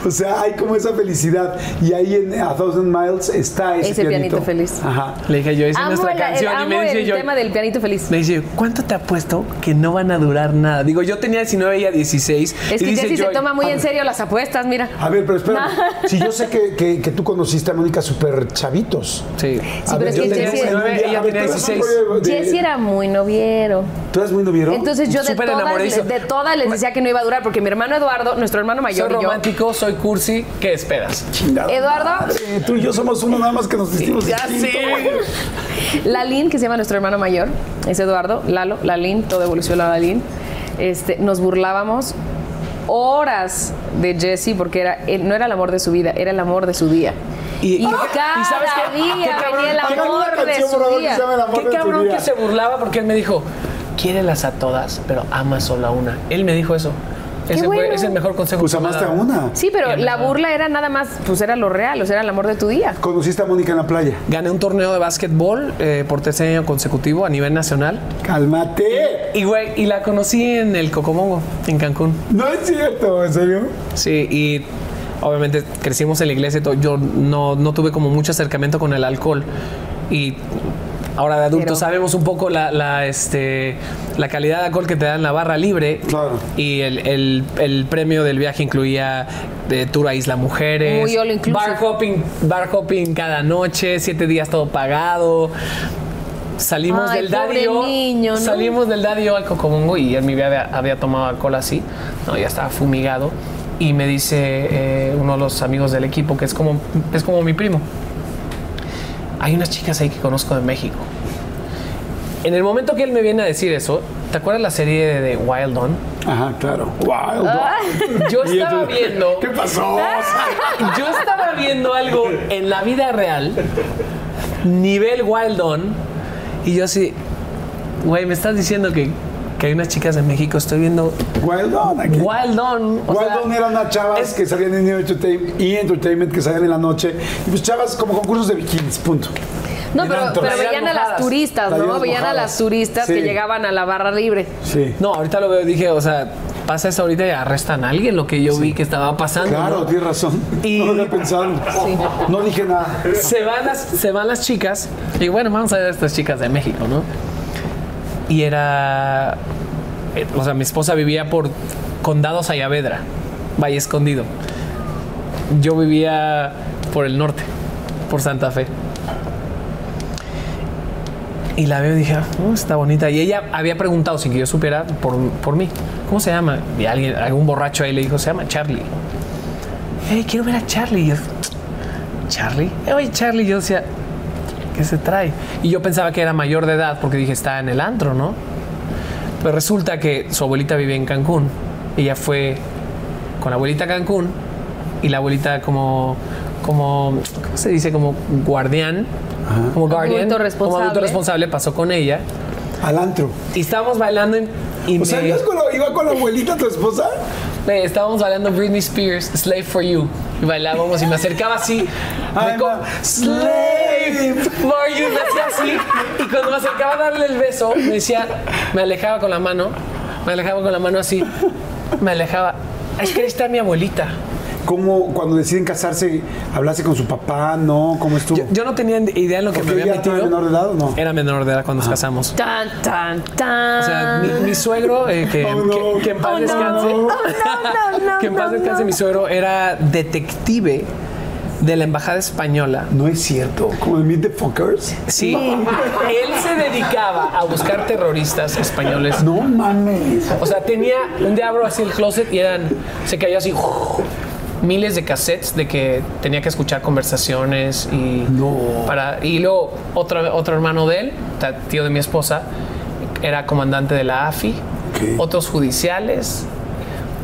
O sea, hay como esa felicidad. Y ahí en A Thousand Miles está ese,
Ese pianito feliz.
Ajá.
Le dije yo, esa es nuestra
el,
canción.
el-
y me dice
el
yo,
tema del pianito feliz.
me dice, ¿cuánto te apuesto que no van a durar nada? Digo, yo tenía 19 y ella 16.
Es
y
que Jessy se toma muy en serio las apuestas, mira.
A ver, pero espera. si yo sé que, que- que tú conociste a Mónica súper chavitos.
Sí.
Sí, pero es que Jessy-
19,
ella
a ver,
tenía
tú eres
16.
un rollo de-
Jessy era muy noviero.
¿Tú eres muy noviero?
Entonces yo de
Súper
todas, de todas les decía que no iba a durar, porque mi hermano Eduardo, nuestro hermano
Soy
mayor y yo.
romántico, soy cursi, ¿qué esperas?
Chingada
Eduardo.
madre, tú y yo somos uno nada más que nos distinguimos.
Ya sé.
Lalín, que se llama nuestro hermano mayor, es Eduardo, Lalo, Lalín, todo evolucionó a Lalín. Este, nos burlábamos horas de Jesse porque era, no era el amor de su vida, era el amor de su día.
Y-
Y,
y-
cada
y ¿sabes qué?
día
Qué cabrón,
venía el amor de su día.
Qué cabrón que se burlaba porque él me dijo, quiérelas a todas, pero ama solo a una. Él me dijo eso. Ese
bueno.
fue, es el mejor consejo
Pues amaste a una.
Sí, pero la burla era nada más, pues era lo real, o sea, era el amor de tu día.
¿Conociste a Mónica en la playa?
Gané un torneo de básquetbol eh, por tercer año consecutivo a nivel nacional.
¡Cálmate!
Y, güey, y la conocí en el Cocomongo, en Cancún.
No es cierto, ¿en serio?
Sí, y obviamente crecimos en la iglesia y todo. Yo no, no tuve como mucho acercamiento con el alcohol. Y ahora de adultos
Pero-
sabemos un poco la, la, este, la calidad de alcohol que te dan la barra libre.
Claro.
Y el, el- el premio del viaje incluía de tour a Isla Mujeres.
Muy all inclusive.
bar hopping, bar hopping cada noche, siete días todo pagado. Salimos
Ay,
del
niño, ¿no?
Salimos del Daddy yo al Cocomongo y en mi vida había, había tomado alcohol así. No, ya estaba fumigado. Y me dice eh, uno de los amigos del equipo, que es como, es como mi primo. Hay unas chicas ahí que conozco de México. En el momento que él me viene a decir eso, ¿te acuerdas la serie de, de Wild On?
Ajá, claro. Wild
Ah.
Yo
Y
estaba viendo.
¿Qué pasó?
Yo estaba viendo algo en la vida real, nivel Wild On, y yo así, güey, me estás diciendo que, que hay unas chicas de México, estoy viendo
Wild On aquí.
Wild On. o
Wild
sea,
On eran unas chavas
es-
que salían en New Entertainment, y Entertainment que salían en la noche. Y pues chavas como concursos de bikinis, punto.
No, pero, pero veían a las turistas, ¿no? Veían a las turistas
Sí.
que llegaban a la barra libre.
Sí.
No, ahorita lo veo, dije, o sea, pasa eso ahorita y arrestan a alguien, lo que yo vi que estaba pasando.
Claro,
¿no?
tienes razón.
Y-
No lo había pensado. No dije nada.
se van las, se van las chicas y bueno, vamos a ver a estas chicas de México, ¿no? Y era, o sea, mi esposa vivía por Condado Sayavedra, Valle Escondido. Yo vivía por el norte, por Santa Fe. Y la veo y dije, "Oh, está bonita. Y ella había preguntado sin que yo supiera por, por mí. ¿Cómo se llama? Y alguien, algún borracho ahí le dijo, se llama Charlie. Hey, quiero ver a Charlie. Y yo, Charlie. Oye, Charlie, yo decía, ¿qué se trae? Y yo pensaba que era mayor de edad porque dije, está en el antro, ¿no? Pero resulta que su abuelita vivía en Cancún. Ella fue con la abuelita a Cancún y la abuelita como, como ¿cómo se dice? Como guardián. Como guardián.
adulto
Como adulto responsable pasó con ella.
Al antro.
Y estábamos bailando y, y
O sea,
me-
¿ibas con la- ¿iba con la abuelita tu esposa?
estábamos bailando Britney Spears, Slave for You. Y bailábamos y me acercaba así.
Ay,
me co-
ma-
Slave Me hacía así. Y cuando me acercaba a darle el beso, me decía, me alejaba con la mano. Me alejaba con la mano así. Me alejaba. Es que ahí está mi abuelita.
¿Cómo cuando deciden casarse, hablaste con su papá? ¿No? ¿Cómo estuvo?
Yo, yo no tenía idea en lo que
¿Porque
me había metido.
menor de edad o no?
Era menor de edad cuando nos casamos.
Tan, tan, tan.
O sea, mi, mi suegro, eh, que,
Oh, no.
que- que en paz
Oh, no.
descanse,
Oh, no, no, no,
que en paz
no,
descanse
no.
mi suegro, era detective de la embajada española.
No es cierto. Como el Meet the Fuckers.
Sí, él se dedicaba a buscar terroristas españoles.
No mames.
O sea, tenía un día abro así el closet y eran, se cayó así miles de cassettes de que tenía que escuchar conversaciones y
No.
para y luego otro otro hermano de él, tío de mi esposa, era comandante de la AFI,
Ok.
otros judiciales.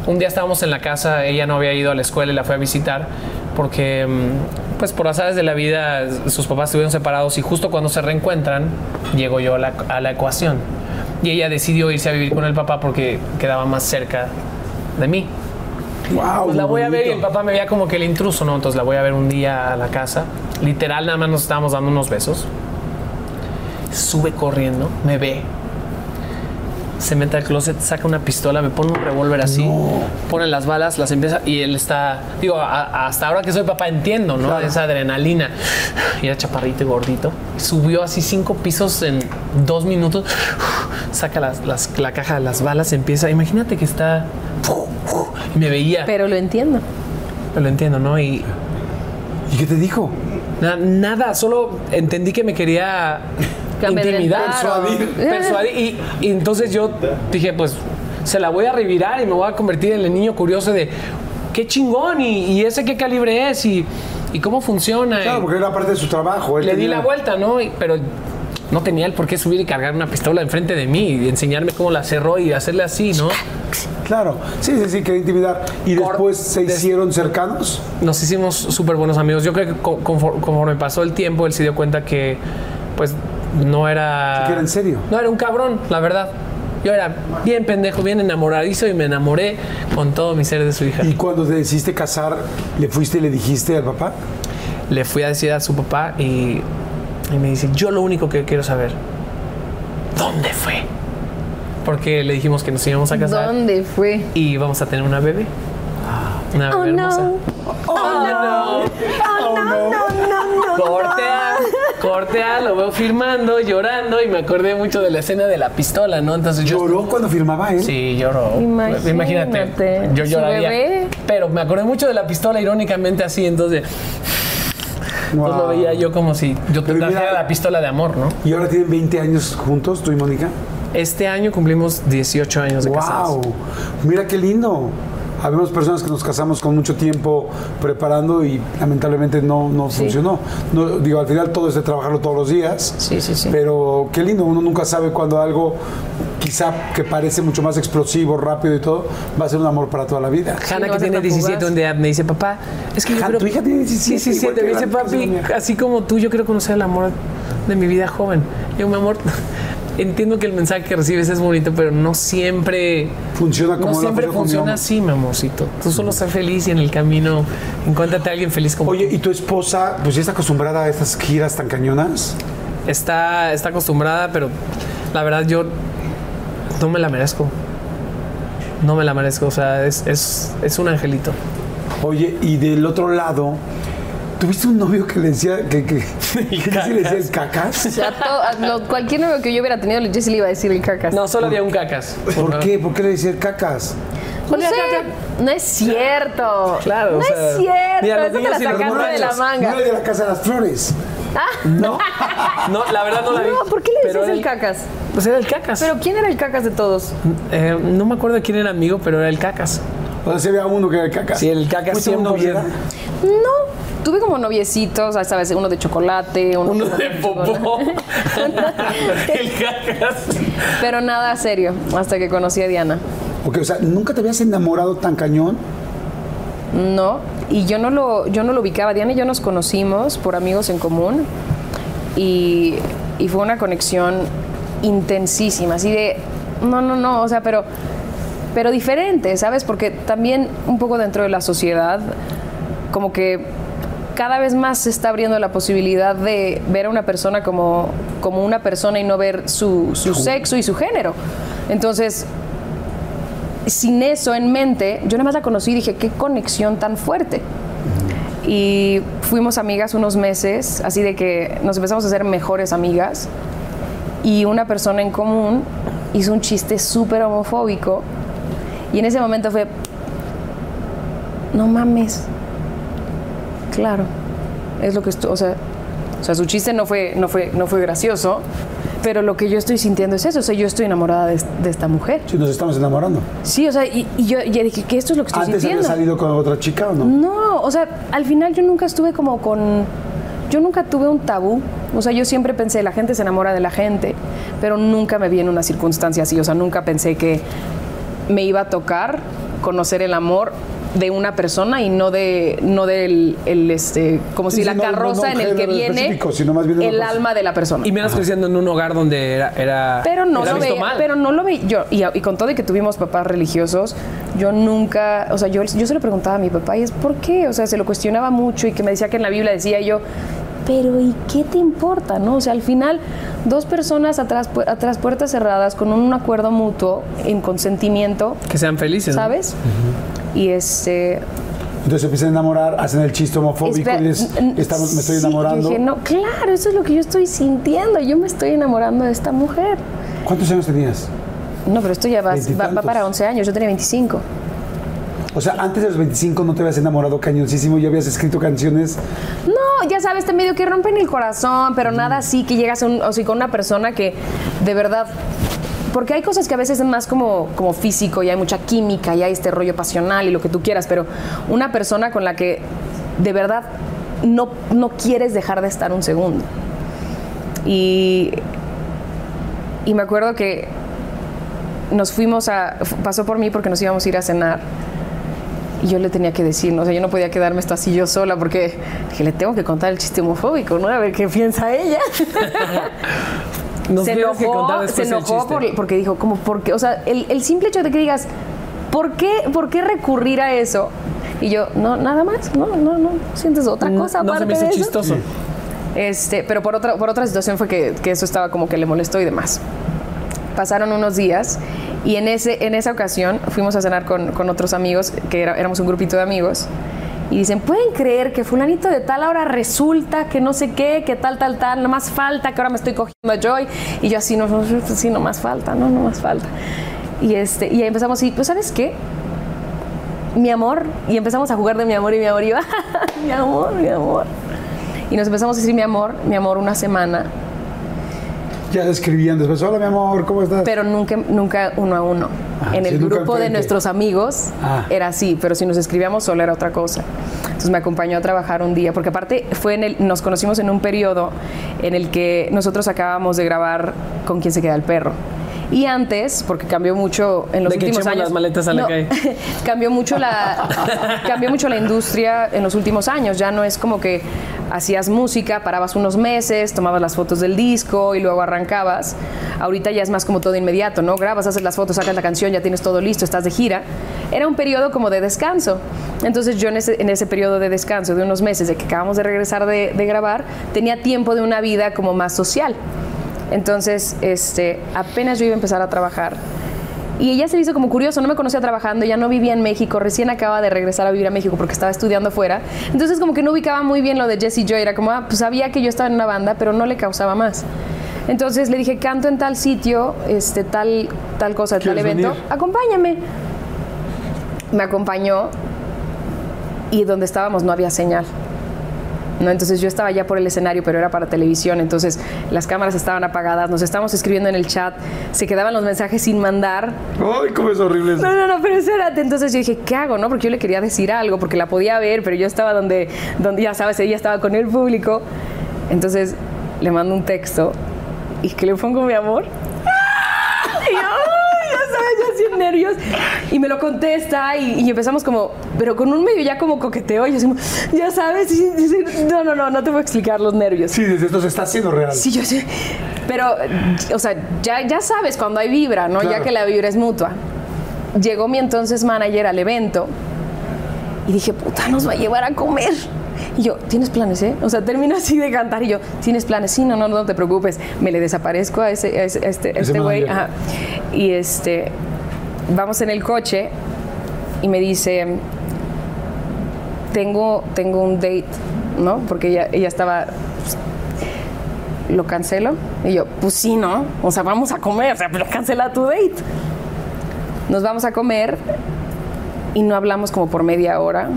Un día estábamos en la casa, ella no había ido a la escuela y la fue a visitar porque mm, pues por azares de la vida sus papás estuvieron separados y justo cuando se reencuentran llego yo a la, a la ecuación y ella decidió irse a vivir con el papá porque quedaba más cerca de mí.
Wow.
Pues la voy a ver y el papá me veía como que el intruso, ¿no? Entonces la voy a ver un día a la casa. Literal, nada más nos estábamos dando unos besos. Sube corriendo, me ve. Se mete al closet, saca una pistola, me pone un revólver así, pone las balas, las empieza y él está, digo, a- hasta ahora que soy papá entiendo, ¿no? Esa adrenalina. Y era chaparrito y gordito. Subió así cinco pisos en dos minutos, saca las- las- la caja de las balas, empieza, imagínate que está, y me veía,
Pero lo entiendo.
lo entiendo, ¿no? Y
¿Y qué te dijo?
Na- nada, solo entendí que me quería
Que
intimidar, persuadir. persuadir, y, y entonces yo dije, pues se la voy a revirar y me voy a convertir en el niño curioso de qué chingón y, y ese qué calibre es y, y cómo funciona.
Claro,
Y
porque era parte de su trabajo. él
le di la vuelta, ¿no? Y- pero no tenía el por qué subir y cargar una pistola enfrente de mí y enseñarme cómo la cerró y hacerle así, ¿no?
Claro, sí, sí, sí, quería intimidar. ¿Y
Cor-
después se
des-
hicieron cercanos?
nos hicimos súper buenos amigos. Yo creo que co- confor- conforme pasó el tiempo, él se dio cuenta que, pues, no era.
Que era en serio.
No, era un cabrón, la verdad. Yo era bien pendejo, bien enamoradizo y me enamoré con todo mi ser de su hija.
¿Y cuando te decidiste casar, le fuiste y le dijiste al papá?
Le fui a decir a su papá y, y me dice: Yo lo único que quiero saber, ¿dónde fue? Porque le dijimos que nos íbamos a casar
¿Dónde fue?
y vamos a tener una bebé. Una
Oh
bebé hermosa.
no.
Oh, no.
Oh, no, no, no, no.
Cortea, cortea, lo veo firmando, llorando y me acordé mucho de la escena de la pistola, ¿no? Entonces yo...
¿Lloró cuando firmaba él?
Sí, lloró.
Imagínate.
Imagínate. Yo lloraría.
bebé.
Pero me acordé mucho de la pistola irónicamente así, entonces,
Wow.
pues lo veía yo como si yo trajera la pistola de amor, ¿no?
¿Y ahora tienen 20 años juntos, tú y Mónica?
Este año cumplimos 18 años de casados.
¡Wow! Mira qué lindo. Habemos personas que nos casamos con mucho tiempo preparando y lamentablemente no, no funcionó. No, digo, al final todo es de trabajarlo todos los días.
Sí, sí, sí.
Pero qué lindo, uno nunca sabe cuando algo quizá que parece mucho más explosivo, rápido y todo, va a ser un amor para toda la vida.
Hanna,
no
que tiene
tan
17,
fugaz.
un día me dice, papá, es que yo
Han-
creo
tu hija tiene 17,
Sí, sí,
igual que
me dice, papi,
mía".
así como tú, yo quiero conocer el amor de mi vida joven. Yo, mi amor, entiendo que el mensaje que recibes es bonito, pero no siempre...
Funciona como
No siempre
funciona
así, mi amorcito. Tú solo sé feliz y en el camino encuéntrate a alguien feliz como
Oye,
tú.
¿y tu esposa, pues ya está acostumbrada a estas giras tan cañonas?
Está, está acostumbrada, pero la verdad yo no me la merezco. No me la merezco, o sea, es, es, es un angelito.
Oye, y del otro lado, ¿tuviste un novio que le decía que, que, que le decía el cacas?
O sea, todo- a lo- cualquier novio que yo hubiera tenido, Jessy le iba a decir el cacas.
No, solo había un cacas.
¿Por qué? ¿Por qué le decía el cacas?
No sé, no es cierto.
Claro,
no
o sea,
es cierto.
mira,
Eso te la sacaste de la manga.
No de la casa de las flores.
No, no, la verdad no la vi.
No, ¿por qué le decías el cacas?
Pues era el cacas.
Pero ¿quién era el cacas de todos?
Eh, no me acuerdo quién era amigo, pero era el cacas.
O sea, se había uno que era el cacas.
Sí, el cacas
¿Fuiste un
100%.
noviera?
No. Tuve como noviecitos, ¿sabes? Uno de chocolate, uno,
Uno de popó. el cacas.
Pero nada serio, hasta que conocí a Diana.
Ok, o sea, ¿nunca te habías enamorado tan cañón?
No, y yo no lo, yo no lo ubicaba. Diana y yo nos conocimos por amigos en común y, y fue una conexión intensísima, así de, no, no, no, o sea, pero, pero diferente, ¿sabes? Porque también un poco dentro de la sociedad, como que cada vez más se está abriendo la posibilidad de ver a una persona como, como una persona y no ver su, su sexo y su género. Entonces, sin eso en mente, yo nada más la conocí y dije, qué conexión tan fuerte. Y fuimos amigas unos meses, así de que nos empezamos a hacer mejores amigas. Y una persona en común hizo un chiste súper homofóbico. Y en ese momento fue, no mames. Claro, es lo que estoy, o sea, o sea, su chiste no fue, no fue, no fue gracioso, pero lo que yo estoy sintiendo es eso, o sea, yo estoy enamorada de, de esta mujer.
Sí, nos estamos enamorando.
Sí, o sea, y, y yo ya dije que esto es lo que estoy
¿Antes había
sintiendo.
salido con otra chica o no?
No, o sea, al final yo nunca estuve como con. Yo nunca tuve un tabú. O sea, yo siempre pensé, la gente se enamora de la gente, pero nunca me vi en una circunstancia así. O sea, nunca pensé que me iba a tocar conocer el amor de una persona y no de no del el, este como
Sí,
si
sí,
la
no-
carroza
no
en el que viene
específico, sino más bien una
el alma de la persona.
Y menos creciendo en un hogar donde era. era
Pero no
era
lo
visto
veía,
mal.
pero no lo veía. Yo, y, y con todo y que tuvimos papás religiosos, yo nunca, o sea, yo, yo se lo preguntaba a mi papá y es ¿por qué? O sea, se lo cuestionaba mucho y que me decía que en la Biblia decía y yo, pero ¿y qué te importa? ¿no? O sea, al final, dos personas atrás, atrás puertas cerradas con un acuerdo mutuo, en consentimiento.
Que sean felices.
¿Sabes? Y este.
Entonces se empiezan a enamorar, hacen el chiste homofóbico y les, estamos, me estoy enamorando.
dije, no, claro, eso es lo que yo estoy sintiendo. Yo me estoy enamorando de esta mujer.
¿Cuántos años tenías?
No, pero esto ya va, va, para 11 años. Yo tenía 25.
O sea, antes de los 25 no te habías enamorado cañoncísimo, ya habías escrito canciones.
No, ya sabes, te medio que rompen el corazón, pero nada así que llegas a un, o sea, con una persona que de verdad porque hay cosas que a veces es más como, como físico y hay mucha química y hay este rollo pasional y lo que tú quieras, pero una persona con la que de verdad no, no quieres dejar de estar un segundo. Y, y me acuerdo que nos fuimos a, pasó por mí porque nos íbamos a ir a cenar y yo le tenía que decir, ¿no? o sea, yo no podía quedarme esto así yo sola porque dije, le tengo que contar el chiste homofóbico, ¿no? A ver qué piensa ella. se enojó, se enojó porque dijo, como, porque, o sea, el, simple hecho de que digas, ¿por qué, ¿por qué recurrir a eso? Y yo, no, nada más, no, no, no, sientes otra cosa
no, se me hizo chistoso.
Este, pero por otra, por otra situación fue que, que, eso estaba como que le molestó y demás. Pasaron unos días y en, ese, en esa ocasión fuimos a cenar con, con otros amigos, que éramos un grupito de amigos, y dicen, ¿pueden creer que fulanito de tal ahora resulta que no sé qué, que tal, tal, tal, no más falta, que ahora me estoy cogiendo a Joy? Y yo así, no, no, sí, no más falta, no, no más falta. Y, este, y ahí empezamos y, pues, ¿sabes qué? Mi amor, y empezamos a jugar de mi amor y mi amor, y yo, mi amor, mi amor. Y nos empezamos a decir mi amor, mi amor, una semana.
Ya escribían después, hola mi amor, ¿cómo estás?
Pero nunca, nunca uno a uno. Ah, en el grupo de nuestros amigos ah. era así, pero si nos escribíamos solo era otra cosa. Entonces me acompañó a trabajar un día, porque aparte fue en el, nos conocimos en un periodo en el que nosotros acabábamos de grabar con quién se queda el perro. Y antes, porque cambió mucho en los últimos años.
las maletas a la calle.
cambió mucho la cambió mucho la industria en los últimos años. Ya no es como que hacías música, parabas unos meses, tomabas las fotos del disco y luego arrancabas. Ahorita ya es más como todo inmediato, ¿no? Grabas, haces las fotos, sacas la canción, ya tienes todo listo, estás de gira. Era un periodo como de descanso. Entonces yo en ese, en ese periodo de descanso de unos meses de que acabamos de regresar de, de grabar, tenía tiempo de una vida como más social. Entonces, este, apenas yo iba a empezar a trabajar. Y ella se hizo como curioso, no me conocía trabajando, ya no vivía en México, recién acaba de regresar a vivir a México porque estaba estudiando fuera. Entonces como que no ubicaba muy bien lo de Jessie Joy, era como, ah, pues sabía que yo estaba en una banda, pero no le causaba más. Entonces le dije, canto en tal sitio, este, tal, tal cosa, tal evento, acompáñame. Me acompañó y donde estábamos no había señal. ¿No? Entonces yo estaba ya por el escenario, pero era para televisión, entonces las cámaras estaban apagadas, nos estábamos escribiendo en el chat, se quedaban los mensajes sin mandar.
¡Ay, cómo es horrible eso!
No, no, no, pero espérate. Entonces yo dije, ¿qué hago, no? Porque yo le quería decir algo, porque la podía ver, pero yo estaba donde, donde ya sabes, ella estaba con el público. Entonces le mando un texto y que le pongo mi amor. Y yo, nervios. Y me lo contesta y, empezamos como, pero con un medio ya como coqueteo. Y yo decimos, ya sabes, no, no, no, no te voy a explicar los nervios.
Sí, desde esto se está haciendo real.
Sí, yo sé. Pero, o sea, ya, ya sabes cuando hay vibra, ¿no? Ya que la vibra es mutua. Llegó mi entonces manager al evento y dije, puta, nos va a llevar a comer. Y yo, ¿tienes planes, eh? O sea, termino así de cantar y yo, ¿tienes planes? Sí, no, no, no te preocupes. Me le desaparezco a ese, este, este güey. Y este, vamos en el coche y me dice, tengo, tengo un date, ¿no? Porque ella, ella estaba, ¿lo cancelo? Y yo, pues sí, ¿no? O sea, vamos a comer, o sea, pero cancela tu date. Nos vamos a comer y no hablamos como por media hora.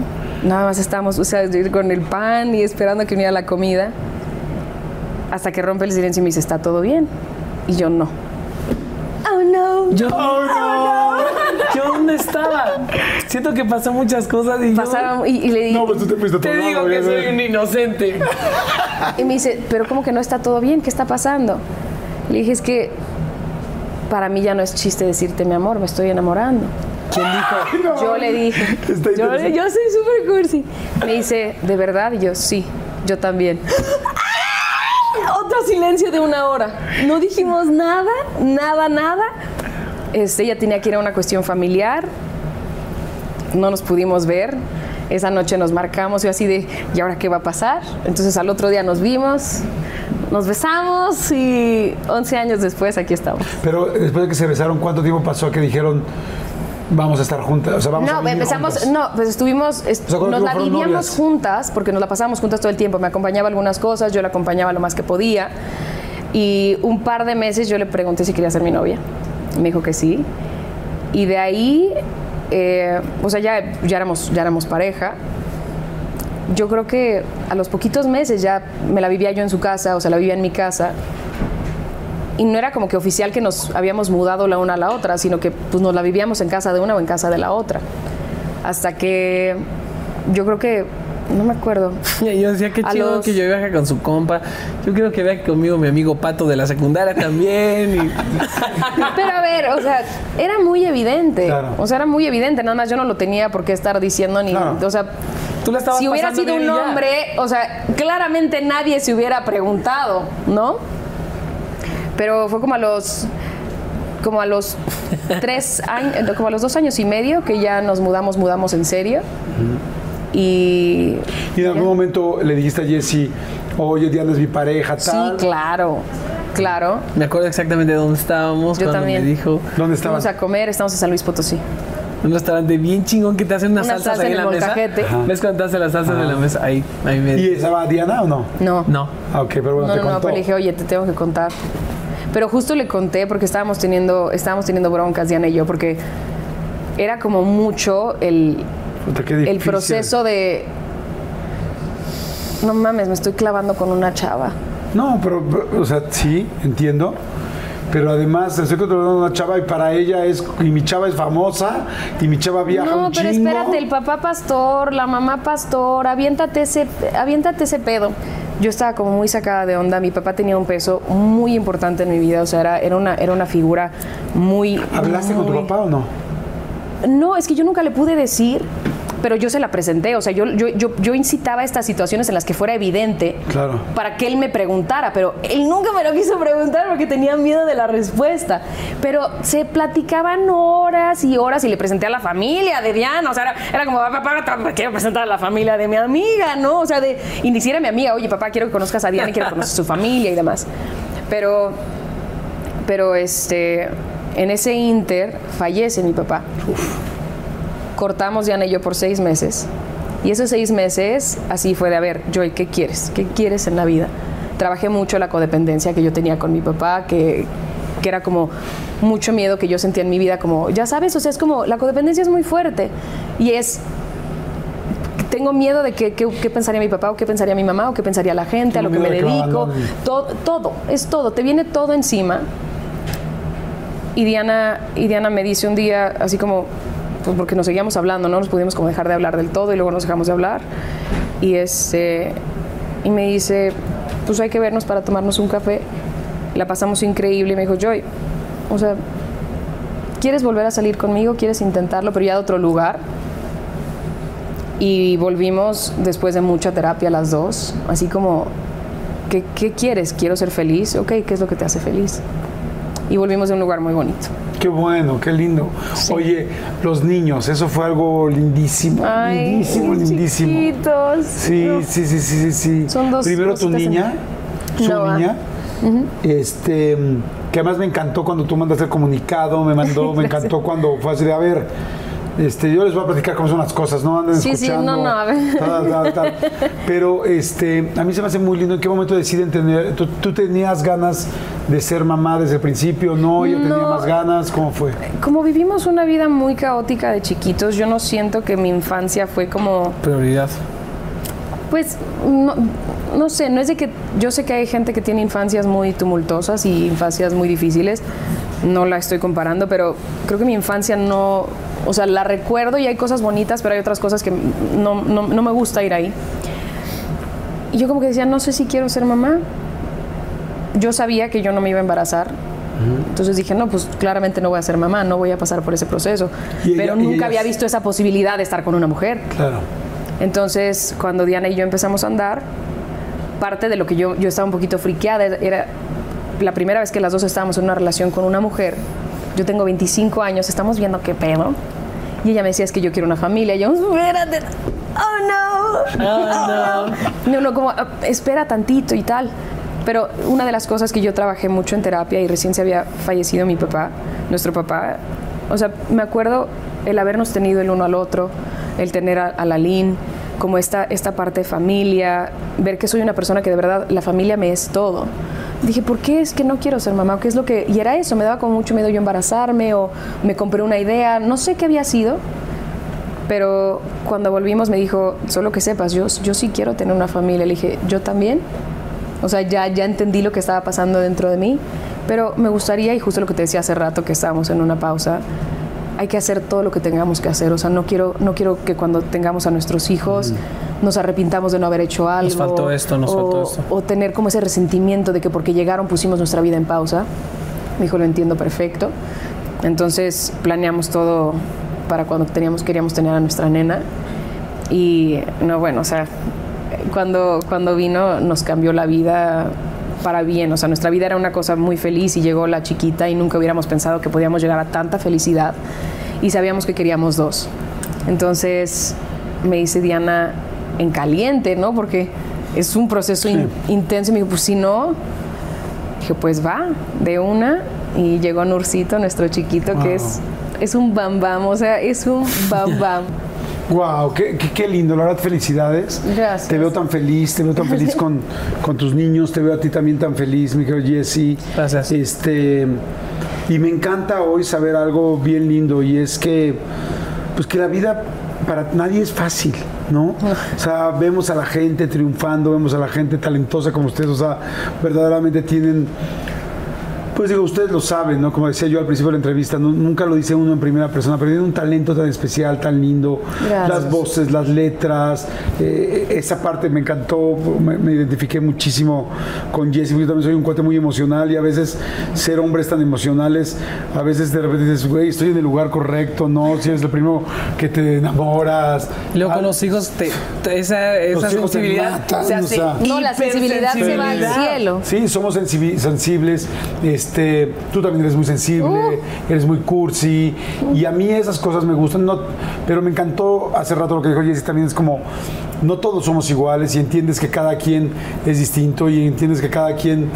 Nada más estábamos, o sea, con el pan y esperando que viniera la comida. Hasta que rompe el silencio y me dice, ¿está todo bien? Y yo no. Oh no.
Yo, oh, no. ¿Yo dónde estaba? Siento que pasó muchas cosas y
Pasaron, y, le dije...
No, pues tú te fuiste
Te digo que soy un inocente.
Y me dice, ¿pero cómo que no está todo bien? ¿Qué está pasando? Le dije, es que para mí ya no es chiste decirte mi amor, me estoy enamorando.
¿Quién dijo?
yo le dije. Yo, yo, soy súper cursi. Me dice, ¿de verdad? Y yo, sí, yo también. Otro silencio de una hora. No dijimos nada, nada, nada. Este, ella tenía que ir a una cuestión familiar. No nos pudimos ver. esa noche nos marcamos y así de, ¿y ahora qué va a pasar? Entonces al otro día nos vimos, nos besamos y 11 años después aquí estamos.
Pero después de que se besaron, ¿cuánto tiempo pasó que dijeron vamos a estar juntas? O sea, vamos a
No,
vivir
empezamos,
juntas?
no, pues estuvimos, est-
sea, ¿cuánto
nos la vivíamos
novias?
juntas porque nos la pasábamos juntas todo el tiempo. Me acompañaba algunas cosas, yo la acompañaba lo más que podía. Y un par de meses yo le pregunté si quería ser mi novia. Me dijo que sí. Y de ahí, eh, o sea, ya, ya, éramos, ya éramos pareja. Yo creo que a los poquitos meses ya me la vivía yo en su casa, o sea, la vivía en mi casa. Y no era como que oficial que nos habíamos mudado la una a la otra, sino que pues nos la vivíamos en casa de una o en casa de la otra. Hasta que yo creo que, no me acuerdo.
Yo decía, qué
A
chido
los-
que yo viaje con su compa. Yo quiero que vea conmigo mi amigo Pato de la secundaria también. y-
Pero a ver, o sea, era muy evidente.
Claro.
O sea, era muy evidente. Nada más yo no lo tenía por qué estar diciendo ni.
Claro.
O sea,
Tú la estabas
si hubiera sido un hombre, o sea, claramente nadie se hubiera preguntado, ¿no? Pero fue como a los. Como a los tres años, como a los dos años y medio que ya nos mudamos, mudamos en serio. Y.
Y en algún momento le dijiste a Jessy, oye, Diana es mi pareja,
Sí,
tal.
claro. Claro.
Me acuerdo exactamente de dónde estábamos
Yo
cuando
también.
me dijo.
¿Dónde estabas?
Vamos a comer, estamos en San Luis Potosí.
Un restaurante bien chingón que te hacen unas
Una
salsas
salsa
ahí
en
la mesa.
Ajá.
¿Ves cuando te hacen las salsas en la mesa? Ahí, ahí me.
¿Y estaba Diana o no?
No.
No.
Ah, ok, pero bueno,
No,
te
no, no, pero le dije, oye, te tengo que contar. Pero justo le conté porque estábamos teniendo, estábamos teniendo broncas, Diana y yo, porque era como mucho el, el proceso de. No mames, me estoy clavando con una chava.
No, pero, pero, o sea, sí, entiendo. Pero además, estoy controlando a una chava y para ella es. Y mi chava es famosa y mi chava viaja
No,
un
pero
chingo.
espérate, el papá pastor, la mamá pastor, aviéntate ese, aviéntate ese pedo. Yo estaba como muy sacada de onda. Mi papá tenía un peso muy importante en mi vida. O sea, era, era, una, era una figura muy.
¿Hablaste con tu papá o no?
No, es que yo nunca le pude decir, pero yo se la presenté. O sea, yo, yo, yo, yo incitaba a estas situaciones en las que fuera evidente
Claro.
para que él me preguntara, pero él nunca me lo quiso preguntar porque tenía miedo de la respuesta. Pero se platicaban horas y horas y le presenté a la familia de Diana. O sea, era, era como, papá, papá, quiero presentar a la familia de mi amiga, ¿no? O sea, de, y ni siquiera a mi amiga, oye, papá, quiero que conozcas a Diana y quiero conocer su familia y demás. Pero, pero este, en ese inter fallece mi papá. Cortamos Diana y yo por seis meses. Y esos seis meses, así fue de, a ver, Joy, ¿qué quieres? ¿Qué quieres en la vida? Trabajé mucho la codependencia que yo tenía con mi papá, que, que era como mucho miedo que yo sentía en mi vida, como, ya sabes, o sea, es como, la codependencia es muy fuerte. Y es, tengo miedo de que, que- qué pensaría mi papá o qué pensaría mi mamá o qué pensaría la gente, a lo que me
de
dedico, todo, todo, es todo, te viene todo encima. Y Diana, y Diana me dice un día, así como, pues porque nos seguíamos hablando, no nos pudimos como dejar de hablar del todo y luego nos dejamos de hablar. Y, este, y me dice, pues hay que vernos para tomarnos un café. La pasamos increíble y me dijo, Joy, o sea, ¿quieres volver a salir conmigo? ¿Quieres intentarlo, pero ya de otro lugar? Y volvimos después de mucha terapia las dos, así como, ¿qué, qué quieres? ¿Quiero ser feliz? Ok, ¿qué es lo que te hace feliz? Y volvimos de un lugar muy bonito.
Qué bueno, qué lindo. Oye, los niños, eso fue algo lindísimo.
Ay,
lindísimo, lindísimo.
chiquitos.
Sí,
No.
sí, sí, sí, sí, sí.
Son dos
Primero tu
cositas en-
niña, su niña. Este, que además me encantó cuando tú mandaste el comunicado, me mandó, me encantó cuando fue así de, a ver, este, yo les voy a platicar cómo son las cosas, no anden
Sí, sí,
escuchando.
no, no, a ver.
tal, tal, tal. Pero este, a mí se me hace muy lindo en qué momento deciden tener, tú, tú tenías ganas de ser mamá desde el principio, no, tenía
No.
más ganas, ¿cómo fue?
Como vivimos una vida muy caótica de chiquitos, yo no siento que mi infancia fue como,
Prioridad.
pues, no, no sé, no es de que yo sé que hay gente que tiene infancias muy tumultuosas y infancias muy difíciles, no la estoy comparando, pero creo que mi infancia no, o sea, la recuerdo y hay cosas bonitas, pero hay otras cosas que no, no, no me gusta ir ahí. Y yo como que decía, no sé si quiero ser mamá. Yo sabía que yo no me iba a embarazar. Entonces dije, no, pues claramente no voy a ser mamá, no voy a pasar por ese proceso.
Ella-
Pero nunca
ella
había visto esa posibilidad de estar con una mujer.
Claro.
Entonces, cuando Diana y yo empezamos a andar, parte de lo que yo, yo estaba un poquito friqueada era la primera vez que las dos estábamos en una relación con una mujer. Yo tengo 25 años, estamos viendo qué pedo. Y ella me decía, es que yo quiero una familia. Y yo, espérate. oh no, oh no. No, no, como, ah, espera tantito y tal. Pero una de las cosas que yo trabajé mucho en terapia y recién se había fallecido mi papá, nuestro papá, o sea, me acuerdo el habernos tenido el uno al otro, el tener a, a la Lin, como esta, esta parte de familia, ver que soy una persona que de verdad la familia me es todo. Dije, ¿por qué es que no quiero ser mamá? ¿Qué es lo que...? Y era eso, me daba como mucho miedo yo embarazarme o me compré una idea, no sé qué había sido, pero cuando volvimos me dijo, solo que sepas, yo, yo sí quiero tener una familia. Le dije, yo también. O sea, ya, ya entendí lo que estaba pasando dentro de mí, pero me gustaría, y justo lo que te decía hace rato que estábamos en una pausa, hay que hacer todo lo que tengamos que hacer. O sea, no quiero, no quiero que cuando tengamos a nuestros hijos nos arrepintamos de no haber hecho algo.
Nos faltó esto, nos
o,
faltó esto.
O tener como ese resentimiento de que porque llegaron pusimos nuestra vida en pausa. Me dijo, lo entiendo perfecto. Entonces planeamos todo para cuando teníamos, queríamos tener a nuestra nena. Y no, bueno, o sea, cuando, cuando vino nos cambió la vida para bien. O sea, nuestra vida era una cosa muy feliz y llegó la chiquita y nunca hubiéramos pensado que podíamos llegar a tanta felicidad. Y sabíamos que queríamos dos. Entonces me dice Diana en caliente, ¿no? Porque es un proceso
Sí.
in- intenso. Y me dijo, pues si no, dije, pues va, de una. Y llegó Nurcito, nuestro chiquito, que es, es un bam bam, o sea, es un bam bam.
Wow, qué, qué- qué lindo, la verdad, felicidades.
Gracias.
Te veo tan feliz, te veo tan feliz con, con tus niños, te veo a ti también tan feliz, mi querido Jesse.
Gracias.
Este, y me encanta hoy saber algo bien lindo y es que, pues que la vida para nadie es fácil, ¿no? O sea, vemos a la gente triunfando, vemos a la gente talentosa como ustedes, o sea, verdaderamente tienen pues digo, ustedes lo saben, ¿no? Como decía yo al principio de la entrevista, no- nunca lo dice uno en primera persona, pero tiene un talento tan especial, tan lindo.
Gracias.
Las voces, las letras, eh, esa parte me encantó, me, me identifiqué muchísimo con Jesse, porque yo también soy un cuate muy emocional y a veces ser hombres tan emocionales, a veces de repente dices, güey, estoy en el lugar correcto, ¿no? Si eres el primero que te enamoras.
Luego con
Ah,
los hijos, te, te- esa, esa
Los hijos te
sensibilidad
matan,
se
o
hace
sea.
No, la sensibilidad se va al cielo.
Sí, somos sensibles. Este, tú también eres muy sensible,
Uh.
eres muy cursi. Y a mí esas cosas me gustan. No, pero me encantó hace rato lo que dijo Jessy también. Es como, no todos somos iguales y entiendes que cada quien es distinto y entiendes que cada quien.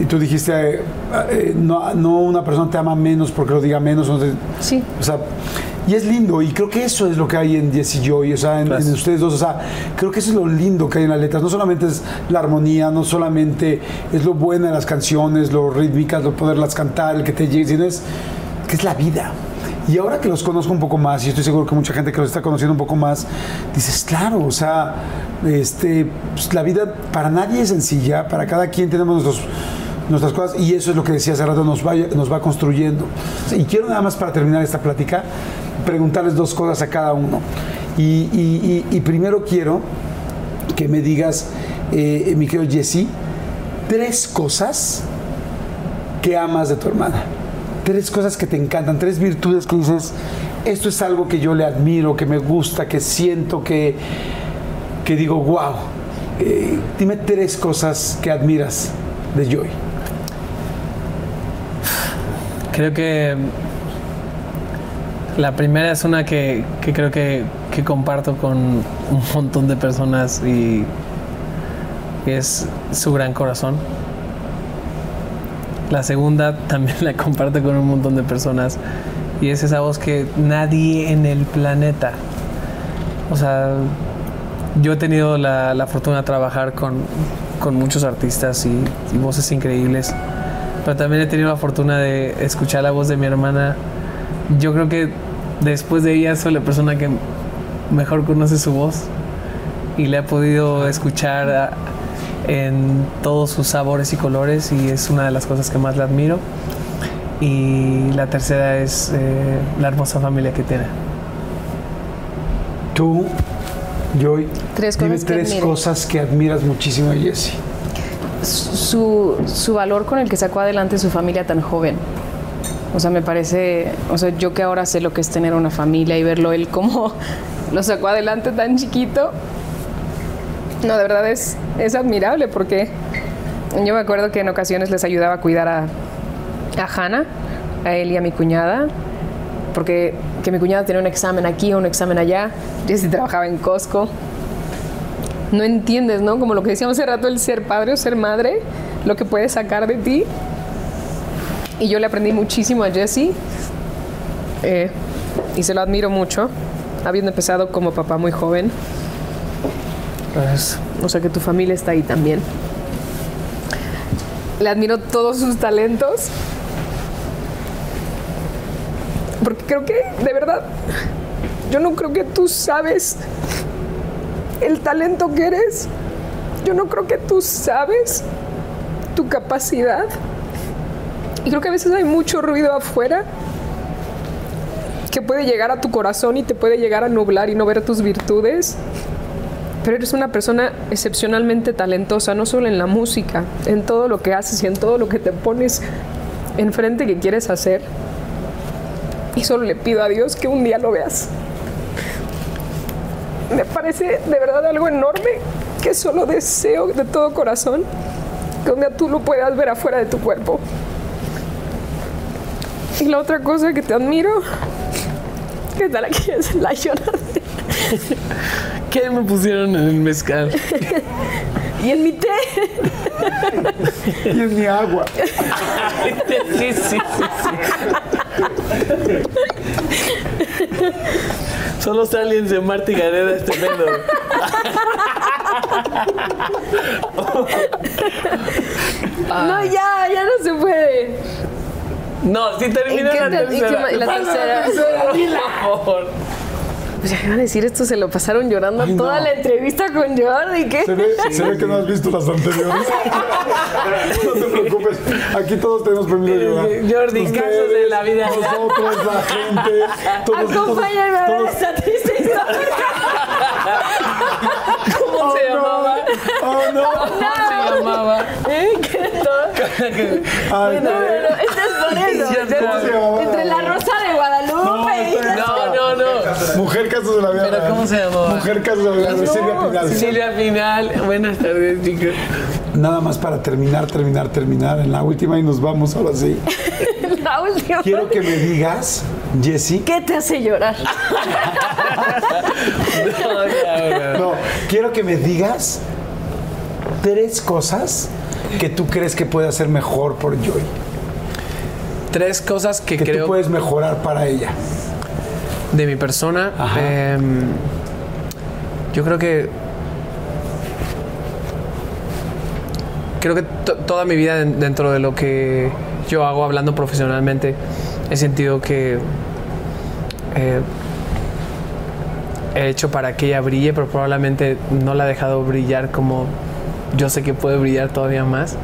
Y tú dijiste, eh, eh, no, no una persona te ama menos porque lo diga menos.
Sí.
o sea, y es lindo, y creo que eso es lo que hay en Jess y Joy, o sea, en, en ustedes dos, o sea, creo que eso es lo lindo que hay en las letras. No solamente es la armonía, no solamente es lo bueno de las canciones, lo rítmicas, lo poderlas cantar, el que te llegue, sino es que es la vida. Y ahora que los conozco un poco más, y estoy seguro que mucha gente que los está conociendo un poco más, dices, claro, o sea, este, pues, la vida para nadie es sencilla, para cada quien tenemos nuestros nuestras cosas y eso es lo que decía hace rato, nos va, nos va construyendo. Y quiero nada más para terminar esta plática preguntarles dos cosas a cada uno. Y, primero quiero que me digas, eh, mi querido Jesse, tres cosas que amas de tu hermana. Tres cosas que te encantan, tres virtudes que dices, esto es algo que yo le admiro, que me gusta, que siento, que, que digo, wow. Eh, dime tres cosas que admiras de Joy.
Creo que la primera es una que, que creo que, que comparto con un montón de personas y es su gran corazón. La segunda también la comparto con un montón de personas y es esa voz que nadie en el planeta, o sea, yo he tenido la, la fortuna de trabajar con, con muchos artistas y, y voces increíbles, pero también he tenido la fortuna de escuchar la voz de mi hermana. Yo creo que después de ella soy la persona que mejor conoce su voz y le he podido escuchar a- en todos sus sabores y colores y es una de las cosas que más le admiro. Y la tercera es eh, la hermosa familia que tiene.
Tú, Joy,
Tres
dime
cosas que
tres cosas que admiras muchísimo de Jesse.
su, su valor con el que sacó adelante su familia tan joven. O sea, me parece, o sea, yo que ahora sé lo que es tener una familia y verlo él como lo sacó adelante tan chiquito, no, de verdad es, es admirable porque yo me acuerdo que en ocasiones les ayudaba a cuidar a, a Hannah, a él y a mi cuñada, porque que mi cuñada tenía un examen aquí, un examen allá, Jessie trabajaba en Costco. No entiendes, ¿no? Como lo que decíamos hace rato, el ser padre o ser madre, lo que puede sacar de ti. Y yo le aprendí muchísimo a Jessie eh, y se lo admiro mucho, habiendo empezado como papá muy joven.
Pues,
O sea que tu familia está ahí también. Le admiro todos sus talentos. Porque creo que, de verdad, yo no creo que tú sabes el talento que eres. Yo no creo que tú sabes tu capacidad. Y creo que a veces hay mucho ruido afuera que puede llegar a tu corazón y te puede llegar a nublar y no ver tus virtudes. Pero eres una persona excepcionalmente talentosa, no solo en la música, en todo lo que haces y en todo lo que te pones enfrente que quieres hacer. Y solo le pido a Dios que un día lo veas. Me parece de verdad algo enorme que solo deseo de todo corazón que un día tú lo puedas ver afuera de tu cuerpo. Y la otra cosa que te admiro, que tal aquí es la Jonathan.
¿Qué me pusieron en el mezcal?
Y en mi té.
Y es mi agua.
sí, sí, sí, sí. Son los aliens de Marta y Gareda este pedo.
No, ya, ya no se puede.
No, si termina
¿Y qué
la
qué
tercera.
ma- y la tercera?
por favor.
Pues ya iban a decir esto, se lo pasaron llorando
Ay,
toda
no.
la entrevista con Jordi. ¿Qué?
Se ve, se ve que no has visto las anteriores. no te preocupes. Aquí todos tenemos permiso de llorar.
Jordi, casos de la vida.
Nosotros, la gente. Todos,
Acompáñame a ver
todos-
esta triste historia.
¿Cómo se llamaba?
Oh, no.
¿Cómo se llamaba?
¿Eh? ¿Qué todo?
Ay,
No, no, no, esto es por eso.
Ya
¿Cómo se llamaba?
Entre la Rosa de Guadalupe y.
No, no, no.
Mujer casos de la vida.
¿Pero cómo se llamaba?
Mujer casos de la vida. Silvia Pinal.
Silvia Final. Buenas tardes, chicos.
Nada más para terminar, terminar, terminar. En la última y nos vamos ahora sí.
la última.
Quiero que me digas, Jessy.
¿Qué te hace llorar?
No,
quiero que me digas tres cosas que tú crees que puede hacer mejor por Joy.
Tres cosas que,
Que
creo
tú puedes mejorar para ella.
de mi persona. Em, yo creo que. Creo que to- toda mi vida den- dentro de lo que yo hago hablando profesionalmente, he sentido que eh, he hecho para que ella brille, pero probablemente no la he dejado brillar como yo sé que puede brillar todavía más.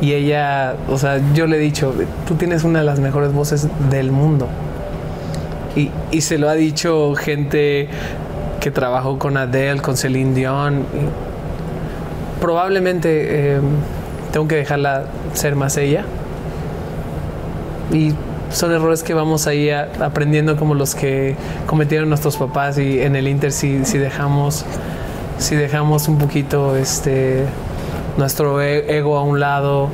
Y ella, o sea, yo le he dicho, tú tienes una de las mejores voces del mundo. Y, se lo ha dicho gente que trabajó con Adele, con Celine Dion. Probablemente eh, tengo que dejarla ser más ella. Y son errores que vamos ahí aprendiendo como los que cometieron nuestros papás y en el Inter si, dejamos si dejamos un poquito este nuestro e- ego a un lado,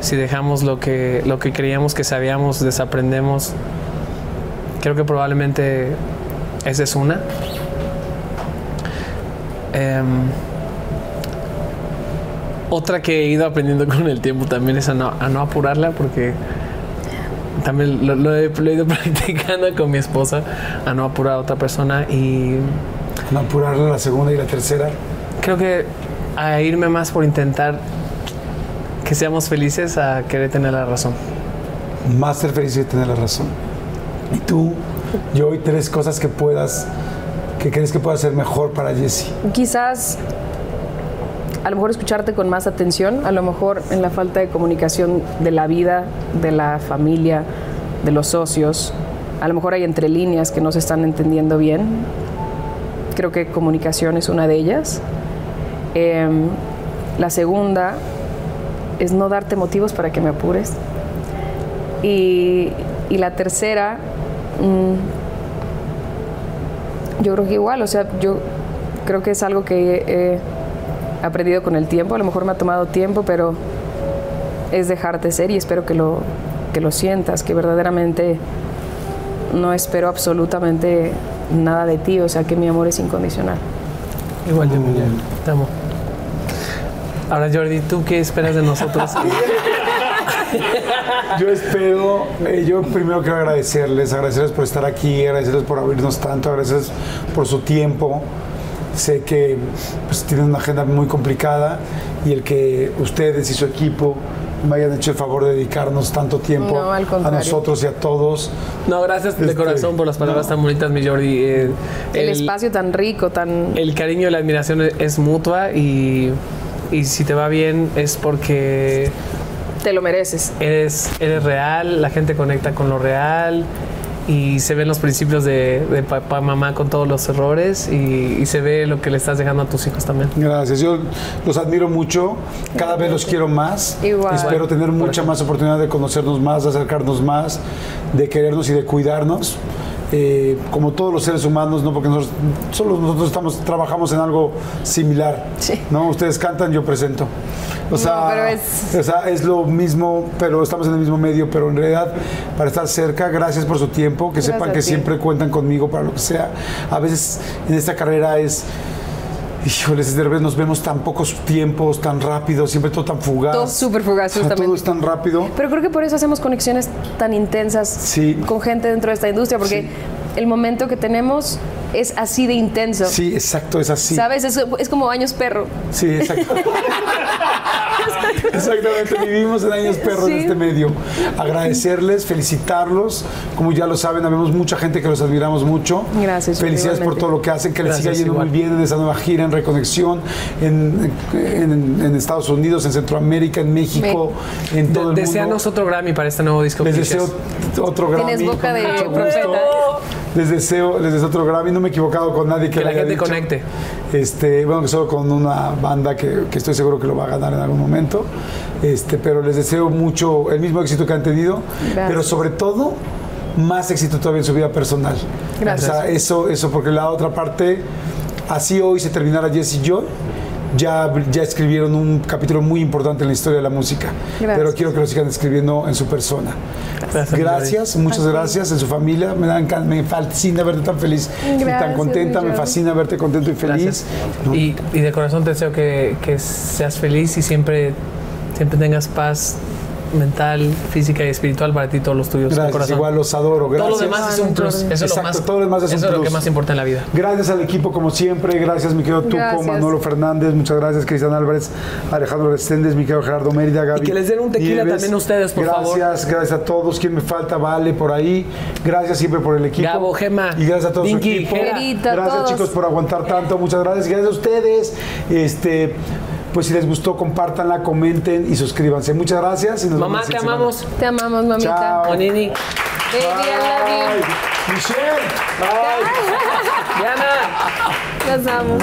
si dejamos lo que lo que creíamos que sabíamos, desaprendemos. Creo que probablemente esa es una. Em, otra que he ido aprendiendo con el tiempo también es a no apurarla porque también lo, lo he, lo he ido practicando con mi esposa, a no apurar a otra persona y
No apurarle la segunda y la tercera.
creo que a irme más por intentar que seamos felices a querer tener la razón.
Más ser feliz y tener la razón. Y tú, yo, y tres cosas que puedas, que crees que pueda ser mejor para Jessy.
Quizás a lo mejor escucharte con más atención, a lo mejor en la falta de comunicación de la vida, de la familia, de los socios, a lo mejor hay entre líneas que no se están entendiendo bien. Creo que comunicación es una de ellas. Em, la segunda es no darte motivos para que me apures. Y, la tercera, mm, yo creo que igual, o sea, yo creo que es algo que he aprendido con el tiempo, a lo mejor me ha tomado tiempo, pero es dejarte ser y espero que lo, que lo sientas, que verdaderamente no espero absolutamente nada de ti, o sea que mi amor es incondicional.
Igual yo, te amo. Ahora Jordi, ¿tú qué esperas de nosotros?
Yo espero, eh, yo primero quiero agradecerles, agradecerles por estar aquí, agradecerles por abrirnos tanto, agradecerles por su tiempo. Sé que pues, tienen una agenda muy complicada y el que ustedes y su equipo me hayan hecho el favor de dedicarnos tanto tiempo
No, al
a nosotros y a todos.
No, gracias de
Este,
corazón por las palabras
no.
tan bonitas, mi Jordi. Eh,
El, espacio tan rico, tan...
el cariño y la admiración es, es mutua y, y si te va bien es porque
Te lo mereces.
eres, eres real, la gente conecta con lo real y se ven los principios de, de papá, mamá con todos los errores y, y se ve lo que le estás dejando a tus hijos también.
Gracias, yo los admiro mucho, cada vez los quiero más.
Igual.
Espero tener mucha más oportunidad de conocernos más, de acercarnos más, de querernos y de cuidarnos. Eh, como todos los seres humanos, no porque nosotros, solo nosotros estamos, trabajamos en algo similar.
Sí.
¿no? Ustedes cantan, yo presento. O sea,
pero es-
o sea, es lo mismo, pero estamos en el mismo medio, pero en realidad para estar cerca, gracias por su tiempo, que
Gracias
sepan que siempre cuentan conmigo para lo que sea. A veces en esta carrera es Híjoles, de repente nos vemos tan pocos tiempos, tan rápido, siempre todo tan fugaz.
Todo súper fugaz,
O sea, todo es tan rápido.
Pero creo que por eso hacemos conexiones tan intensas
Sí.
con gente dentro de esta industria, porque
Sí.
el momento que tenemos es así de intenso.
Sí, exacto, es así.
¿Sabes? Es, es como años perro.
Sí, exacto. Exactamente, vivimos en años perros
Sí.
en este medio. Agradecerles, felicitarlos. Como ya lo saben, habemos mucha gente que los admiramos mucho.
Gracias,
Felicidades por todo lo que hacen, que les siga yendo
igual.
muy bien en esa nueva gira, en Reconexión, en, en- en Estados Unidos, en Centroamérica, en México, en todo el mundo.
Deseanos otro Grammy para este nuevo disco.
Les deseo otro Grammy.
Tienes boca de profeta.
Les deseo, les deseo otro Grammy. No me he equivocado con nadie que,
Que la gente
dicho.
conecte.
Este, bueno, que solo con una banda que, que estoy seguro que lo va a ganar en algún momento. Este, pero les deseo mucho, el mismo éxito que han tenido,
Gracias.
pero sobre todo más éxito todavía en su vida personal.
Gracias.
O sea, eso, eso, porque la otra parte, así hoy se terminara Jesse Joy. Ya, ya escribieron un capítulo muy importante en la historia de la música,
Gracias.
pero quiero que lo sigan escribiendo en su persona.
Gracias,
Gracias, muchas gracias en su familia. Me, dan, me fascina verte tan feliz y tan contenta. Me fascina verte contento y feliz.
Gracias.
¿no?
Y, y de corazón te deseo que, que seas feliz y siempre, siempre tengas paz mental, física y espiritual para ti y todos los tuyos.
Gracias,
corazón.
igual los adoro. Gracias.
Todo lo demás es un plus. Eso es lo
Exacto,
más,
todo lo demás es un
eso es lo
plus.
que más importa en la vida.
Gracias al equipo como siempre, gracias mi querido Tuco,
Gracias.
Manolo Fernández, muchas gracias Cristian Álvarez, Alejandro Reséndez, mi querido Gerardo Mérida, Gaby.
Y que les den un tequila
Nieves.
también a ustedes, por
gracias,
favor.
Gracias, gracias a todos. ¿Quién me falta? Vale, por ahí. Gracias siempre por el equipo.
Gabo, Gema,
Y gracias a todos
Dinky,
su equipo.
Gerita,
gracias
todos.
chicos por aguantar tanto, muchas gracias. Gracias a ustedes. Este, pues si les gustó, compártanla, comenten y suscríbanse. Muchas gracias y nos
Mamá,
vemos
te
semana.
amamos.
Te amamos, mamita.
Chao.
Monini,
Baby, I love
Bye. Michelle, bye.
Diana.
you. Los amo.